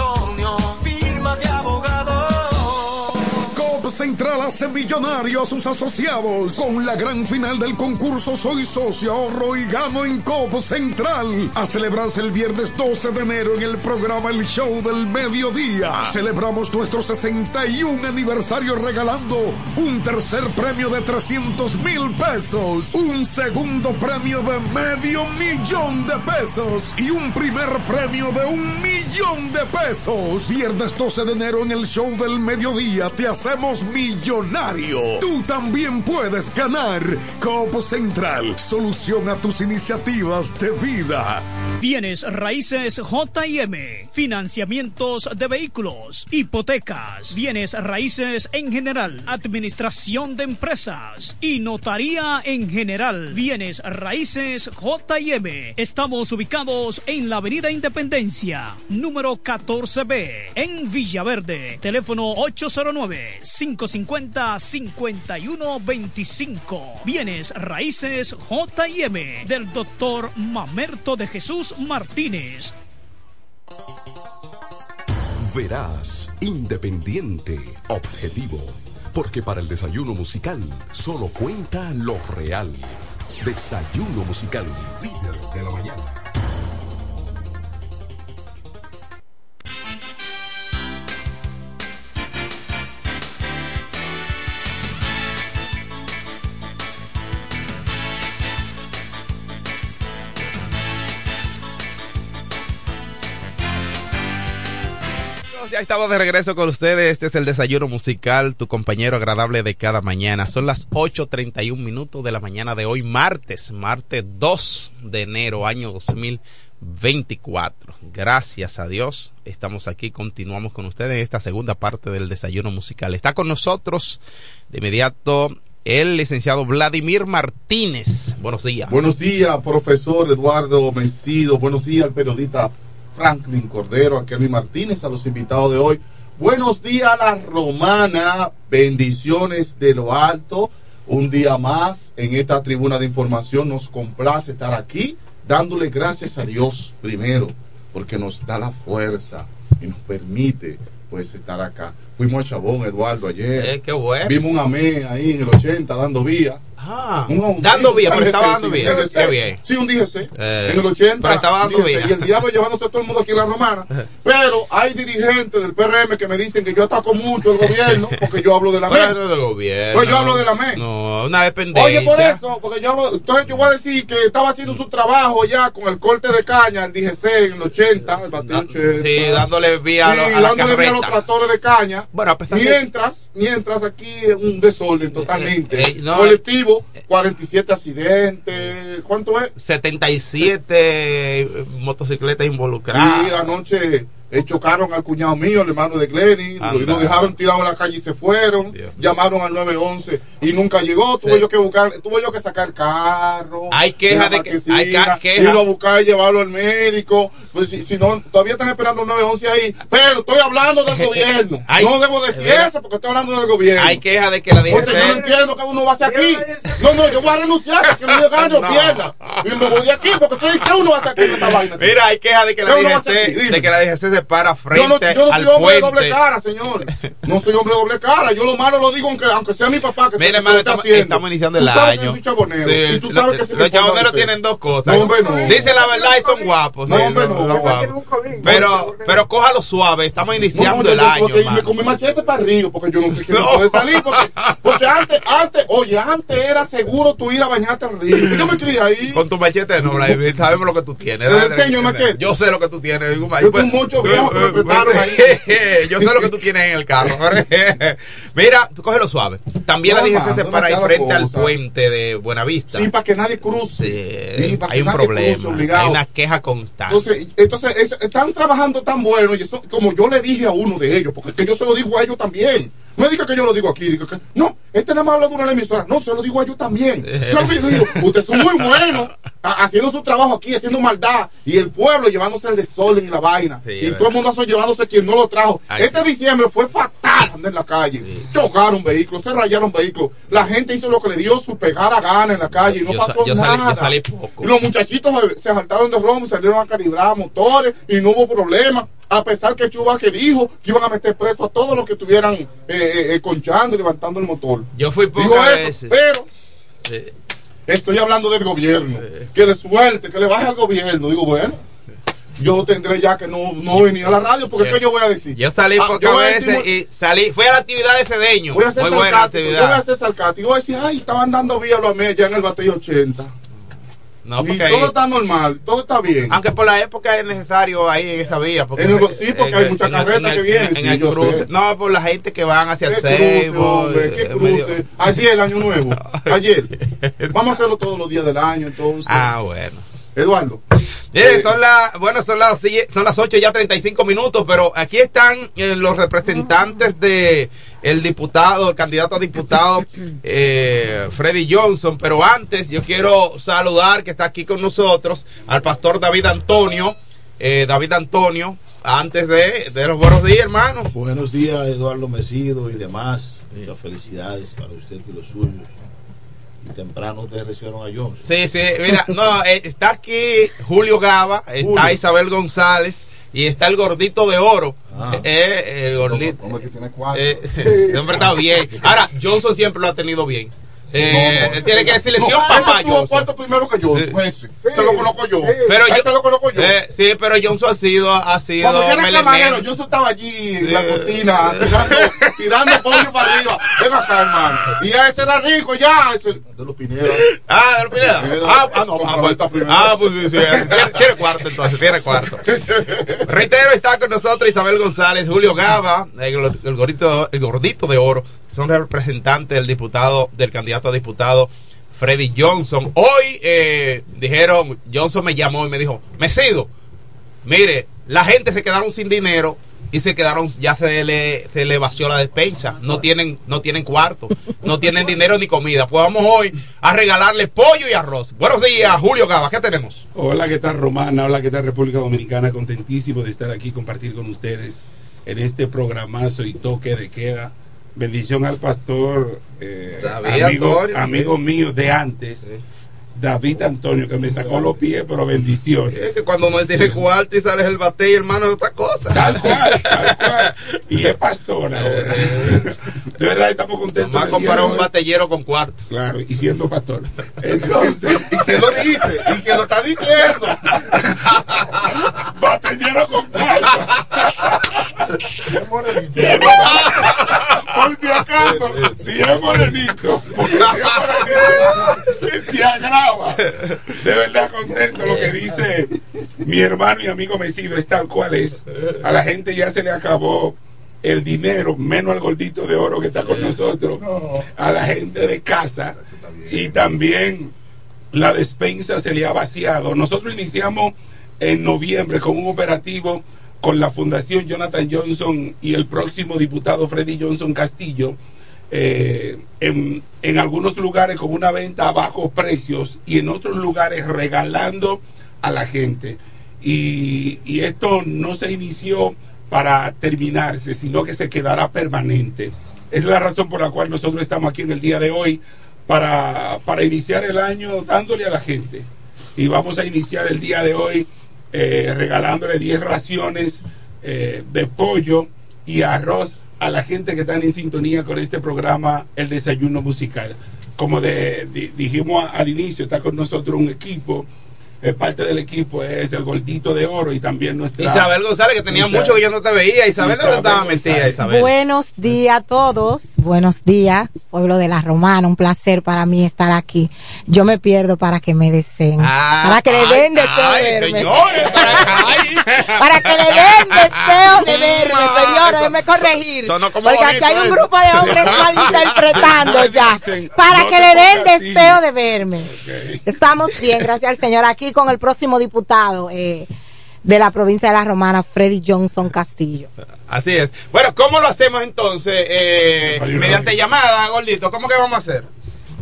Central hace millonario a sus asociados con la gran final del concurso Soy Socio Ahorro y Gano en Copo Central. A celebrarse el viernes 12 de enero en el programa El Show del Mediodía. Celebramos nuestro 61 aniversario regalando un tercer premio de 300 mil pesos, un segundo premio de medio millón de pesos y un primer premio de un millón de pesos. Viernes 12 de enero en el Show del Mediodía te hacemos millonario. Tú también puedes ganar. Copo Central, solución a tus iniciativas de vida. Bienes raíces JM, financiamientos de vehículos, hipotecas, bienes raíces en general, administración de empresas y notaría en general. Bienes raíces JM. Estamos ubicados en la Avenida Independencia, número 14B, en Villaverde. Teléfono 809-550-5125. Bienes raíces JM del doctor Mamerto de Jesús Martínez. Verás, independiente, objetivo. Porque para el desayuno musical solo cuenta lo real. Desayuno musical, líder de la mañana. Ya estamos de regreso con ustedes. Este es el desayuno musical, tu compañero agradable de cada mañana. Son las 8.31 minutos de la mañana de hoy, martes, martes 2 de enero, año 2024. Gracias a Dios, estamos aquí, continuamos con ustedes en esta segunda parte del desayuno musical. Está con nosotros de inmediato el licenciado Vladimir Martínez. Buenos días. Buenos días, profesor Eduardo Mencido. Buenos días periodista Franklin Cordero, a Kelly Martínez, a los invitados de hoy. Buenos días a la romana, bendiciones de lo alto. Un día más en esta tribuna de información nos complace estar aquí, dándole gracias a Dios primero, porque nos da la fuerza y nos permite pues estar acá. Fuimos a Chabón, Eduardo, ayer. Eh, qué bueno. Vimos un amé ahí en el 80 dando vía. Ah, Un- dando vía, pero estaba dando vía. Qué bien. Sí, un DGC. Eh, en el 80. pero estaba dando vía. Y el diablo llevándose a todo el mundo aquí en la romana. Pero hay dirigentes del PRM que me dicen que yo ataco mucho al gobierno porque yo hablo de la MED. del gobierno. Pues yo hablo de la MED. No, una dependencia. Oye, por eso, porque yo hablo, entonces yo voy a decir que estaba haciendo su trabajo ya con el corte de caña, el DGC en el 80, el 80. Sí, dándole vía a, Sí, a la dándole vía a los tractores de caña. Bueno, a pesar de- mientras, mientras aquí es un desorden totalmente. eh, no. Colectivo, 47 accidentes. ¿Cuánto es? 77 motocicletas involucradas. Y anoche eh, chocaron al cuñado mío, el hermano de Glenny, lo, dejaron tirado en la calle y se fueron. Llamaron al 911 y nunca llegó. Sí. Tuve yo que buscar, tuve yo que sacar carro. Hay queja de que- hay queja. irlo a buscar y llevarlo al médico. Pues si, si no, todavía están esperando el 911 ahí. Pero estoy hablando del gobierno. Hay- no debo decir eso porque estoy hablando del gobierno. Hay queja de que la Entonces yo no DGC. entiendo que uno va a hacer aquí. No, no, yo voy a renunciar porque no yo gano No. pierda. Y me voy de aquí porque estoy, ¿qué uno va a hacer aquí en esta vaina? Mira, hay queja de que la. DGC, de que la DGC se para frente Yo no, yo no al soy hombre de doble cara, señor. No soy hombre de doble cara. Yo lo malo lo digo aunque, aunque sea mi papá que, Mira, que hermano, lo está estamos, haciendo. estamos iniciando el Tú sabes que año. yo soy chabonero. Sí, y tú sabes que soy los chaboneros tienen dos cosas. No, hombre, no. Dicen la verdad y son guapos. No, sí, hombre, no. son guapos. Pero, pero cójalo suave. Estamos iniciando No, el año, me comí machete para arriba porque yo no sé qué no. salir. Porque, porque antes, antes, oye, antes era seguro tú ir a bañarte al río. Yo me crié ahí. Con tu machete no, Vladimir, sabemos lo que tú tienes. Yo sé lo que tú tienes. Yo pues, eh, eh, ahí. Yo sé lo que tú tienes en el carro. Mira, tú cógelo suave. También la No, mano, se para ahí frente al puente de Buenavista. Sí, para que nadie cruce. Sí, Sí, para hay que un nadie problema. cruce. Hay una queja constante. Entonces, entonces están trabajando tan bueno y eso, como yo le dije a uno de ellos, porque es que yo se lo digo a ellos también. No diga que yo lo digo aquí, que no, este nada más habla de una emisora. No, se lo digo a ellos también. Yo digo, ustedes son muy buenos, haciendo su trabajo aquí, haciendo maldad, y el pueblo llevándose el desorden y la vaina, Sí, y todo el mundo llevándose quien no lo trajo. Ay, este diciembre fue fatal andar en la calle, chocaron vehículos, se rayaron vehículos, la gente hizo lo que le dio su pegada gana en la calle y no Yo pasó yo salí- nada. yo salí poco. Y los muchachitos se, saltaron de romo y salieron a calibrar motores y no hubo problema. A pesar que Chubaque dijo que iban a meter preso a todos los que estuvieran eh, eh, eh, conchando y levantando el motor. Yo fui pocas eso, veces. pero Eh, estoy hablando del gobierno. Que le suelte, que le baje al gobierno. Digo, bueno, yo tendré ya que no, no venir a la radio porque es que yo voy a decir. Yo salí Ah, pocas yo voy a decir veces y salí, fui a la actividad de Cedeño. Voy a ser Muy buena sarcástico, yo voy a actividad. ser sarcástico. Voy a decir, ay, estaban dando vía a los ya en el batalla 80. No, y todo ahí- está normal, todo está bien. Aunque por la época es necesario ahí en esa vía. Porque En el- sí, porque hay muchas en el- carretas en el- que vienen, En sí, el cruce. sé. No, por la gente que van hacia el ¿Qué cruce, Seibo. ¿Qué eh, medio- cruce? Ayer, año nuevo. Ayer. Vamos a hacerlo todos los días del año, entonces. Ah, bueno. Eduardo. Miren, son las, bueno, son las, son las 8 ya 35 minutos, pero aquí están eh, los representantes de el diputado, el candidato a diputado eh, Freddy Johnson, pero antes yo quiero saludar que está aquí con nosotros al pastor David Antonio, eh, David Antonio, antes de, de los buenos días, hermano. Buenos días, Eduardo Mesido y demás. Muchas felicidades para usted y los suyos. Y temprano ustedes recibieron a Johnson. Sí, sí, mira, no, eh, está aquí Julio Gava, está Julio. Isabel González y está el gordito de oro. Ah. Eh, el gordito. Hombre que tiene cuatro. Eh, hombre está bien. Ahora, Johnson siempre lo ha tenido bien. Eh, No, no, tiene que decirle sí no, a un Johnson. cuarto primero que yo, ese. Se lo conozco yo. Pero A yo, ese lo conozco yo. eh, sí, pero Johnson ha sido, ha sido Cuando yo era camarero, yo estaba allí en la Sí. cocina tirando, tirando pollo para arriba. Ven acá, hermano. Y ya ese era rico, ya. Ese, de los Pineda. Ah, de los Pineda. Ah, ah, no, ah, pues, ah, pues sí, sí, tiene, tiene cuarto entonces, tiene cuarto. Reitero, está con nosotros Isabel González, Julio Gava, el, el gordito, el gordito de oro, son representantes del diputado, del candidato a diputado Freddy Johnson. Hoy eh, dijeron, Johnson me llamó y me dijo, Mesido, mire, la gente se quedaron sin dinero y se quedaron, ya se le, se le vació la despensa, no tienen, no tienen cuarto, no tienen dinero ni comida. Pues vamos hoy a regalarle pollo y arroz. Buenos días, Julio Gava, ¿qué tenemos? Hola, ¿qué tal Romana? Hola, ¿qué tal República Dominicana? Contentísimo de estar aquí, compartir con ustedes en este programazo y toque de queda. Bendición al pastor, eh, David amigo, Antonio. amigo mío de antes, David Antonio, que me sacó los pies, pero bendiciones. Es que cuando no tiene cuarto y sales el bate y hermano es otra cosa. Tal cual, tal cual. Y es pastor ahora. De verdad estamos contentos. Más del día comparar un batellero con cuarto. Claro, y siendo pastor. Entonces, ¿Y quién lo dice? ¿Y quién lo está diciendo? batallero con Por si acaso, si es morenito, porque si es morenito, se agrava. De verdad contento lo que dice mi hermano y amigo Mesido, es tal cual es. A la gente ya se le acabó el dinero, menos al gordito de oro que está con nosotros, a la gente de casa y también la despensa se le ha vaciado. Nosotros iniciamos en noviembre con un operativo con la Fundación Jonathan Johnson y el próximo diputado Freddy Johnson Castillo, eh, en, algunos lugares con una venta a bajos precios y en otros lugares regalando a la gente. Y, y esto no se inició para terminarse, sino que se quedará permanente. Es la razón por la cual nosotros estamos aquí en el día de hoy para, para iniciar el año dándole a la gente. Y vamos a iniciar el día de hoy eh, regalándole 10 raciones eh, de pollo y arroz a la gente que están en sintonía con este programa, El Desayuno Musical. Como de- di- dijimos al inicio, está con nosotros un equipo. Eh, parte del equipo es el Gordito de Oro y también nuestra... Isabel González, que tenía Isabel- mucho que yo no te veía. Isabel, ¿dónde estaba metida. Isabel? Buenos días a todos, buenos días, pueblo de la Romana, un placer para mí estar aquí. Yo me pierdo para que me deseen, Ah, para que le den deseo ay, de verme. señores, para que le den deseo de verme, Ah, señores, déjeme corregir. sonó como Porque bonito aquí hay un grupo de hombres malinterpretando ya, Dicen, para no que le den deseo de verme. Estamos bien, gracias al Señor, aquí con el próximo diputado eh, de la provincia de la Romana, Freddy Johnson Castillo. Así es. Bueno, ¿cómo lo hacemos entonces? Eh, mediante llamada, gordito. ¿Cómo que vamos a hacer?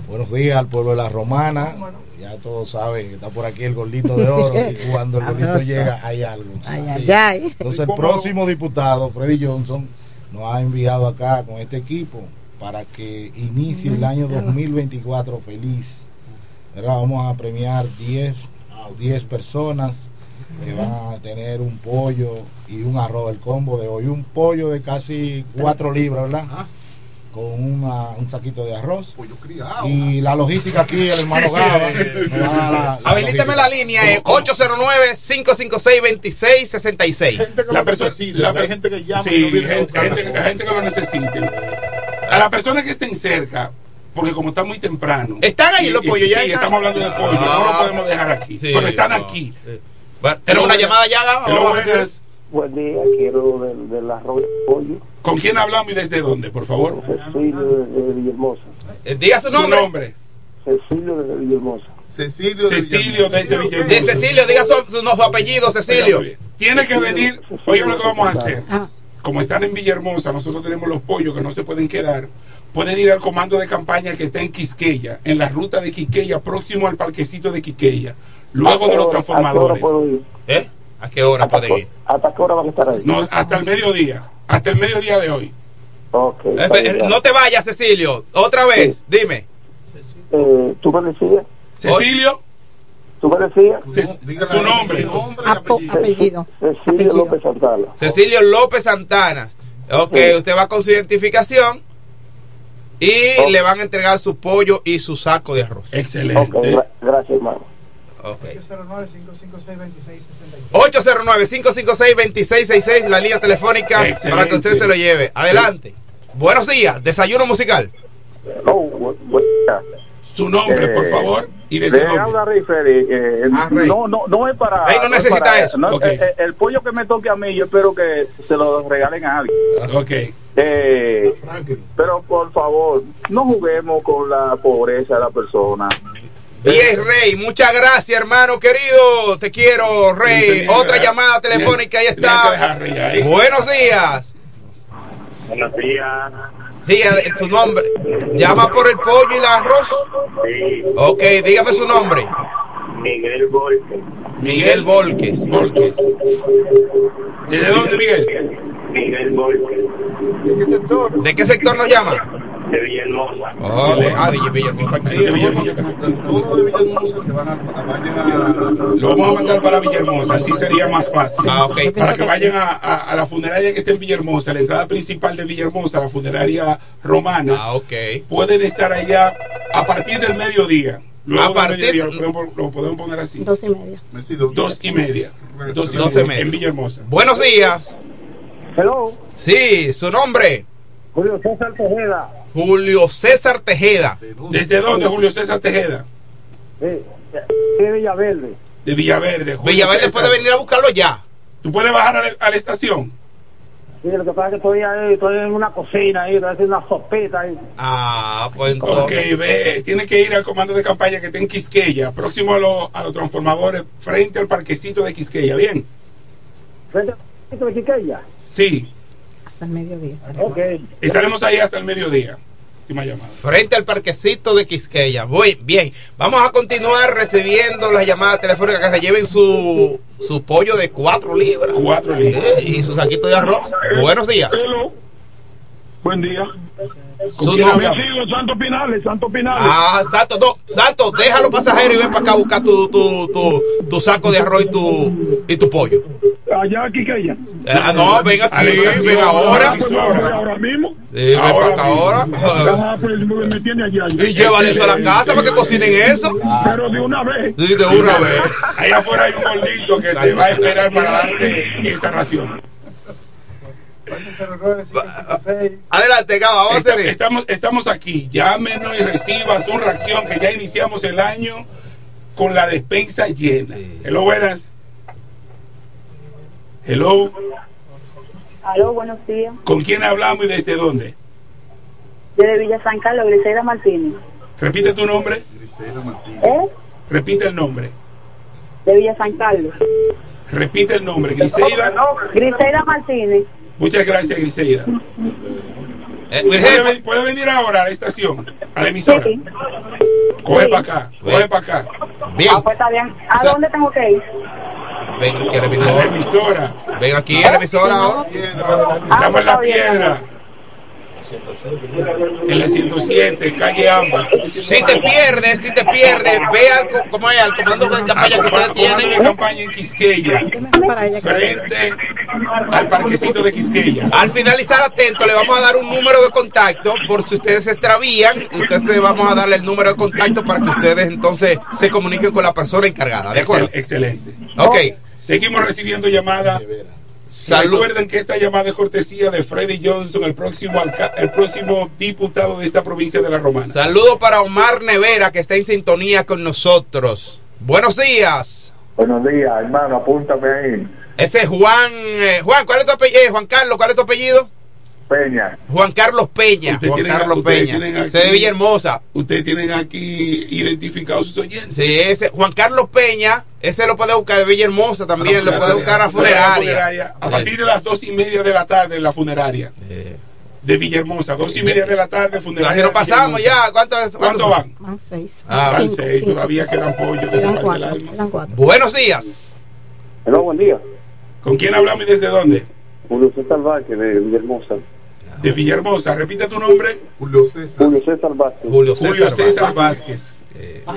Buenos días al pueblo de la Romana Ya todos saben que está por aquí el gordito de oro y cuando el gordito llega hay algo. Ay, ay, ay. Entonces el próximo diputado, Freddy Johnson, nos ha enviado acá con este equipo para que inicie el año 2024 feliz. ¿Verdad? Vamos a premiar 10, 10 personas que van a tener un pollo y un arroz, el combo de hoy. Un pollo de casi 4 libras, ¿verdad? Con una- un saquito de arroz. Y la logística aquí, el hermano Gaba. nos va a dar la- la Habilítame la línea, es 809-556-2666. La persona, la per- gente que llama sí, y no gente, gente- la gente que lo necesite. A las personas que estén cerca, porque como está muy temprano. ¿Están ahí y- los y- pollos? ¿Ya Sí, estamos hablando de pollo, Ah. no lo podemos dejar aquí. Sí, pero están no. aquí. Bueno, tenemos una llamada ya, buenas. Buen día, quiero del, del arroz de pollo. ¿Con quién hablamos y desde dónde, por favor? Cecilio de, de Villahermosa. Eh, Diga su nombre. Cecilio de Villahermosa. Cecilio, Cecilio desde Villahermosa. De Cecilio, diga su, su- su apellido, Cecilio. Tiene que venir, oigan lo que vamos a hacer. Ah. Como están en Villahermosa, nosotros tenemos los pollos que no se pueden quedar. Pueden ir al comando de campaña que está en Quisqueya, en la ruta de Quisqueya, próximo al parquecito de Quisqueya, luego de los ¿A qué hora transformadores. puedo ir? ¿Eh? ¿A qué hora pueden ir? ¿Hasta qué hora van a estar ahí? No, hasta el mediodía, hasta el mediodía de hoy. Ok. Eh, eh, no te vayas, Cecilio. Otra vez, dime. Eh, ¿Tú me decías? Cecilio, ¿Tú me decías? tu nombre. Apellido. Cecilio López Santana. Cecilio López Santana. Ok, usted va con su identificación y le van a entregar su pollo y su saco de arroz. Excelente. Ok, gra- gracias, hermano. Ok. 809-556-2666, la línea telefónica Excelente. para que usted se lo lleve. Adelante. Buenos días, desayuno musical. Oh, Su nombre, por Eh, favor, y desde Rey eh, Ah, Rey. no, no, no es para. Rey no es necesita para- eso. no, eh, eh, el pollo que me toque a mí, yo espero que se lo regalen a alguien. Ok. Eh, pero por favor, no juguemos con la pobreza de la persona. Bien, Rey, muchas gracias, hermano querido. Te quiero, Rey. Otra llamada telefónica, ahí está. Buenos días. Buenos días. Sí, su nombre. Llama por el pollo y el arroz. Ok, dígame su nombre. Miguel Volpe. Miguel Volques. Volques. ¿Desde dónde, Miguel? Miguel Volpe. ¿De qué sector nos llama? De Villahermosa. Ok, ah, de Villahermosa. aquí. Desde Villahermosa. Todo de Villahermosa que van a, vayan a Lo vamos a mandar para Villahermosa, así sería más fácil. Ah, ok. Para que vayan a, a- a la funeraria que está en Villahermosa, la entrada principal de Villahermosa, la funeraria romana. Ah, ok. Pueden estar allá a partir del mediodía. Luego A del partir- mediodía, lo podemos, lo podemos poner así. Dos y media. Dos y media. Dos y Doce media, media. en Villahermosa. Buenos días. Hello, Sí, su nombre. Julio César Tejeda. Julio César Tejeda. ¿Desde dónde, Julio César Tejeda? Sí, de Villaverde. De Villaverde. Julio Villaverde César. puede venir a buscarlo ya. ¿Tú puedes bajar a la, a la estación? Sí, lo que pasa es que estoy ahí, estoy en una cocina ahí, estoy haciendo una sopita ahí. Ah, pues Ok, entonces. ve, tiene que ir al comando de campaña que está en Quisqueya, próximo a, los- a los transformadores, frente al parquecito de Quisqueya. ¿Bien? Frente a de Quiqueya. Sí, Hasta el mediodía. estaremos. Ok. estaremos ahí hasta el mediodía. Frente al parquecito de Quisqueya. Muy bien. Vamos a continuar recibiendo las llamadas telefónicas que se lleven su, su pollo de cuatro libras. Cuatro libras. Eh, Y su saquito de arroz. Buenos días. Hello. Buen día. Su quién nombre. hablamos? Sigo Santo Pinales, Santo Pinales. Ah, Santo, no, Santo, deja los pasajeros y ven para acá a buscar tu, tu, tu, tu saco de arroz y tu, y tu pollo. Allá aquí que ella. Ah, no, ven aquí, ven ahora. Pues ahora, ahora mismo. Sí, ven para acá ahora. Ah, pues me tiene allá. Y llévale eso a la casa para que cocinen eso. Pero de una vez. Sí, de una vez. Allá afuera hay un gordito que te va a esperar para darte esa ración. Adelante, Gaba, vamos a hacer estamos, estamos aquí. Llámenos y reciba su reacción que ya iniciamos el año con la despensa llena. Hello, buenas. Hello. Aló, buenos días. ¿Con quién hablamos y desde dónde? Desde Villa San Carlos, Griselda Martínez. Repite tu nombre. ¿Eh? Repite el nombre. De Villa San Carlos. Repite el nombre. Griseida. Griselda Martínez. Muchas gracias, Griseida. Eh, ¿Puede, ven- puede venir ahora a la estación, a la emisora? Coge para acá, coge para acá. Bien. Ah, pues está bien. ¿A dónde tengo que ir? Ven aquí a la A la emisora. emisora. Ven aquí a la emisora ahora. Estamos en la piedra. En la 107, calle Ambas. Si te pierdes, si te pierdes, ve al, ¿cómo es? al comando de campaña que ustedes tienen. campaña en Quisqueya. Frente al parquecito de Quisqueya. Al finalizar, atento, le vamos a dar un número de contacto por si ustedes se extravían. Ustedes vamos a darle el número de contacto para que ustedes entonces se comuniquen con la persona encargada. ¿De acuerdo? Excel- excelente. Ok. Seguimos recibiendo llamadas. Salud. Recuerden que esta llamada es cortesía de Freddy Johnson, el próximo, el próximo diputado de esta provincia de La Romana. Saludo para Omar Nevera, que está en sintonía con nosotros. Buenos días. Buenos días, hermano, apúntame ahí. Ese es Juan. eh, Juan, ¿cuál es tu apellido? Eh, Juan Carlos, ¿cuál es tu apellido? Peña. Juan Carlos Peña. Juan tienen- Carlos Peña. aquí- Ese de Villahermosa. Ustedes tienen aquí identificados sus oyentes. Sí, ese Juan Carlos Peña, ese lo puede buscar de Villahermosa también, lo puede buscar a funeraria. A partir de las dos y media de la tarde en la funeraria. De Villahermosa, dos y media de la tarde, funeraria. Nos pasamos ya, ¿cuántos ¿Cuánto van? Van seis. Ah, Van Cinco, seis, cinco. todavía quedan pollos que se Quedan parte el cuatro. alma. Quedan cuatro. Buenos días. Hola, buen día. ¿Con quién hablamos y desde dónde? Julio César Vázquez de Villahermosa. De Villahermosa. Repite tu nombre. Julio César. Julio César Vázquez. Julio Julio César. César Vázquez.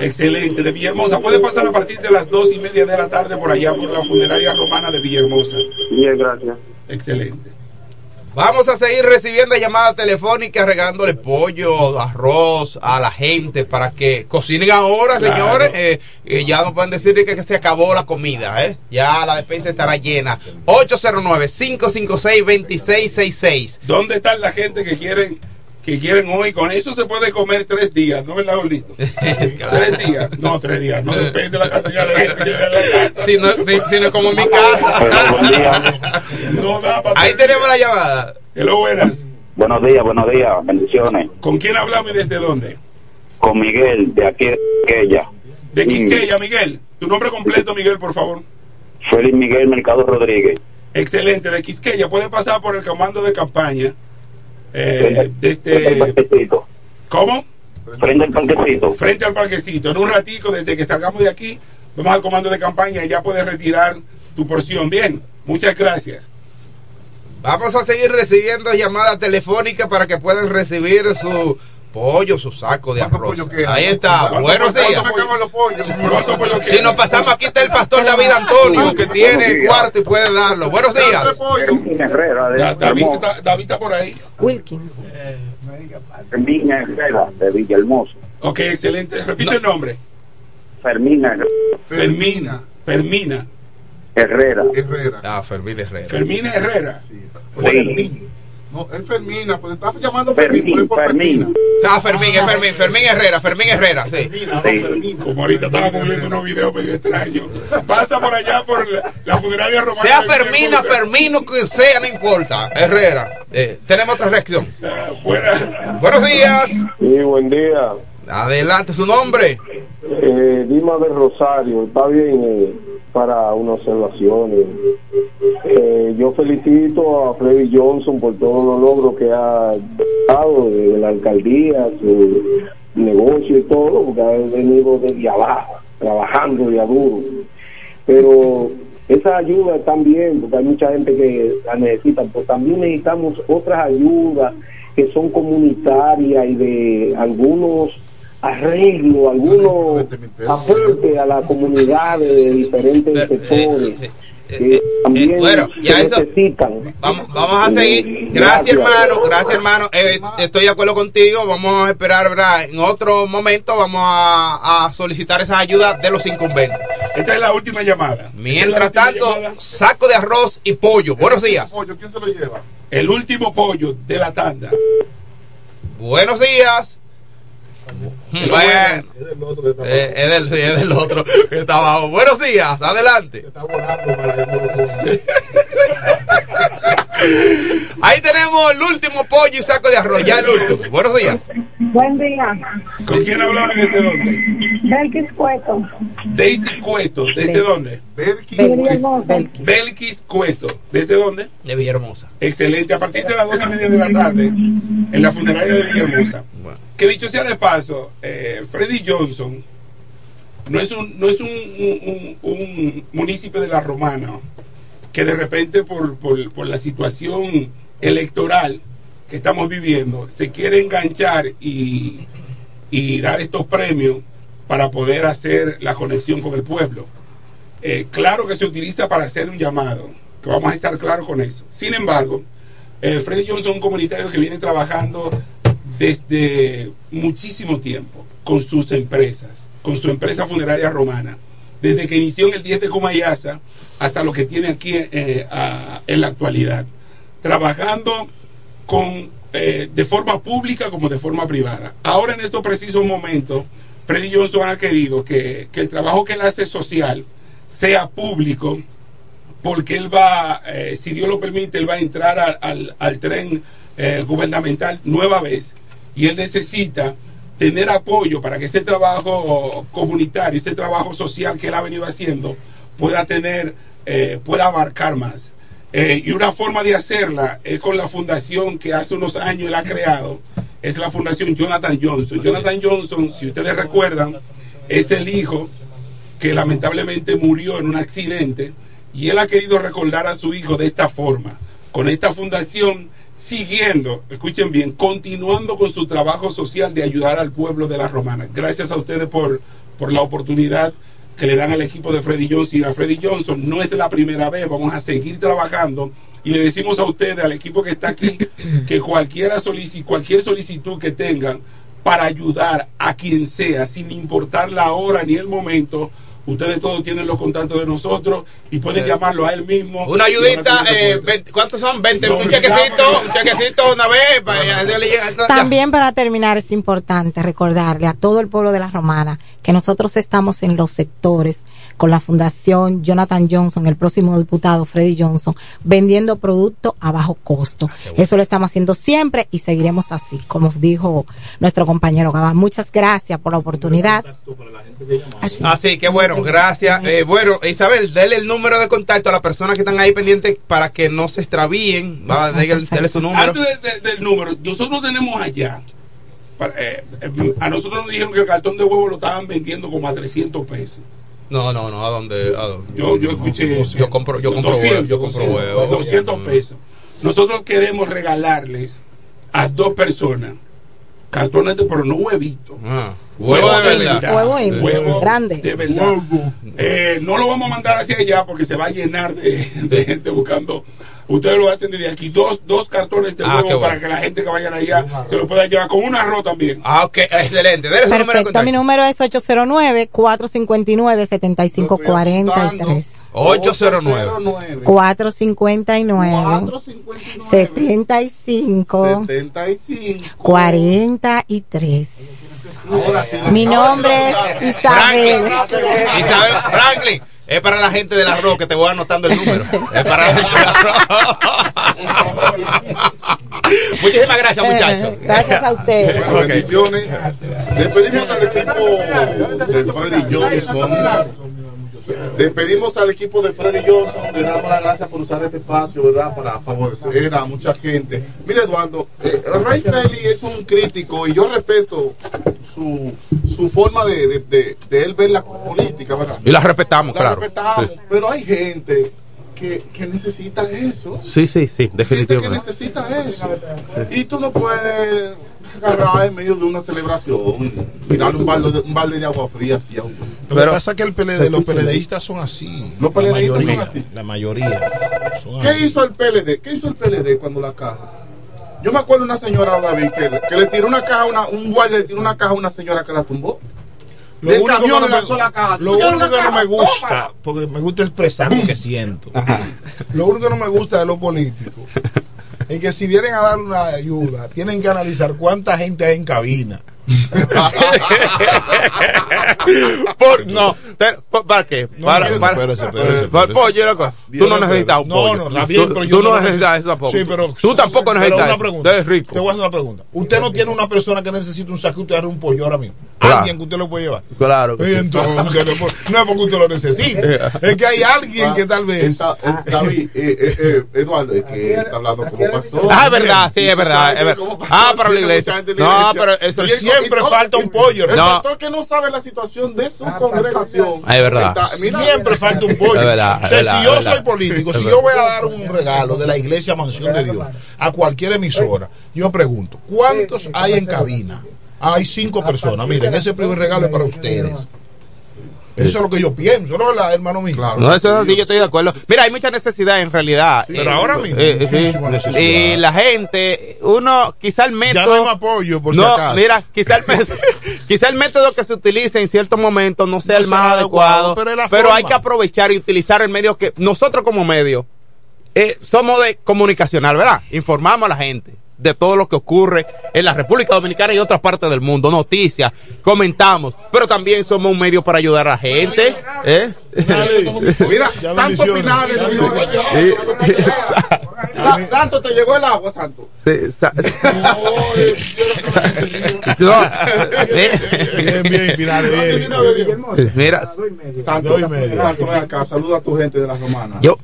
Excelente, de Villahermosa. Puede pasar a partir de las dos y media de la tarde por allá, por la funeraria romana de Villahermosa. Bien, gracias. Excelente. Vamos a seguir recibiendo llamadas telefónicas, regalándole pollo, arroz a la gente para que cocinen ahora, Claro. señores. Eh, eh, ya no pueden decir que, que se acabó la comida, ¿eh? Ya la despensa estará llena. 809-556-2666. ¿Dónde están la gente que quieren que quieren hoy? Con eso se puede comer tres días, ¿no, verdad, Orlito? Tres días. No, tres días. No depende de la cantidad de gente que llega a la casa. Si no, si- si no es como en mi casa. No da para Ahí tenemos la llamada. Hello, buenas. Buenos días, buenos días, bendiciones. ¿Con quién hablamos y desde dónde? Con Miguel, de aquí de Quisqueya. De Quisqueya, Miguel. Tu nombre completo, Miguel, por favor. Félix Miguel Mercado Rodríguez. Excelente, de Quisqueya. Pueden pasar por el comando de campaña. Eh, Frente al desde, parquecito. ¿Cómo? Frente al parquecito. Frente al parquecito. En un ratico, desde que salgamos de aquí, vamos al comando de campaña y ya puedes retirar tu porción. Bien, muchas gracias. Vamos a seguir recibiendo llamadas telefónicas para que puedan recibir su pollo, su saco de arroz. Ahí está. ¿Cuánto Buenos días. Si nos pasamos, aquí está el pastor David Antonio, que tiene cuarto y puede darlo. Buenos días. Herrera de Ya, David, está, por ahí. Wilkin. Fermín Herrera de Villahermosa. Ok, excelente. Repite el nombre. Fermín Herrera. Fermina. Fermina. Herrera. Herrera. Ah, Fermín Herrera. Fermina Herrera. Sí. No, es Fermina, pero está llamando Fermín, Fermín, por Fermina. Fermín. Ah, Fermín, es Fermín, Fermín Herrera, Fermín Herrera, sí. Sí. Como ahorita estábamos viendo unos videos medio extraños. Pasa por allá por la, la funeraria romana. Sea Fermina, Villahermosa. Fermino, que sea, no importa. Herrera. Eh, tenemos otra reacción. Buena. Buenos días. Sí, buen día. Adelante, su nombre. Eh, Dima del Rosario, está bien eh, para una observación. eh. Yo felicito a Freddy Johnson por todos los logros que ha dado de la alcaldía, su negocio y todo, porque ha venido desde abajo, trabajando de duro. Pero esa ayuda están bien, porque hay mucha gente que la necesita, pero también necesitamos otras ayudas que son comunitarias y de algunos arreglos, algunos aportes a la comunidad de diferentes sectores que también bueno, ya eso- necesitan. Vamos, vamos a seguir. Gracias, hermano. Gracias, hermano. Eh, estoy de acuerdo contigo. Vamos a esperar, ¿verdad? En otro momento vamos a, a solicitar esas ayudas de los incumbentes. Esta es la última llamada. Mientras tanto, saco de arroz y pollo. Buenos días. Pollo, ¿quién se lo lleva? El último pollo de la tanda. Buenos días. Bueno, eh, es, del, sí, es del otro que está abajo. Buenos días, adelante. Ahí tenemos el último pollo y saco de arroz. Ya el último. Buenos días. Buen día. ¿Con quién hablamos y desde dónde? Belkis Cueto. Daisy Cueto. ¿Desde dónde? Villahermosa. Belkis Cueto. ¿Desde dónde? De Villahermosa. Excelente. A partir de las dos y media de la tarde, en la funeraria de Villahermosa. que dicho sea de paso, eh, Freddy Johnson no es un, no es un, un, un- un municipio de la Romana que de repente por, por, la situación electoral que estamos viviendo se quiere enganchar y, y dar estos premios para poder hacer la conexión con el pueblo. Eh, claro que se utiliza para hacer un llamado, que vamos a estar claros con eso. Sin embargo, eh, Freddy Johnson es un comunitario que viene trabajando desde muchísimo tiempo con sus empresas, con su empresa funeraria romana, desde que inició en el 10 de Comayasa hasta lo que tiene aquí eh, en la actualidad, trabajando con, eh, de forma pública como de forma privada. Ahora en estos precisos momentos, Freddy Johnson ha querido que, el trabajo que él hace social sea público porque él va, eh, si Dios lo permite, él va a entrar al, al- tren gubernamental nueva vez y él necesita tener apoyo para que ese trabajo comunitario, ese trabajo social que él ha venido haciendo pueda tener, eh, pueda abarcar más. Eh, y una forma de hacerla es con la fundación que hace unos años él ha creado, es la fundación Jonathan Johnson. Jonathan Johnson, si ustedes recuerdan, es el hijo que lamentablemente murió en un accidente y él ha querido recordar a su hijo de esta forma, con esta fundación siguiendo, escuchen bien, continuando con su trabajo social de ayudar al pueblo de la Romana. Gracias a ustedes por, por la oportunidad que le dan al equipo de Freddy Johnson y a Freddy Johnson. No es la primera vez, vamos a seguir trabajando y le decimos a ustedes, al equipo que está aquí, que cualquiera solici- cualquier solicitud que tengan para ayudar a quien sea, sin importar la hora ni el momento, ustedes todos tienen los contactos de nosotros y pueden llamarlo a él mismo. Una ayudita, eh, cuenta. 20 ¿cuántos son? 20, No, un chequecito, un chequecito una vez. para ya También para terminar es importante recordarle a todo el pueblo de la Romana que nosotros estamos en los sectores con la Fundación Jonathan Johnson, el próximo diputado Freddy Johnson, vendiendo productos a bajo costo. Eso lo estamos haciendo siempre y seguiremos así, como dijo nuestro compañero Gabán. Muchas gracias por la oportunidad. Así que bueno, gracias. Eh, bueno, Isabel, dele el número de contacto a las personas que están ahí pendientes para que no se extravíen. Va, dele, dele su número. Antes de- de- del número, nosotros tenemos allá, para- eh, eh, a nosotros nos dijeron que el cartón de huevo lo estaban vendiendo como a 300 pesos. No, no, no, ¿a dónde? ¿A dónde? Yo, yo escuché eso. Yo compro, yo compro 200, huevo, yo compro 200, huevo. 200 pesos. Nosotros queremos regalarles a dos personas cartones, de, pero no huevitos. Ah, huevo de verdad. Huevo en- Huevo grande. De verdad. Eh, no lo vamos a mandar hacia allá porque se va a llenar de, de gente buscando. Ustedes lo hacen desde aquí. Dos, dos cartones de Ah, huevo bueno. para que la gente que vayan allá se lo pueda llevar con un arroz también. Ah, ok, excelente. Dele su número de Perfecto, mi número es 809-459-7543. 809. 459 75 75. 43. Ahora sí. Mi nombre es Isabel. Isabel Franklin. Es para la gente del arroz que te voy anotando el número. Es para la gente del arroz. Muchísimas gracias, muchachos. Gracias a ustedes. Bueno, bendiciones. Despedimos al equipo de Freddy Johnson. Despedimos al equipo de Freddy Johnson. Le damos las gracias por usar este espacio, ¿verdad? Para favorecer a mucha gente. Mire, Eduardo, eh, Ray Feli es un crítico y yo respeto su, su forma de, de, de- de él ver la política, ¿verdad? Y la respetamos, La claro. respetamos, Sí. pero hay gente que, que necesita eso. Sí, sí, sí, que definitivamente. necesita eso. Y tú no puedes agarrar en medio de una celebración, tirarle un balde de, un balde de agua fría así a uno. Lo que pasa es que el PLD, los PLDistas son así. Los La PLDistas son mayoría, así. La mayoría. son ¿Qué así. hizo el PLD? ¿Qué hizo el PLD cuando la caja? Yo me acuerdo de una señora, David, que, que le tiró una caja, una, un guardia le tiró una caja a una señora que la tumbó. Lo Del único, camión que le no lanzó la caja. me, lo ¿Tú quieres único que no me gusta, Tómala. porque me gusta expresar lo que siento. Lo único que no me gusta de los políticos es que si vienen a dar una ayuda, tienen que analizar cuánta gente hay en cabina. Por, no, te- por- ¿para qué? No, para, no, para, espérese, espérese, para el espérese. pollo, loco. Tú no necesitas un No, pollo. no, está bien, tú, pero yo tú no no neces- necesitas eso tampoco. Sí, pero tú tampoco necesitas una eso. pregunta. Tú eres rico. Te voy a hacer una pregunta. Usted no tiene una persona que necesite un saco y usted un pollo ahora mismo. Claro. alguien que usted lo puede llevar. Claro. que Y sí. entonces, no no es porque usted lo necesite, es que hay alguien que tal vez. Está- David, eh, eh, eh, Eduardo, es que él está hablando como pastor. Ah, es verdad, sí, es verdad. es Ah, para la iglesia. No, pero eso el- siempre falta un pollo, El No. pastor que no sabe la situación de su congregación. Ah, es verdad. Siempre falta un pollo. Si yo soy político, si yo voy a dar un regalo de la iglesia Mansión de Dios a cualquier emisora, yo pregunto, ¿cuántos hay en cabina? Hay cinco personas. Miren, ese primer regalo es para ustedes. Eso es lo que yo pienso, ¿no? La, hermano mío. No, eso es así, yo estoy de acuerdo. Mira, hay mucha necesidad en realidad. Pero ahora mismo, Eh, sí. muchísima necesidad. Y la gente, uno, quizá el método. Ya no apoyo, por si no, acaso. mira, quizá el, método, quizá el método que se utilice en ciertos momentos no sea No el más adecuado, adecuado, pero hay que aprovechar y utilizar el medio que nosotros como medio eh, somos de comunicacional, ¿verdad? Informamos a la gente de todo lo que ocurre en la República Dominicana y otras partes del mundo, noticias, comentamos, pero también somos un medio para ayudar a la gente. ¿eh? Mira, Santo. Pinales, señores. Sí. Sa- Santo, te llegó el agua, Santo. Sí, sa- No, Bien, bien, Pinales, bien. Mira, Santo, Doy medio. Santo, ven acá, saluda a tu gente de la romana. yo.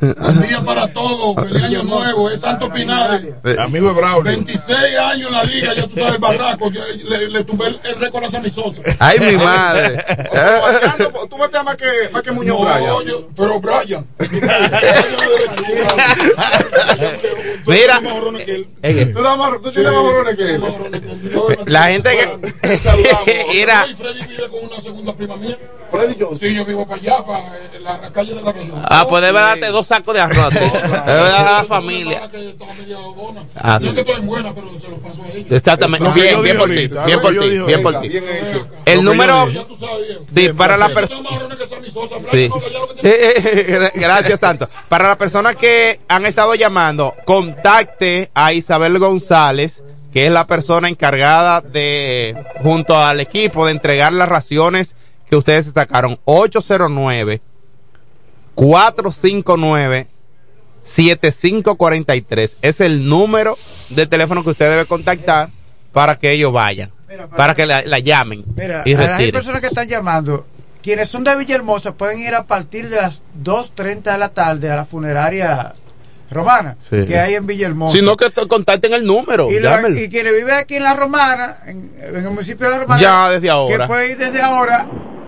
Buen día para todos, feliz año nuevo, es Santo Pinares. Amigo de Braulio. 26 años en la liga, ya tú sabes, el barraco, yo le, le tumbé el, el récord a Sammy Sosa. Ay, mi madre. Tú bateas más que, más que Muñoz No, Bryan. yo- pero Brian. Mira, eh, Tú, das más- tú tienes más balones que él. la gente que. Mira, Freddy vive con una segunda prima mía. Freddy Johnson. Sí, yo vivo para allá, para eh, la, la calle de la región. ah, pues debe darte dos sacos de arroz. Debe dar a la familia. Dona. Ah, que estoy buena, pero se lo paso a. Exactamente. Bien, yo bien por ti. Bien por yo ti. Bien por ti. El número. yo Ya tú sabes, viejo. Sí, para la Yo persona. Sí. Eh, eh, Gracias, Santo. Para las personas que han estado llamando, contacte a Isabel González, que es la persona encargada de, junto al equipo, de entregar las raciones que ustedes sacaron. 809 459 7543 es el número de teléfono que usted debe contactar para que ellos vayan, para que la, la llamen Mira, y retiren. personas que están llamando, quienes son de Villahermosa pueden ir a partir de las 2.30 de la tarde a la funeraria romana Sí. que hay en Villahermosa. Si no, que te- contacten el número. y, la- y quienes viven aquí en la Romana, en, en el municipio de la Romana, Ya desde ahora. que pueden ir desde ahora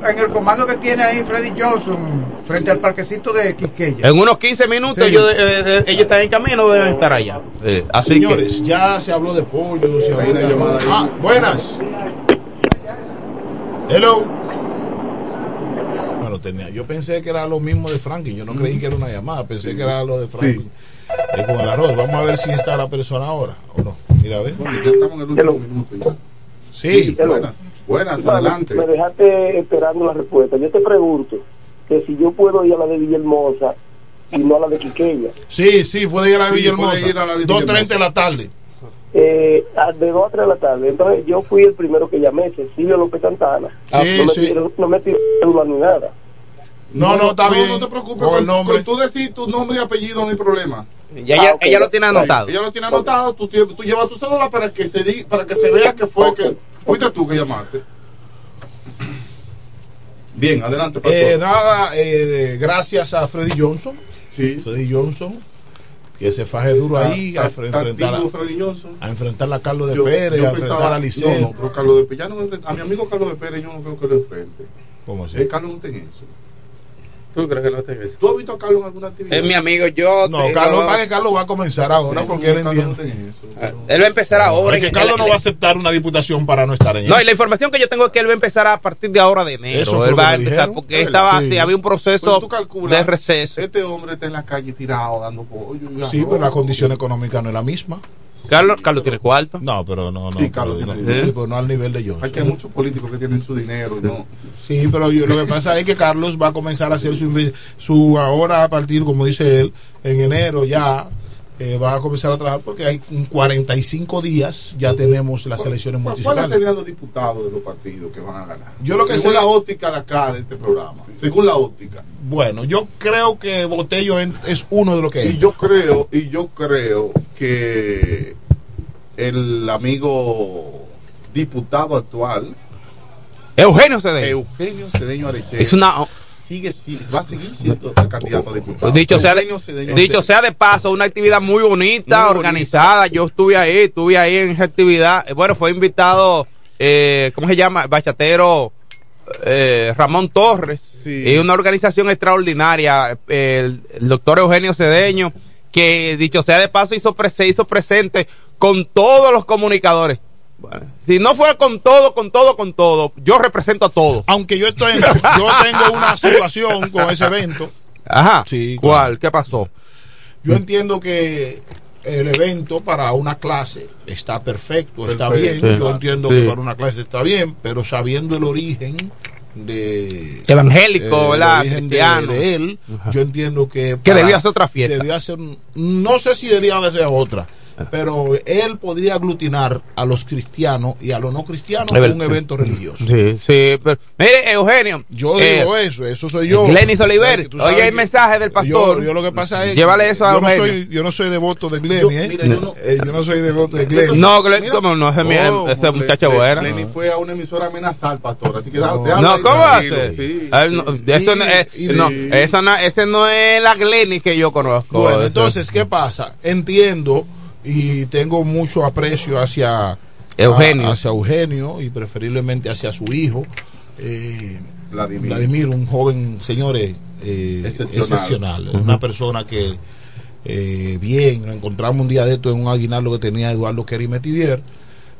en el comando que tiene ahí Freddy Johnson frente al parquecito de Quisqueya. En unos 15 minutos Sí. ellos, eh, eh, ellos están en camino, deben estar allá. Eh, así Señores, ya se habló de pollo, se habló de llamada ahí. Ah, buenas. Hello. Bueno, tenía, yo pensé que era lo mismo de Franklin, yo no creí que era una llamada, pensé que era lo de Franklin. Eh, con el arroz, vamos a ver si está la persona ahora o no. Mira, a ver. Bueno, ya estamos en el último minuto. ya. Sí, buenas. Buenas, Vale, adelante. Me dejaste esperando la respuesta. Yo te pregunto que si yo puedo ir a la de Villahermosa y no a la de Quiqueya. sí, sí, puede ir a la Sí, Villahermosa. puede ir a la de 2.30 de la tarde. Eh, de 2 a 3 de la tarde. Entonces yo fui el primero que llamé, Cecilio López Santana. Sí, no, me sí. tiró- no me tiró ni nada. No, no, está no, bien. No te preocupes, Con el nombre. con tú decir tu nombre y apellido no hay problema. Ya ella, ella lo tiene anotado. Ella lo tiene anotado, tú, llevas tu cédula para que se di- para que se vea que fue que fuiste tú que llamaste. Bien, adelante, pastor. Eh, nada, eh, gracias a Freddy Johnson. Sí. Freddy Johnson, que se faje duro ahí a, ta- enfrentar, a, Freddy Johnson. a enfrentar a Carlos de Yo- Pérez, yo a enfrentar pensaba- a Liceo. No, no, pero Carlos de Pérez, ya no me enfrenta- a mi amigo Carlos de Pérez yo no creo que lo enfrente. ¿Cómo así? Eh, Carlos no tiene eso. ¿Tú crees que no? ¿Tú has visto a Carlos en alguna actividad? Es mi amigo, yo. No, Carlos, va que Carlos va a comenzar ahora porque él no entiende. eso. Ah, Él va a empezar ahora. Es que en- Carlos no va a aceptar una diputación para no estar en No, y eso. la información que yo tengo es que él va a empezar a partir de ahora de enero. Eso él va a empezar dijeron. porque Es estaba sí. había un Pues proceso tú calculas, de receso. Este hombre está en la calle tirado dando pollo. y Sí, pero la condición económica no es la misma. Carlos, Carlos tiene cuarto. No, pero no, no. Sí, pero Carlos no, tiene- sí, pero no al nivel de Johnson. Hay que muchos políticos que tienen su dinero y no. Sí, pero yo- lo que pasa es que Carlos va a comenzar a hacer su, ahora a partir, como dice él, en enero ya eh, va a comenzar a trabajar porque hay en 45 días ya tenemos las elecciones ¿Cuáles municipales. serían los diputados de los partidos que van a ganar? Yo lo que según sé- la óptica de acá, de este programa. Según la óptica. Bueno, yo creo que Botello es uno de los que Y yo creo, y yo creo que el amigo diputado actual, Eugenio Cedeño. Eugenio Cedeño Areche. Es una- Sigue, va a seguir siendo el candidato a diputado. Dicho sea, de, dicho sea de paso, una actividad muy bonita, Muy organizada. Yo estuve ahí, estuve ahí en esa actividad. Eh, Bueno, fue invitado, eh, ¿cómo se llama? Bachatero eh, Ramón Torres. Y una organización extraordinaria. El, el doctor Eugenio Cedeño, que dicho sea de paso, hizo, pre- se hizo presente con todos los comunicadores. Si no fuera con todo, con todo, con todo, yo represento a todos. Aunque yo estoy en- yo tengo una situación con ese evento. Ajá. Sí, ¿Cuál? ¿Qué pasó? Yo entiendo que el evento para una clase está perfecto, está bien. Sí. Yo entiendo Sí. que para una clase está bien, pero sabiendo el origen de Evangélico, el ¿verdad? origen de él, yo entiendo que Que debió hacer otra fiesta. Debió hacer, no sé si debería hacer otra, pero él podría aglutinar a los cristianos y a los no cristianos en un evento religioso. Sí, sí. Pero, mire, Eugenio. Yo eh, digo eso, eso soy yo. Glenis Oliver, oye, hay que mensaje del pastor. Yo, yo lo que pasa es. Llévale eso a yo no, Eugenio. soy, yo no soy devoto de Glenny, ¿eh? Eh, yo no soy devoto de Glenny. No, Glenn, ¿cómo no? Ese, es mi- Oh, ese muchacho Le- bueno. Lenny fue a una emisora a amenazar, pastor. Así que da- No, déjalo ahí ¿cómo hace? sí. No, eso no es- Sí, no, sí. eso no- ese no es la Glenny que yo conozco. Bueno, entonces, ¿qué pasa? Entiendo y tengo mucho aprecio hacia Eugenio. a- hacia Eugenio y preferiblemente hacia su hijo. eh, Vladimir. Vladimir, un joven, señores, eh, Excepcional. Una persona que, eh, bien, lo encontramos un día de esto en un aguinaldo que tenía Eduardo Kerry Metivier,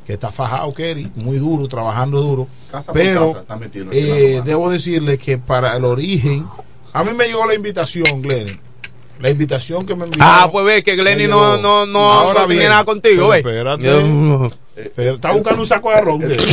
que está fajado Kerry, muy duro, trabajando duro. Casa pero casa, metido eh, debo decirle que para el origen, a mí me llegó la invitación, Glenn. La invitación que me envió. Ah, pues ve que Glenny no, no, no, no tenía nada contigo, ve. Espérate. Yo- Espera, está buscando un saco de arroz. usted.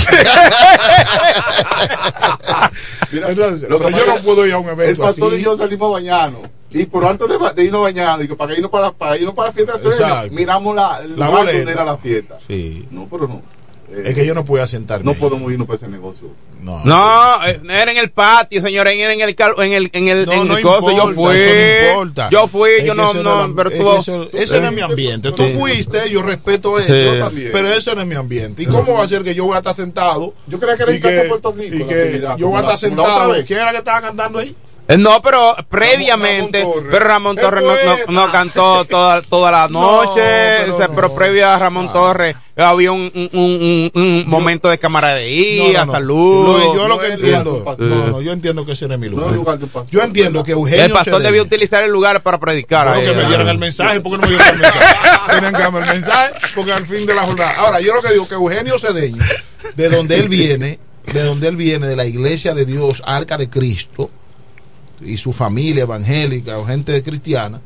Entonces, Lo que pero yo no puedo ir a un evento El pastor así. y yo salimos bañarnos. Y por antes de, de irnos bañando, y que para irnos para, para irnos para la fiesta de miramos la, La lugar boleta. era la fiesta. Sí. No, pero no. Eh, Es que yo no puedo sentarme. no ahí. podemos irnos para ese negocio. No. No, eh, era en el patio, señores, era en el cal- en el en el No, en no el coso, yo fui. eso no importa. Yo fui, Es yo no ese no, es pero tú eso- no es mi ambiente. Tú Sí. fuiste, yo respeto eso, Sí. también. pero ese no es mi ambiente. ¿Y cómo va a ser que yo voy a estar sentado? Yo creía que era en Puerto Rico y la que actividad, yo voy a estar sentado. vez. ¿Quién era que estaba cantando ahí? Eh, No, pero previamente, Ramón pero Ramón Torres no, no- no cantó toda, toda la noche, pero no. previo a Ramón Torres había un, un, un- momento de camaradería, No, no, no. salud. Lo- yo lo No que entiendo, no, no, yo entiendo que ese no es mi No lugar. Yo entiendo que Eugenio el pastor debió utilizar el lugar para predicar. Ahí, que me dieran el mensaje, porque no me dieron el mensaje? Tienen que darme el mensaje, porque al fin de la jornada. Ahora, yo lo que digo que Eugenio Cedeño, de donde él viene, de donde él viene, de la iglesia de Dios, Arca de Cristo, y su familia evangélica o gente cristiana,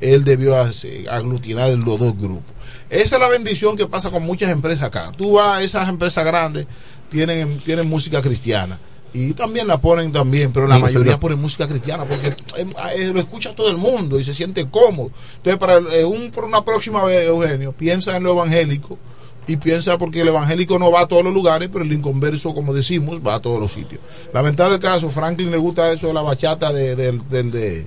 él debió aglutinar los dos grupos. Esa es la bendición que pasa con muchas empresas acá. Tú vas a esas empresas grandes, tienen, tienen música cristiana. Y también la ponen también, pero la mayoría sí. ponen música cristiana porque eh, eh, lo escucha todo el mundo y se siente cómodo. Entonces, para eh, un, por una próxima vez, Eugenio, piensa en lo evangélico y piensa porque el evangélico no va a todos los lugares, pero el inconverso, como decimos, va a todos los sitios. Lamentable el caso, Franklin le gusta eso de la bachata de, de, de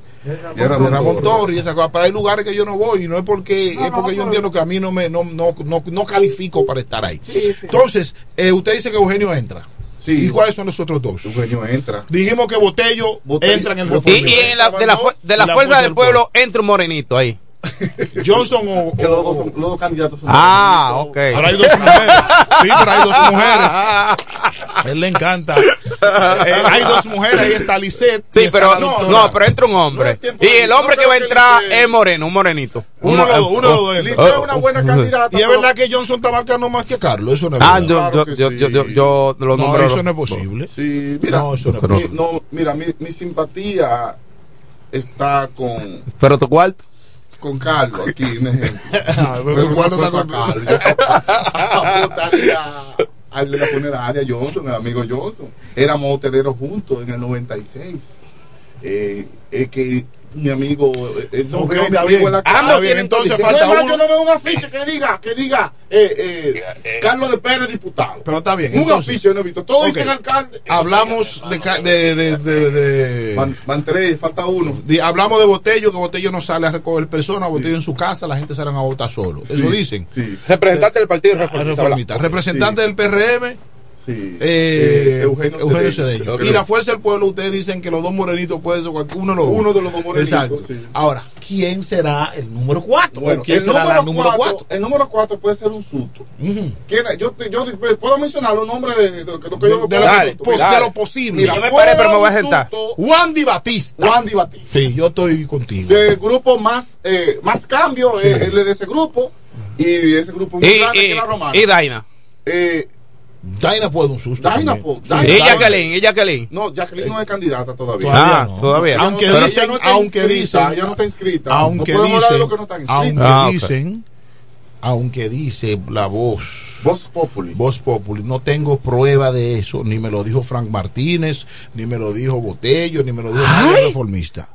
Ramón Ramón Torres. Y esa cosa. Pero hay lugares que yo no voy y no es porque, es porque yo entiendo que a mí no me no, no, no, no califico para estar ahí. Entonces, eh, usted dice que Eugenio entra. Sí. ¿Y cuáles son los otros dos? Eugenio entra. Dijimos que Botello, Botello- entra en el Y, reformismo. y en la, de, la, de la fuerza del pueblo entra un morenito ahí. Johnson o, Que los dos, son- los dos candidatos son Ah, ok. Ahora hay dos mujeres. Sí, pero hay dos mujeres. A él le encanta. Eh, hay dos mujeres, ahí está Lisette. Sí, pero no, no, pero entra un hombre. No y el hombre no que va a entrar es moreno, un morenito. Uno de los dos, uno de los dos. Lisa es una buena candidata. Y es verdad que Johnson está marcando más que Carlos. Eso no es Ah, verdad. yo, Claro yo, yo, sí. yo, yo, yo los no, números. eso no es posible. Sí, mira, No, eso no es mi- posible. no, mira, mi, mi simpatía está con, Pero tu cuarto. Con Carlos aquí, un ejemplo. pero Pero no ¿cuándo está con con- Carlos. Yo al de la funeraria Johnson, el amigo Johnson. Éramos hoteleros juntos en el 96. Eh, el que mi amigo. eh, eh, no Ok, veo a mi está amigo bien. en la bien, entonces falta uno. Yo no veo un afiche que diga, que diga eh, eh, Carlos de Pérez, diputado. Pero está bien. Un entonces, afiche yo no he visto. Todos ok. dicen alcalde. Hablamos de, de, de, de- de- Van, van tres, falta uno. de- hablamos de Botello, que Botello no sale a recoger personas, Botello en su casa, la gente salen a votar solo. Eso dicen. Sí. Representante del Partido Ah, Reformista. reformista. Representante del PRM, Sí. eh, Eh, Eugenio, Eugenio Cedeño. Y la Fuerza del Pueblo, ustedes dicen que los dos morenitos pueden ser cualquier- uno de los dos. Uno de los dos morenitos, Exacto. sí. Ahora, ¿quién será el número cuatro? Bueno, ¿Quién el será número, la número cuatro, el número 4 puede ser un susto. Ujú. ¿Quién es? yo, yo puedo mencionar los nombres de, de, de lo que yo De, de lo, Dale, de lo posible. Yo me paré, pero me voy a sentar. Wandy Batista. Wandy Batista. Sí, yo estoy contigo. del grupo más eh, más cambio Sí. eh, el de ese grupo y ese grupo muy Y, grande que y, la romana y Daina. eh, Daina puede un susto. Daina, también. po- Sí, Daina. Y. Jacqueline, y Jacqueline. no Jacqueline no es candidata todavía Todavía Ah, no. todavía. Aunque Pero dicen, ella no está aunque inscrita, dicen, ella no está inscrita aunque no dicen, lo que no inscritos aunque Ah, ok. dicen, aunque dice la voz, Voz Populi Voz Populi, no tengo prueba de eso, ni me lo dijo Frank Martínez, ni me lo dijo Botello, ni me lo dijo nadie reformista.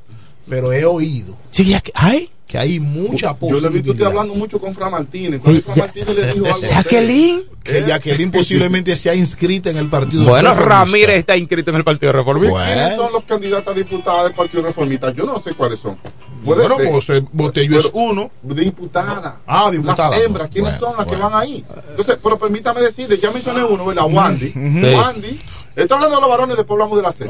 Pero he oído Sí, ya que- ay. Que hay mucha yo le he visto usted posibilidad hablando mucho con Fran Martínez cuando Fran Martínez le dijo algo. Jacqueline. que Jacqueline posiblemente sea inscrita en el partido Bueno, reformista. Ramírez está inscrito en el Partido Reformista. Bueno. ¿Quiénes son los candidatos a diputadas del Partido Reformista? Yo no sé cuáles son. Puede Bueno, ser. eh, Botello es Pero- uno. Diputada. Ah, diputada. Las hembras, ¿quiénes Bueno, son las que bueno. van ahí? Entonces, pero permítame decirle, ya mencioné uno, ¿verdad? Wandy. ujú. Wandy. Estoy hablando de los varones, después hablamos de la hembras.